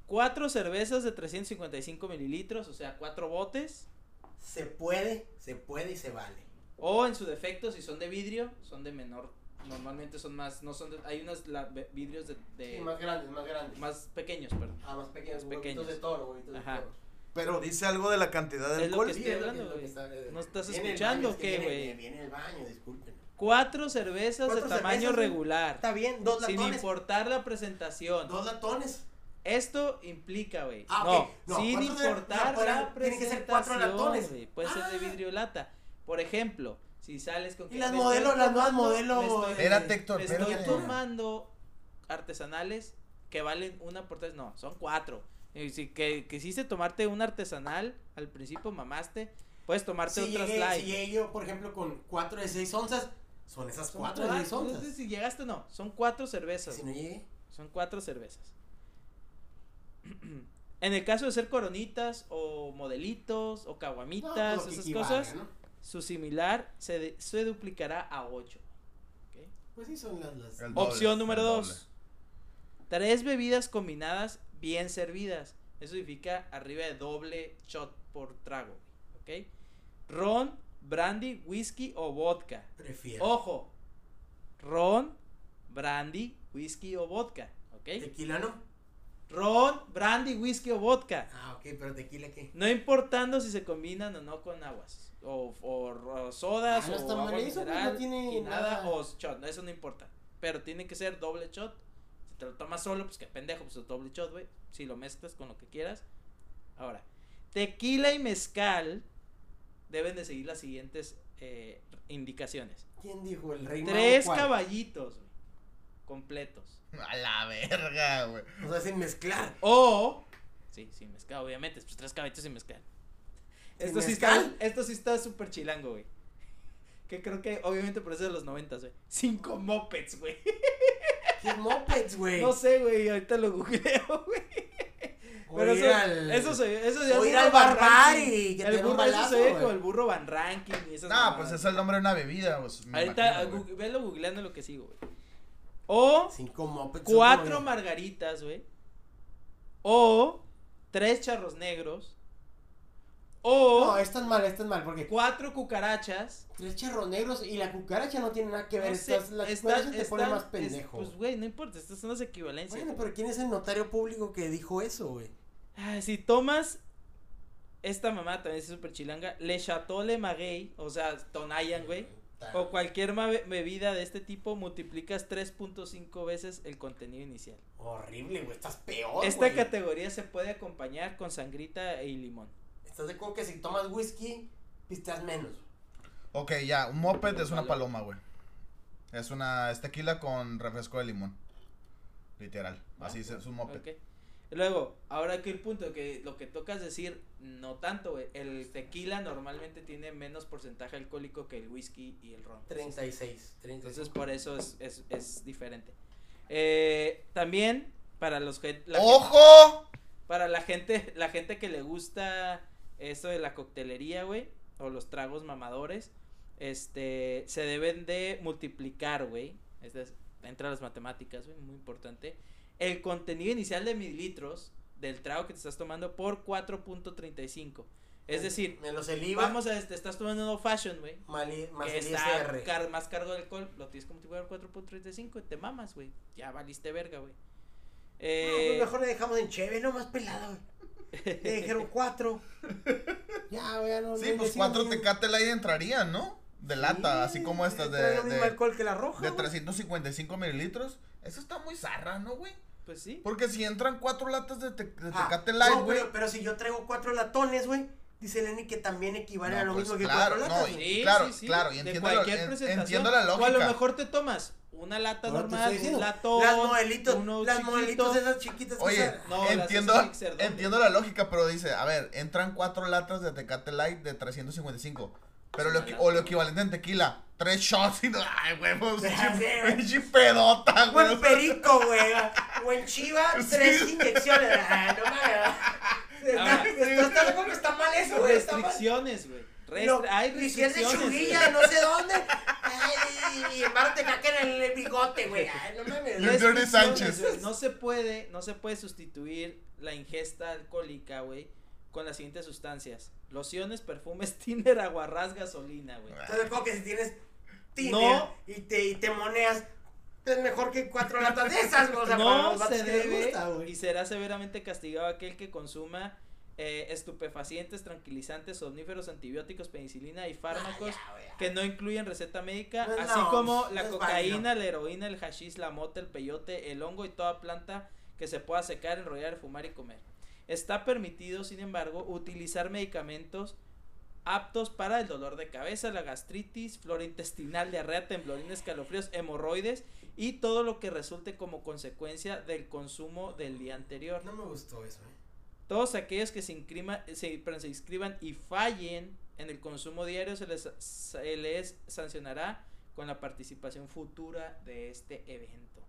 Cuatro cervezas de 355 mililitros, o sea, cuatro botes. Se puede, se puede y se vale. O en su defecto, si son de vidrio, son de menor. Normalmente son más, no son de, hay unos la- vidrios de, de- Sí, más grandes, más grandes. más pequeños, perdón. Ah, más pequeños, más pequeños. de toro, de toro. Pero dice algo de la cantidad de Es alcohol. que Sí, es hablando, está- eh, ¿No estás viene escuchando o qué, es que viene- güey? Viene el baño, disculpen. Cuatro cervezas de ¿Cuántas tamaño cervezas, regular. Está bien, dos Sin latones. importar la presentación. Dos latones. Esto implica, güey. Ah, no, ok. No, sin ¿cuántos de- importar no, pero la tienen que ser cuatro presentación, latones. Puede ser de Ah. vidrio lata. Por ejemplo, si sales con Y las modelos, las nuevas modelos, Espérate, Héctor, estoy tomando artesanales que valen una por tres. No, son cuatro. Si que quisiste tomarte un artesanal, al principio mamaste, puedes tomarte Si otras llegué, light. si llegué yo, por ejemplo, con cuatro de seis onzas, son esas Son cuatro de seis onzas. Si llegaste, no. Son cuatro cervezas. Si no llegué, Son cuatro cervezas. En el caso de ser coronitas o modelitos o caguamitas, pues esas cosas, ¿no? su similar se, de- se duplicará a 8. Pues sí, son las. las... Doble, Opción número el 2. Tres bebidas combinadas bien servidas. Eso significa arriba de doble shot por trago. ¿Ok? Ron, brandy, whisky o vodka. Prefiero. Ojo. Ron, brandy, whisky o vodka. ¿Ok? ¿Tequila no? Ron, brandy, whisky o vodka. Ah, ok, pero tequila qué. No importando si se combinan o no con aguas. O, o- o sodas Ah, no o agua eso, pues, mineral. no tiene y nada, nada. o shot. Eso no importa. Pero tiene que ser doble shot. Si te lo tomas solo, pues qué pendejo, pues es doble shot, güey. Si lo mezclas con lo que quieras. Ahora, tequila y mezcal deben de seguir las siguientes eh, indicaciones. ¿Quién dijo? El rey Tres caballitos, güey, completos. A la verga, güey. O sea, sin mezclar. O. Sí, sin mezcal, obviamente. Pues tres caballitos sin mezcal. ¿Sin Esto sí, está, esto sí está súper chilango, güey. Que creo que, obviamente, por eso es de los noventas, güey. Cinco mopeds, güey. ¿Qué mopeds, güey? No sé, güey. Ahorita lo googleo, güey. O Pero ir eso, al- eso se eso ya o es ir al y que el burro, eso balazo, se ve güey. como el burro Van Ranking y esas No, mamadas. pues es el nombre de una bebida. Pues, me Ahorita, gu- velo googleando lo que sigo, güey. O Cinco mopeds. son cuatro margaritas, güey. O tres charros negros. O No, están mal, están mal, porque cuatro cucarachas. tres charros negros y la cucaracha no tiene nada que ver. No sé, están- cucarachas te están- más es- pendejo. pues, güey, no importa, estas son las equivalencias. bueno, pero ¿quién es el notario público que dijo eso, güey? Ah, si tomas esta mamá también es súper chilanga, Le Chateau Le Maguey, o sea, Tonayan, güey, o cualquier bebida de este tipo, multiplicas 3.5 veces el contenido inicial. Horrible, güey, estás peor, Esta categoría se puede acompañar con sangrita y limón. Estás de acuerdo que si tomas whisky, pisteas menos. Ok, ya. Un moped es una paloma, güey. Es una. Es tequila con refresco de limón. Literal. Así es, es un moped. Ok. Y Luego, ahora aquí el punto que lo que tocas decir, no tanto, güey. El tequila normalmente tiene menos porcentaje alcohólico que el whisky y el ron. 36, 36. Entonces por eso es, es, es diferente. Eh, también para los que ¡Ojo! para la gente la gente que le gusta esto de la coctelería, güey, o los tragos mamadores, este se deben de multiplicar, güey. Este es entra las matemáticas, güey, muy importante. El contenido inicial de mililitros del trago que te estás tomando por 4.35. Es decir, Me los eliva. vamos a, te estás tomando un old fashion, güey. Más Que el está car- más cargo de alcohol, lo tienes como tipo de 4.35 y te mamas, güey. Ya valiste verga, güey. No, Eh, pues mejor le dejamos en cheve, no más pelada, güey. Le dijeron cuatro. Ya, güey, no. Sí, no pues cuatro Tecate Light entrarían, ¿no? De lata, así como estas de, el mismo de, alcohol que la roja. de güey. 355 mililitros. Eso está muy zarra, ¿no, güey? Pues sí. Porque si entran cuatro latas de, te- de Ah, Tecate Light, no, güey. pero, pero si yo traigo cuatro latones, güey, dice Lenny que también equivale No, a lo pues, mismo que claro, cuatro no, latas. y- güey. Sí, claro, sí, sí, claro, y de entiendo la- cualquier en- presentación. entiendo la O a lo lógica. mejor te tomas una lata te normal, un latón, las modelitos, las chiquito. modelitos esas chiquitas que Oye, usan- No, entiendo, entiendo la lógica, pero dice, a ver, entran cuatro latas de Tecate Light de 355. Pero lo, o lo equivalente en tequila, tres shots y no, ay, güey, pues, pinche- güey. pinche pedota, güey. Buen perico, güey. O en Chiva, Sí. tres inyecciones. Ah, no mames. Está, está, está, como está mal eso, güey. Restricciones, güey. Restri- Lo- hay y si es de restricciones. churrilla, no sé dónde. Ay, y embargo te caca en el bigote, güey. Ay, no mames. Restricciones, Sánchez. güey. No se puede, no se puede sustituir la ingesta alcohólica, güey, con las siguientes sustancias. Lociones, perfumes, tiner, aguarrás, gasolina, güey. Entonces, como que si tienes No. y, te, y te moneas, es mejor que cuatro latas de esas, güey. O sea, no se debe gusta, y será severamente castigado aquel que consuma eh, estupefacientes, tranquilizantes, somníferos, antibióticos, penicilina y fármacos Ah, ya, que no incluyen receta médica, Pues así no, como no la cocaína, la heroína, el hashish, la mota, el peyote, el hongo y toda planta que se pueda secar, enrollar, fumar y comer. Está permitido, sin embargo, utilizar medicamentos aptos para el dolor de cabeza, la gastritis, flora intestinal, diarrea, temblorina, escalofríos, hemorroides y todo lo que resulte como consecuencia del consumo del día anterior. No me gustó eso, eh. Todos aquellos que se, inscriban, se, perdón, se inscriban y fallen en el consumo diario se les, se les sancionará con la participación futura de este evento.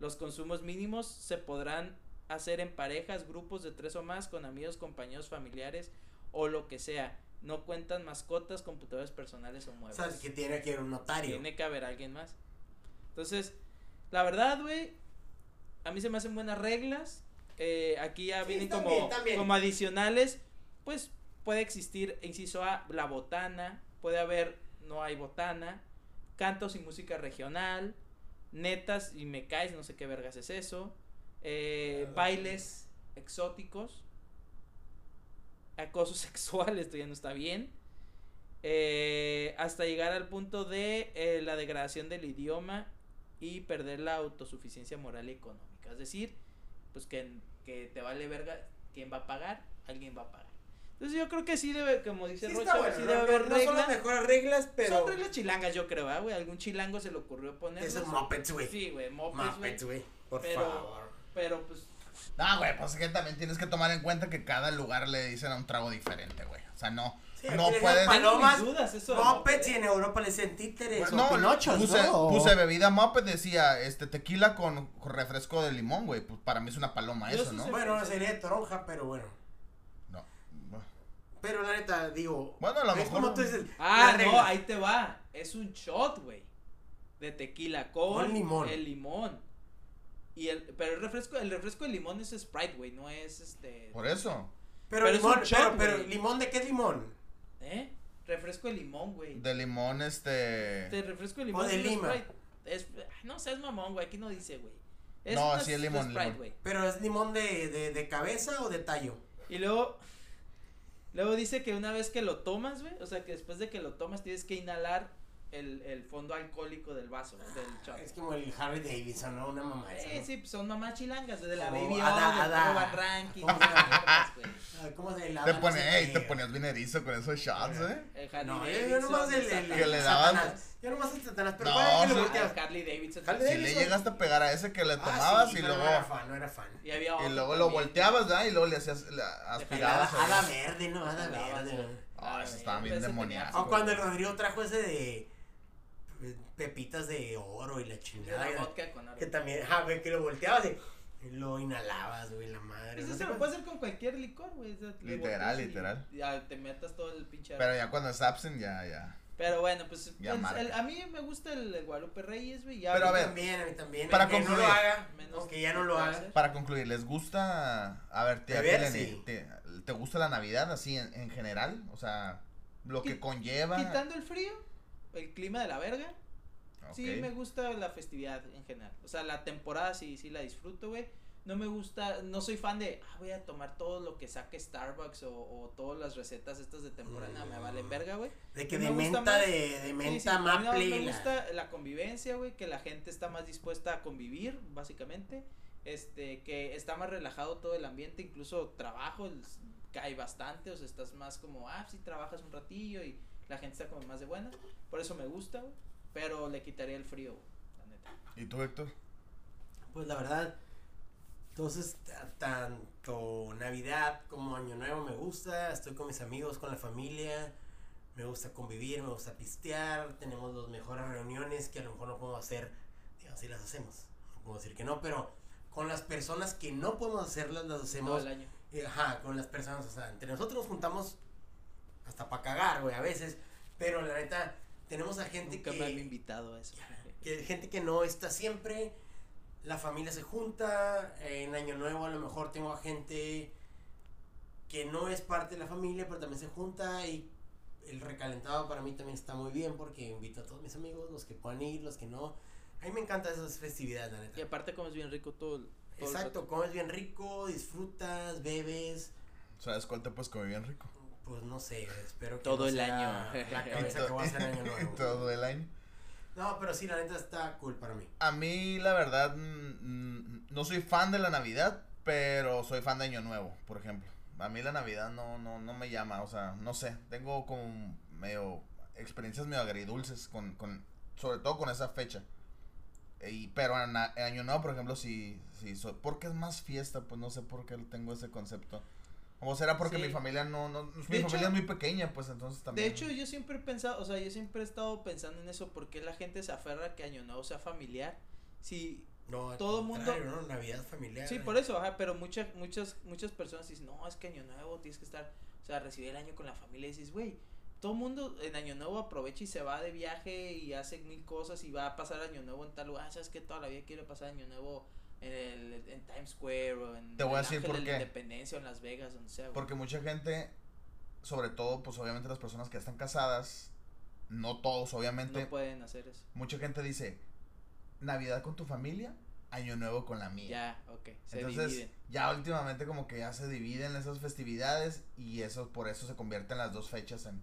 Los consumos mínimos se podrán hacer en parejas, grupos de tres o más, con amigos, compañeros, familiares o lo que sea. No cuentan mascotas, computadores personales o muebles. sea, que tiene que haber un notario. Tiene que haber alguien más. Entonces, la verdad, güey, a mí se me hacen buenas reglas. Eh, aquí ya Sí, vienen como, como adicionales. Pues puede existir, inciso A, la botana. Puede haber, no hay botana. Cantos y música regional. Netas y me caes, no sé qué vergas es eso. Eh, Ah. bailes exóticos. Acoso sexual, esto ya no está bien. Eh, hasta llegar al punto de eh, la degradación del idioma y perder la autosuficiencia moral y económica. Es decir, pues que, que te vale verga quién va a pagar, alguien va a pagar. Entonces yo creo que sí debe, como dice Sí, Rocha, está bueno. sí no, debe no- haber no son las mejores reglas, pero. Son reglas chilangas, yo creo, ¿ah, güey. Algún chilango se le ocurrió poner. Esos Muppets, güey. Sí, güey, mopeds, güey. Por Pero- favor. Pero pues No, güey, pues es que también tienes que tomar en cuenta que cada lugar le dicen a un trago diferente, güey. O sea, no, Sí, no puedes... Palomas, dudas, eso. Muppets y en Europa le dicen títeres Pues no, pinochos, puse, ¿no? puse bebida Muppet, decía, este, tequila con, con refresco de limón, güey. Pues para mí es una paloma eso, sí ¿no? Bueno, sería de toronja, pero bueno. No. Pero la neta, digo. Bueno, a lo es mejor- como tú dices. Ah, no, ahí te va. Es un shot, güey. De tequila con, Con limón. El limón. Y el, pero el refresco, el refresco de limón es Sprite, güey, no es este. Por eso. Pero, pero es limón, un shot, pero, limón, ¿de qué es limón? ¿Eh? Refresco de limón, güey. De limón, este... De refresco de limón. O de lima. Sprite. Es, no seas mamón, güey, aquí no dice, güey. Es No, una- sí es limón, Sprite, limón. güey. Pero es limón de, de, de cabeza o de tallo. Y luego, luego dice que una vez que lo tomas, güey, o sea, que después de que lo tomas tienes que inhalar el, el fondo alcohólico del vaso, del shot. Es como el Harry Davidson, ¿no? Una mamá Sí, ¿no? sí, pues son mamás chilangas, desde la Oh, Baby Ada- Ranking, ¿Cómo se güey. Ah, ¿Cómo se la Te, pone, ey, te ponías bien erizo con esos shots, ¿eh? El Harley No, yo, Davidson, yo nomás el, el, Satanás. Que le daban- Satanás. Yo nomás el Satanás, pero No, ¿cuál es el que Ah, el Harley Davidson. Harley Si le llegaste a pegar a ese que le Ah, tomabas sí, y luego... No era fan, no era fan. Y había Y otro luego lo volteabas, ¿verdad? Y luego le hacías, aspirabas. hada verde, ¿no? Hada verde. Ah, estaban bien demoniados. O cuando el. Rodrigo trajo ese de eh, pepitas de oro y la chingada. la vodka con oro. Que también, ah, ve que lo volteabas y lo inhalabas, güey, la madre. Pues no eso sé lo puedes hacer con cualquier licor, güey. o sea, le Literal, literal. Ya te metas todo el pinche. Pero ya cuando es absent, ya, ya. Pero bueno, pues Ya el- marca. el- a mí me gusta el, el Guadalupe Reyes, güey. ya Pero a A mí ver, también, a mí también. para aunque no lo concluir. haga, Menos aunque ya no lo puede haga. Para concluir, ¿les gusta, a ver, te, Beber, te- sí. te, te gusta la Navidad así en, en general? O sea, lo que conlleva. Quitando el frío, el clima de la verga, sí me gusta la festividad en general. O sea, la temporada sí, sí la disfruto, güey. No me gusta, no soy fan de, ah, voy a tomar todo lo que saque Starbucks o, o todas las recetas estas de temporada. Me valen verga, güey. De que Me de menta, más- de, de menta a mí nada más maple. me gusta la convivencia, güey, que la gente está más dispuesta a convivir, básicamente. Este, que está más relajado todo el ambiente, incluso trabajo el- cae bastante, o sea, estás más como, ah, sí, trabajas un ratillo y la gente está como más de buena. Por eso me gusta, güey, pero le quitaría el frío, güey, la neta. ¿Y tú, Héctor? Pues la verdad, entonces ta- tanto Navidad como Año Nuevo me gusta, estoy con mis amigos, con la familia, me gusta convivir, me gusta pistear, tenemos las mejores reuniones que a lo mejor no podemos hacer, digamos, si las hacemos, no puedo decir que no, pero con las personas que no podemos hacerlas, las Todo hacemos, el año. y, ajá, con las personas, o sea, entre nosotros nos juntamos hasta para cagar, güey, a veces, pero la neta, tenemos a gente Nunca que me han invitado a eso. que gente que no está siempre, la familia se junta, en Año Nuevo a lo mejor tengo a gente que no es parte de la familia, pero también se junta y el recalentado para mí también está muy bien porque invito a todos mis amigos, los que puedan ir, los que no. A mí me encantan esas festividades, la neta. Y aparte como es bien rico todo el... todo Exacto, comes bien rico, disfrutas, bebes, ¿Sabes cuál te puedes comer bien rico? Pues no sé, espero que Todo no el sea año. La cabeza que voy a hacer en Año Nuevo. Todo el año. No, pero sí, la neta está cool para mí. A mí, la verdad, mm, mm, no soy fan de la Navidad, pero soy fan de Año Nuevo, por ejemplo. A mí la Navidad no, no, no me llama, o sea, no sé, tengo como medio experiencias medio agridulces con, con sobre todo con esa fecha. Y, pero en Año Nuevo, por ejemplo, sí, sí, soy, porque es más fiesta, pues no sé por qué tengo ese concepto. O será porque Sí. mi familia no, no mi hecho- familia es muy pequeña, pues entonces también. De hecho, yo siempre he pensado, o sea, yo siempre he estado pensando en eso, porque la gente se aferra a que Año Nuevo sea familiar. Si No, Todo mundo- ¿no? Navidad familiar. Sí, por eso, ajá, pero muchas, muchas, muchas personas dicen, no, es que año nuevo tienes que estar, o sea, recibir el año con la familia y dices, güey, todo mundo en año nuevo aprovecha y se va de viaje y hace mil cosas y va a pasar año nuevo en tal lugar, sabes que toda la vida quiero pasar año nuevo en, el, en Times Square o en Te voy a decir Ángel por de qué. la Independencia o en Las Vegas, donde sea. güey. Porque mucha gente, sobre todo, pues obviamente las personas que están casadas, no todos, obviamente, no pueden hacer eso. mucha gente dice, Navidad con tu familia, Año Nuevo con la mía. Ya, ok, se Entonces, dividen. ya últimamente como que ya se dividen esas festividades y eso por eso se convierten las dos fechas en...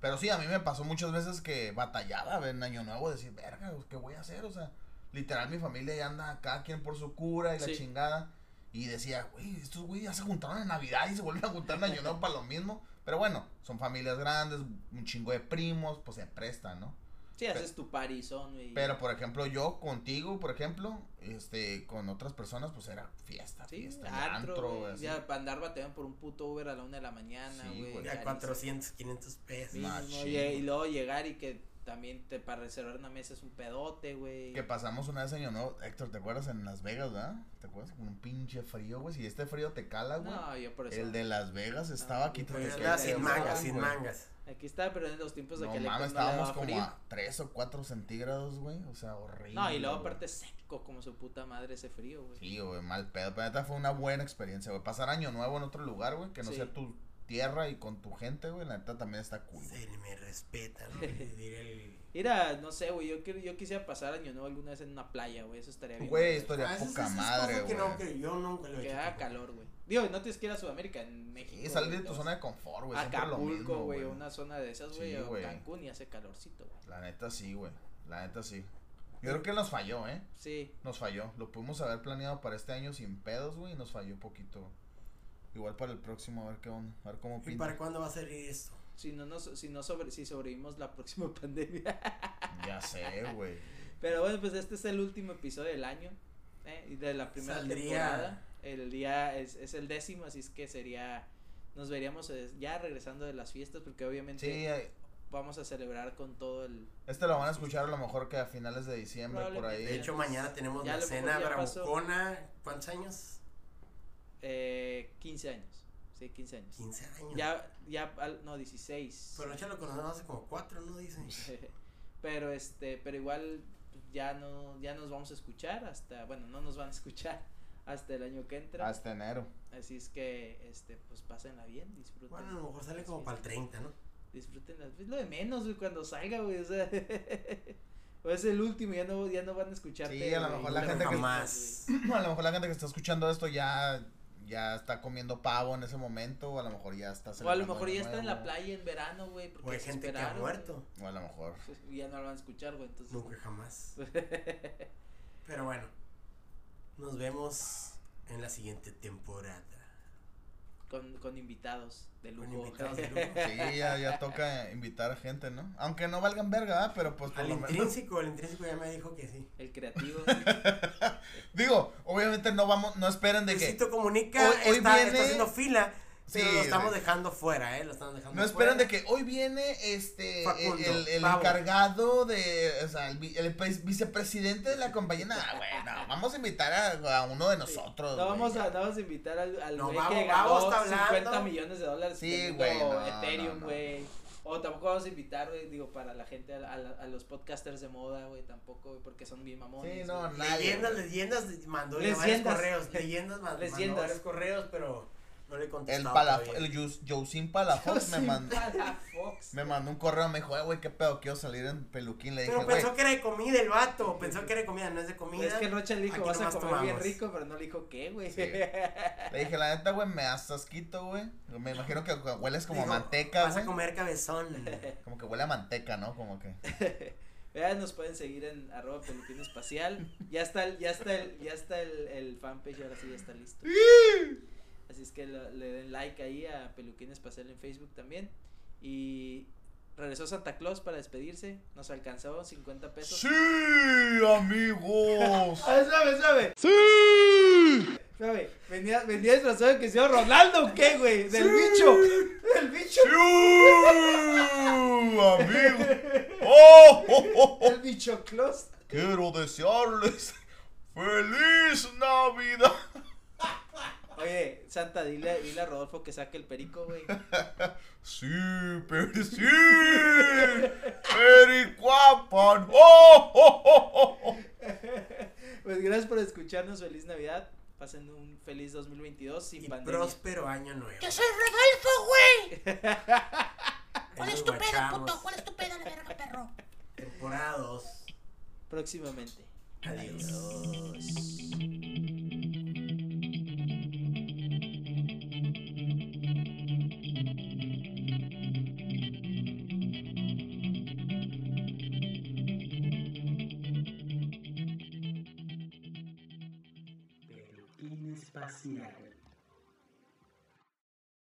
Pero sí, a mí me pasó muchas veces que batallaba en Año Nuevo decir, verga, pues, ¿qué voy a hacer? O sea, literal mi familia ya anda cada quien por su cura y la Sí. chingada. Y decía, güey, estos güeyes ya se juntaron en Navidad y se vuelven a juntar en Año Nuevo para lo mismo. Pero bueno, son familias grandes, un chingo de primos, pues se prestan, ¿no? Sí, haces tu parizón, güey. Pero por ejemplo, yo contigo, por ejemplo, este, con otras personas, pues era fiesta, Sí, fiesta, antro, güey, ya para andar bateando por un puto Uber a la una de la mañana, Sí, güey. güey. Ya carísimo. 400, 500 pesos. Machín, y, y güey. luego llegar y que también te para reservar una mesa es un pedote, güey. Que pasamos una vez año nuevo, Héctor, ¿te acuerdas en Las Vegas, verdad? ¿Te acuerdas? Con un pinche frío, güey. Si este frío te cala, güey. No, yo por eso. el de Las Vegas estaba Ah, aquí. te de sin mangas, sin mangas. Aquí estaba, pero en los tiempos de No que le mames, estábamos como frío. a 3 o 4 centígrados, güey. O sea, horrible. No, y luego güey. aparte seco como su puta madre ese frío, güey. Sí, güey, mal pedo. Pero neta fue una buena experiencia, güey. Pasar año nuevo en otro lugar, güey, que no Sí. sea tu tierra y con tu gente, güey. La neta también está cool. güey. Se me respeta, ¿no? Mira, no sé, güey, yo, quiero- yo quisiera pasar año nuevo alguna vez en una playa, güey, eso estaría bien. Güey, estaría Ah, poca madre, cosas que güey. no, que yo nunca lo he Que hecho. haga calor, güey. Digo, no tienes que ir a Sudamérica, en México. Y salir de güey, tu o zona de confort, güey. Acapulco, güey, una zona de esas, güey, Sí, o güey. Cancún y hace calorcito, güey. La neta sí, güey. La neta sí. Yo creo que nos falló, ¿eh? Sí, Nos falló. Lo pudimos haber planeado para este año sin pedos, güey. Y nos falló un poquito. Igual para el próximo, a ver qué onda. A ver cómo ¿Y pinta. para cuándo va a salir esto? si no, nos, si no sobre, si sobrevivimos la próxima pandemia. Ya sé, güey. Pero bueno, pues este es el último episodio del año, ¿eh? Y de la primera Saldría- temporada. El día es, es el décimo, así es que sería, nos veríamos ya regresando de las fiestas, porque obviamente Sí, eh, vamos a celebrar con todo el... este lo van a escuchar a lo mejor que a finales de diciembre, por ahí. De hecho, mañana tenemos Ya la cena bravucona. ¿Cuántos años? Eh, 15 años. Sí, Sí, 15 años. 15 años. Ya, ya, al- no, 16. Pero ya lo conocemos hace como 4, ¿no? Dice. pero este, pero igual pues, ya no, ya nos vamos a escuchar hasta, bueno, no nos van a escuchar hasta el año que entra. Hasta enero. Así es que, este, pues pásenla bien, disfruten. Bueno, a lo mejor sale como para el fiestas. 30, ¿no? Disfruten las lo de menos, güey, cuando salga, güey, o sea. o es el último, ya no, ya no van a escucharte. Sí, a lo güey, mejor la pero gente que- Jamás. A lo mejor la gente que está escuchando esto ya, ya está comiendo pavo en ese momento, o a lo mejor ya está O a lo mejor ya está en la playa en verano, güey, porque O hay gente que ha muerto. O a lo mejor. Y ya no lo van a escuchar, güey, entonces. Nunca jamás. Pero bueno, nos vemos en la siguiente temporada. Con, con invitados de Con lujo. invitados de lujo. Sí, ya, ya toca invitar a gente, ¿no? Aunque no valgan verga, ¿verdad? pero pues por Al lo menos. intrínseco, el intrínseco ya me dijo que sí. El creativo. Digo, obviamente no vamos, no esperen de que. Luisito Comunica Hoy- hoy está, viene- está haciendo fila, pero Sí, lo estamos de- dejando fuera, ¿eh? Lo estamos dejando No esperan fuera. de que hoy viene este Facundo, el, el encargado de, o sea, el, vi- el pres- vicepresidente de la compañía. Nah, güey, no, vamos a invitar a, a uno de nosotros. No güey. vamos a, no vamos a invitar al, al No, güey que ganó está hablando. 50 millones de dólares Sí, güey, no, Ethereum, no, no. güey. O tampoco vamos a invitar, güey, digo, para la gente, a, a- a los podcasters de moda, güey, tampoco, güey, porque son bien mamones. Sí, no, nadie, Leyendas, leyendas, mandó Leyendas. correos. Leyendas, ma- mandó Leyendas. varios correos, pero no le El contestó. Palaf el Josin Palafox me mandó, para Fox. me mandó un correo, me dijo, "Eh, güey, qué pedo, quiero salir en peluquín. Le dije, Pero güey, pensó que era de comida el vato, pensó que era de comida, no es de comida. Es que Rocha le dijo, Aquí vas a comer bien tomamos". rico, pero no le dijo qué, güey. Sí. le dije, la neta, güey, me das asquito, güey. Me imagino que hueles como a manteca, Vas a comer cabezón. Como que huele a manteca, ¿no? Como que. Ya nos pueden seguir en arroba peluquín espacial. Ya está el, ya está el, ya está el, el fanpage, ahora sí ya está listo. Así es que le den like ahí a Peluquín Espacial en Facebook también. Y regresó Santa Claus para despedirse. Nos alcanzó 50 pesos. ¡Sí, amigos! Sabe, sabe. ¡Sí! Sabe, venía, venía disfrazado de Cristiano Ronaldo, ¿o ¿qué, güey? Del bicho. Del bicho. ¡Sí, amigos! ¡Oh, oh, oh, oh! El bicho Claus. Quiero desearles feliz Navidad. Oye, Santa, dile, dile a Rodolfo que saque el perico, güey. Sí, pero sí. Pericuapan. ¡Oh, oh, oh, oh, oh! Pues gracias por escucharnos. Feliz Navidad. Pasen un feliz 2022 sin Y pandemia. próspero año nuevo. Yo soy Rodolfo, güey. ¿Cuál es tu pedo, puto? ¿Cuál es tu pedo, la verga, perro? Temporada 2. Próximamente. Adiós. Peluquín espacial.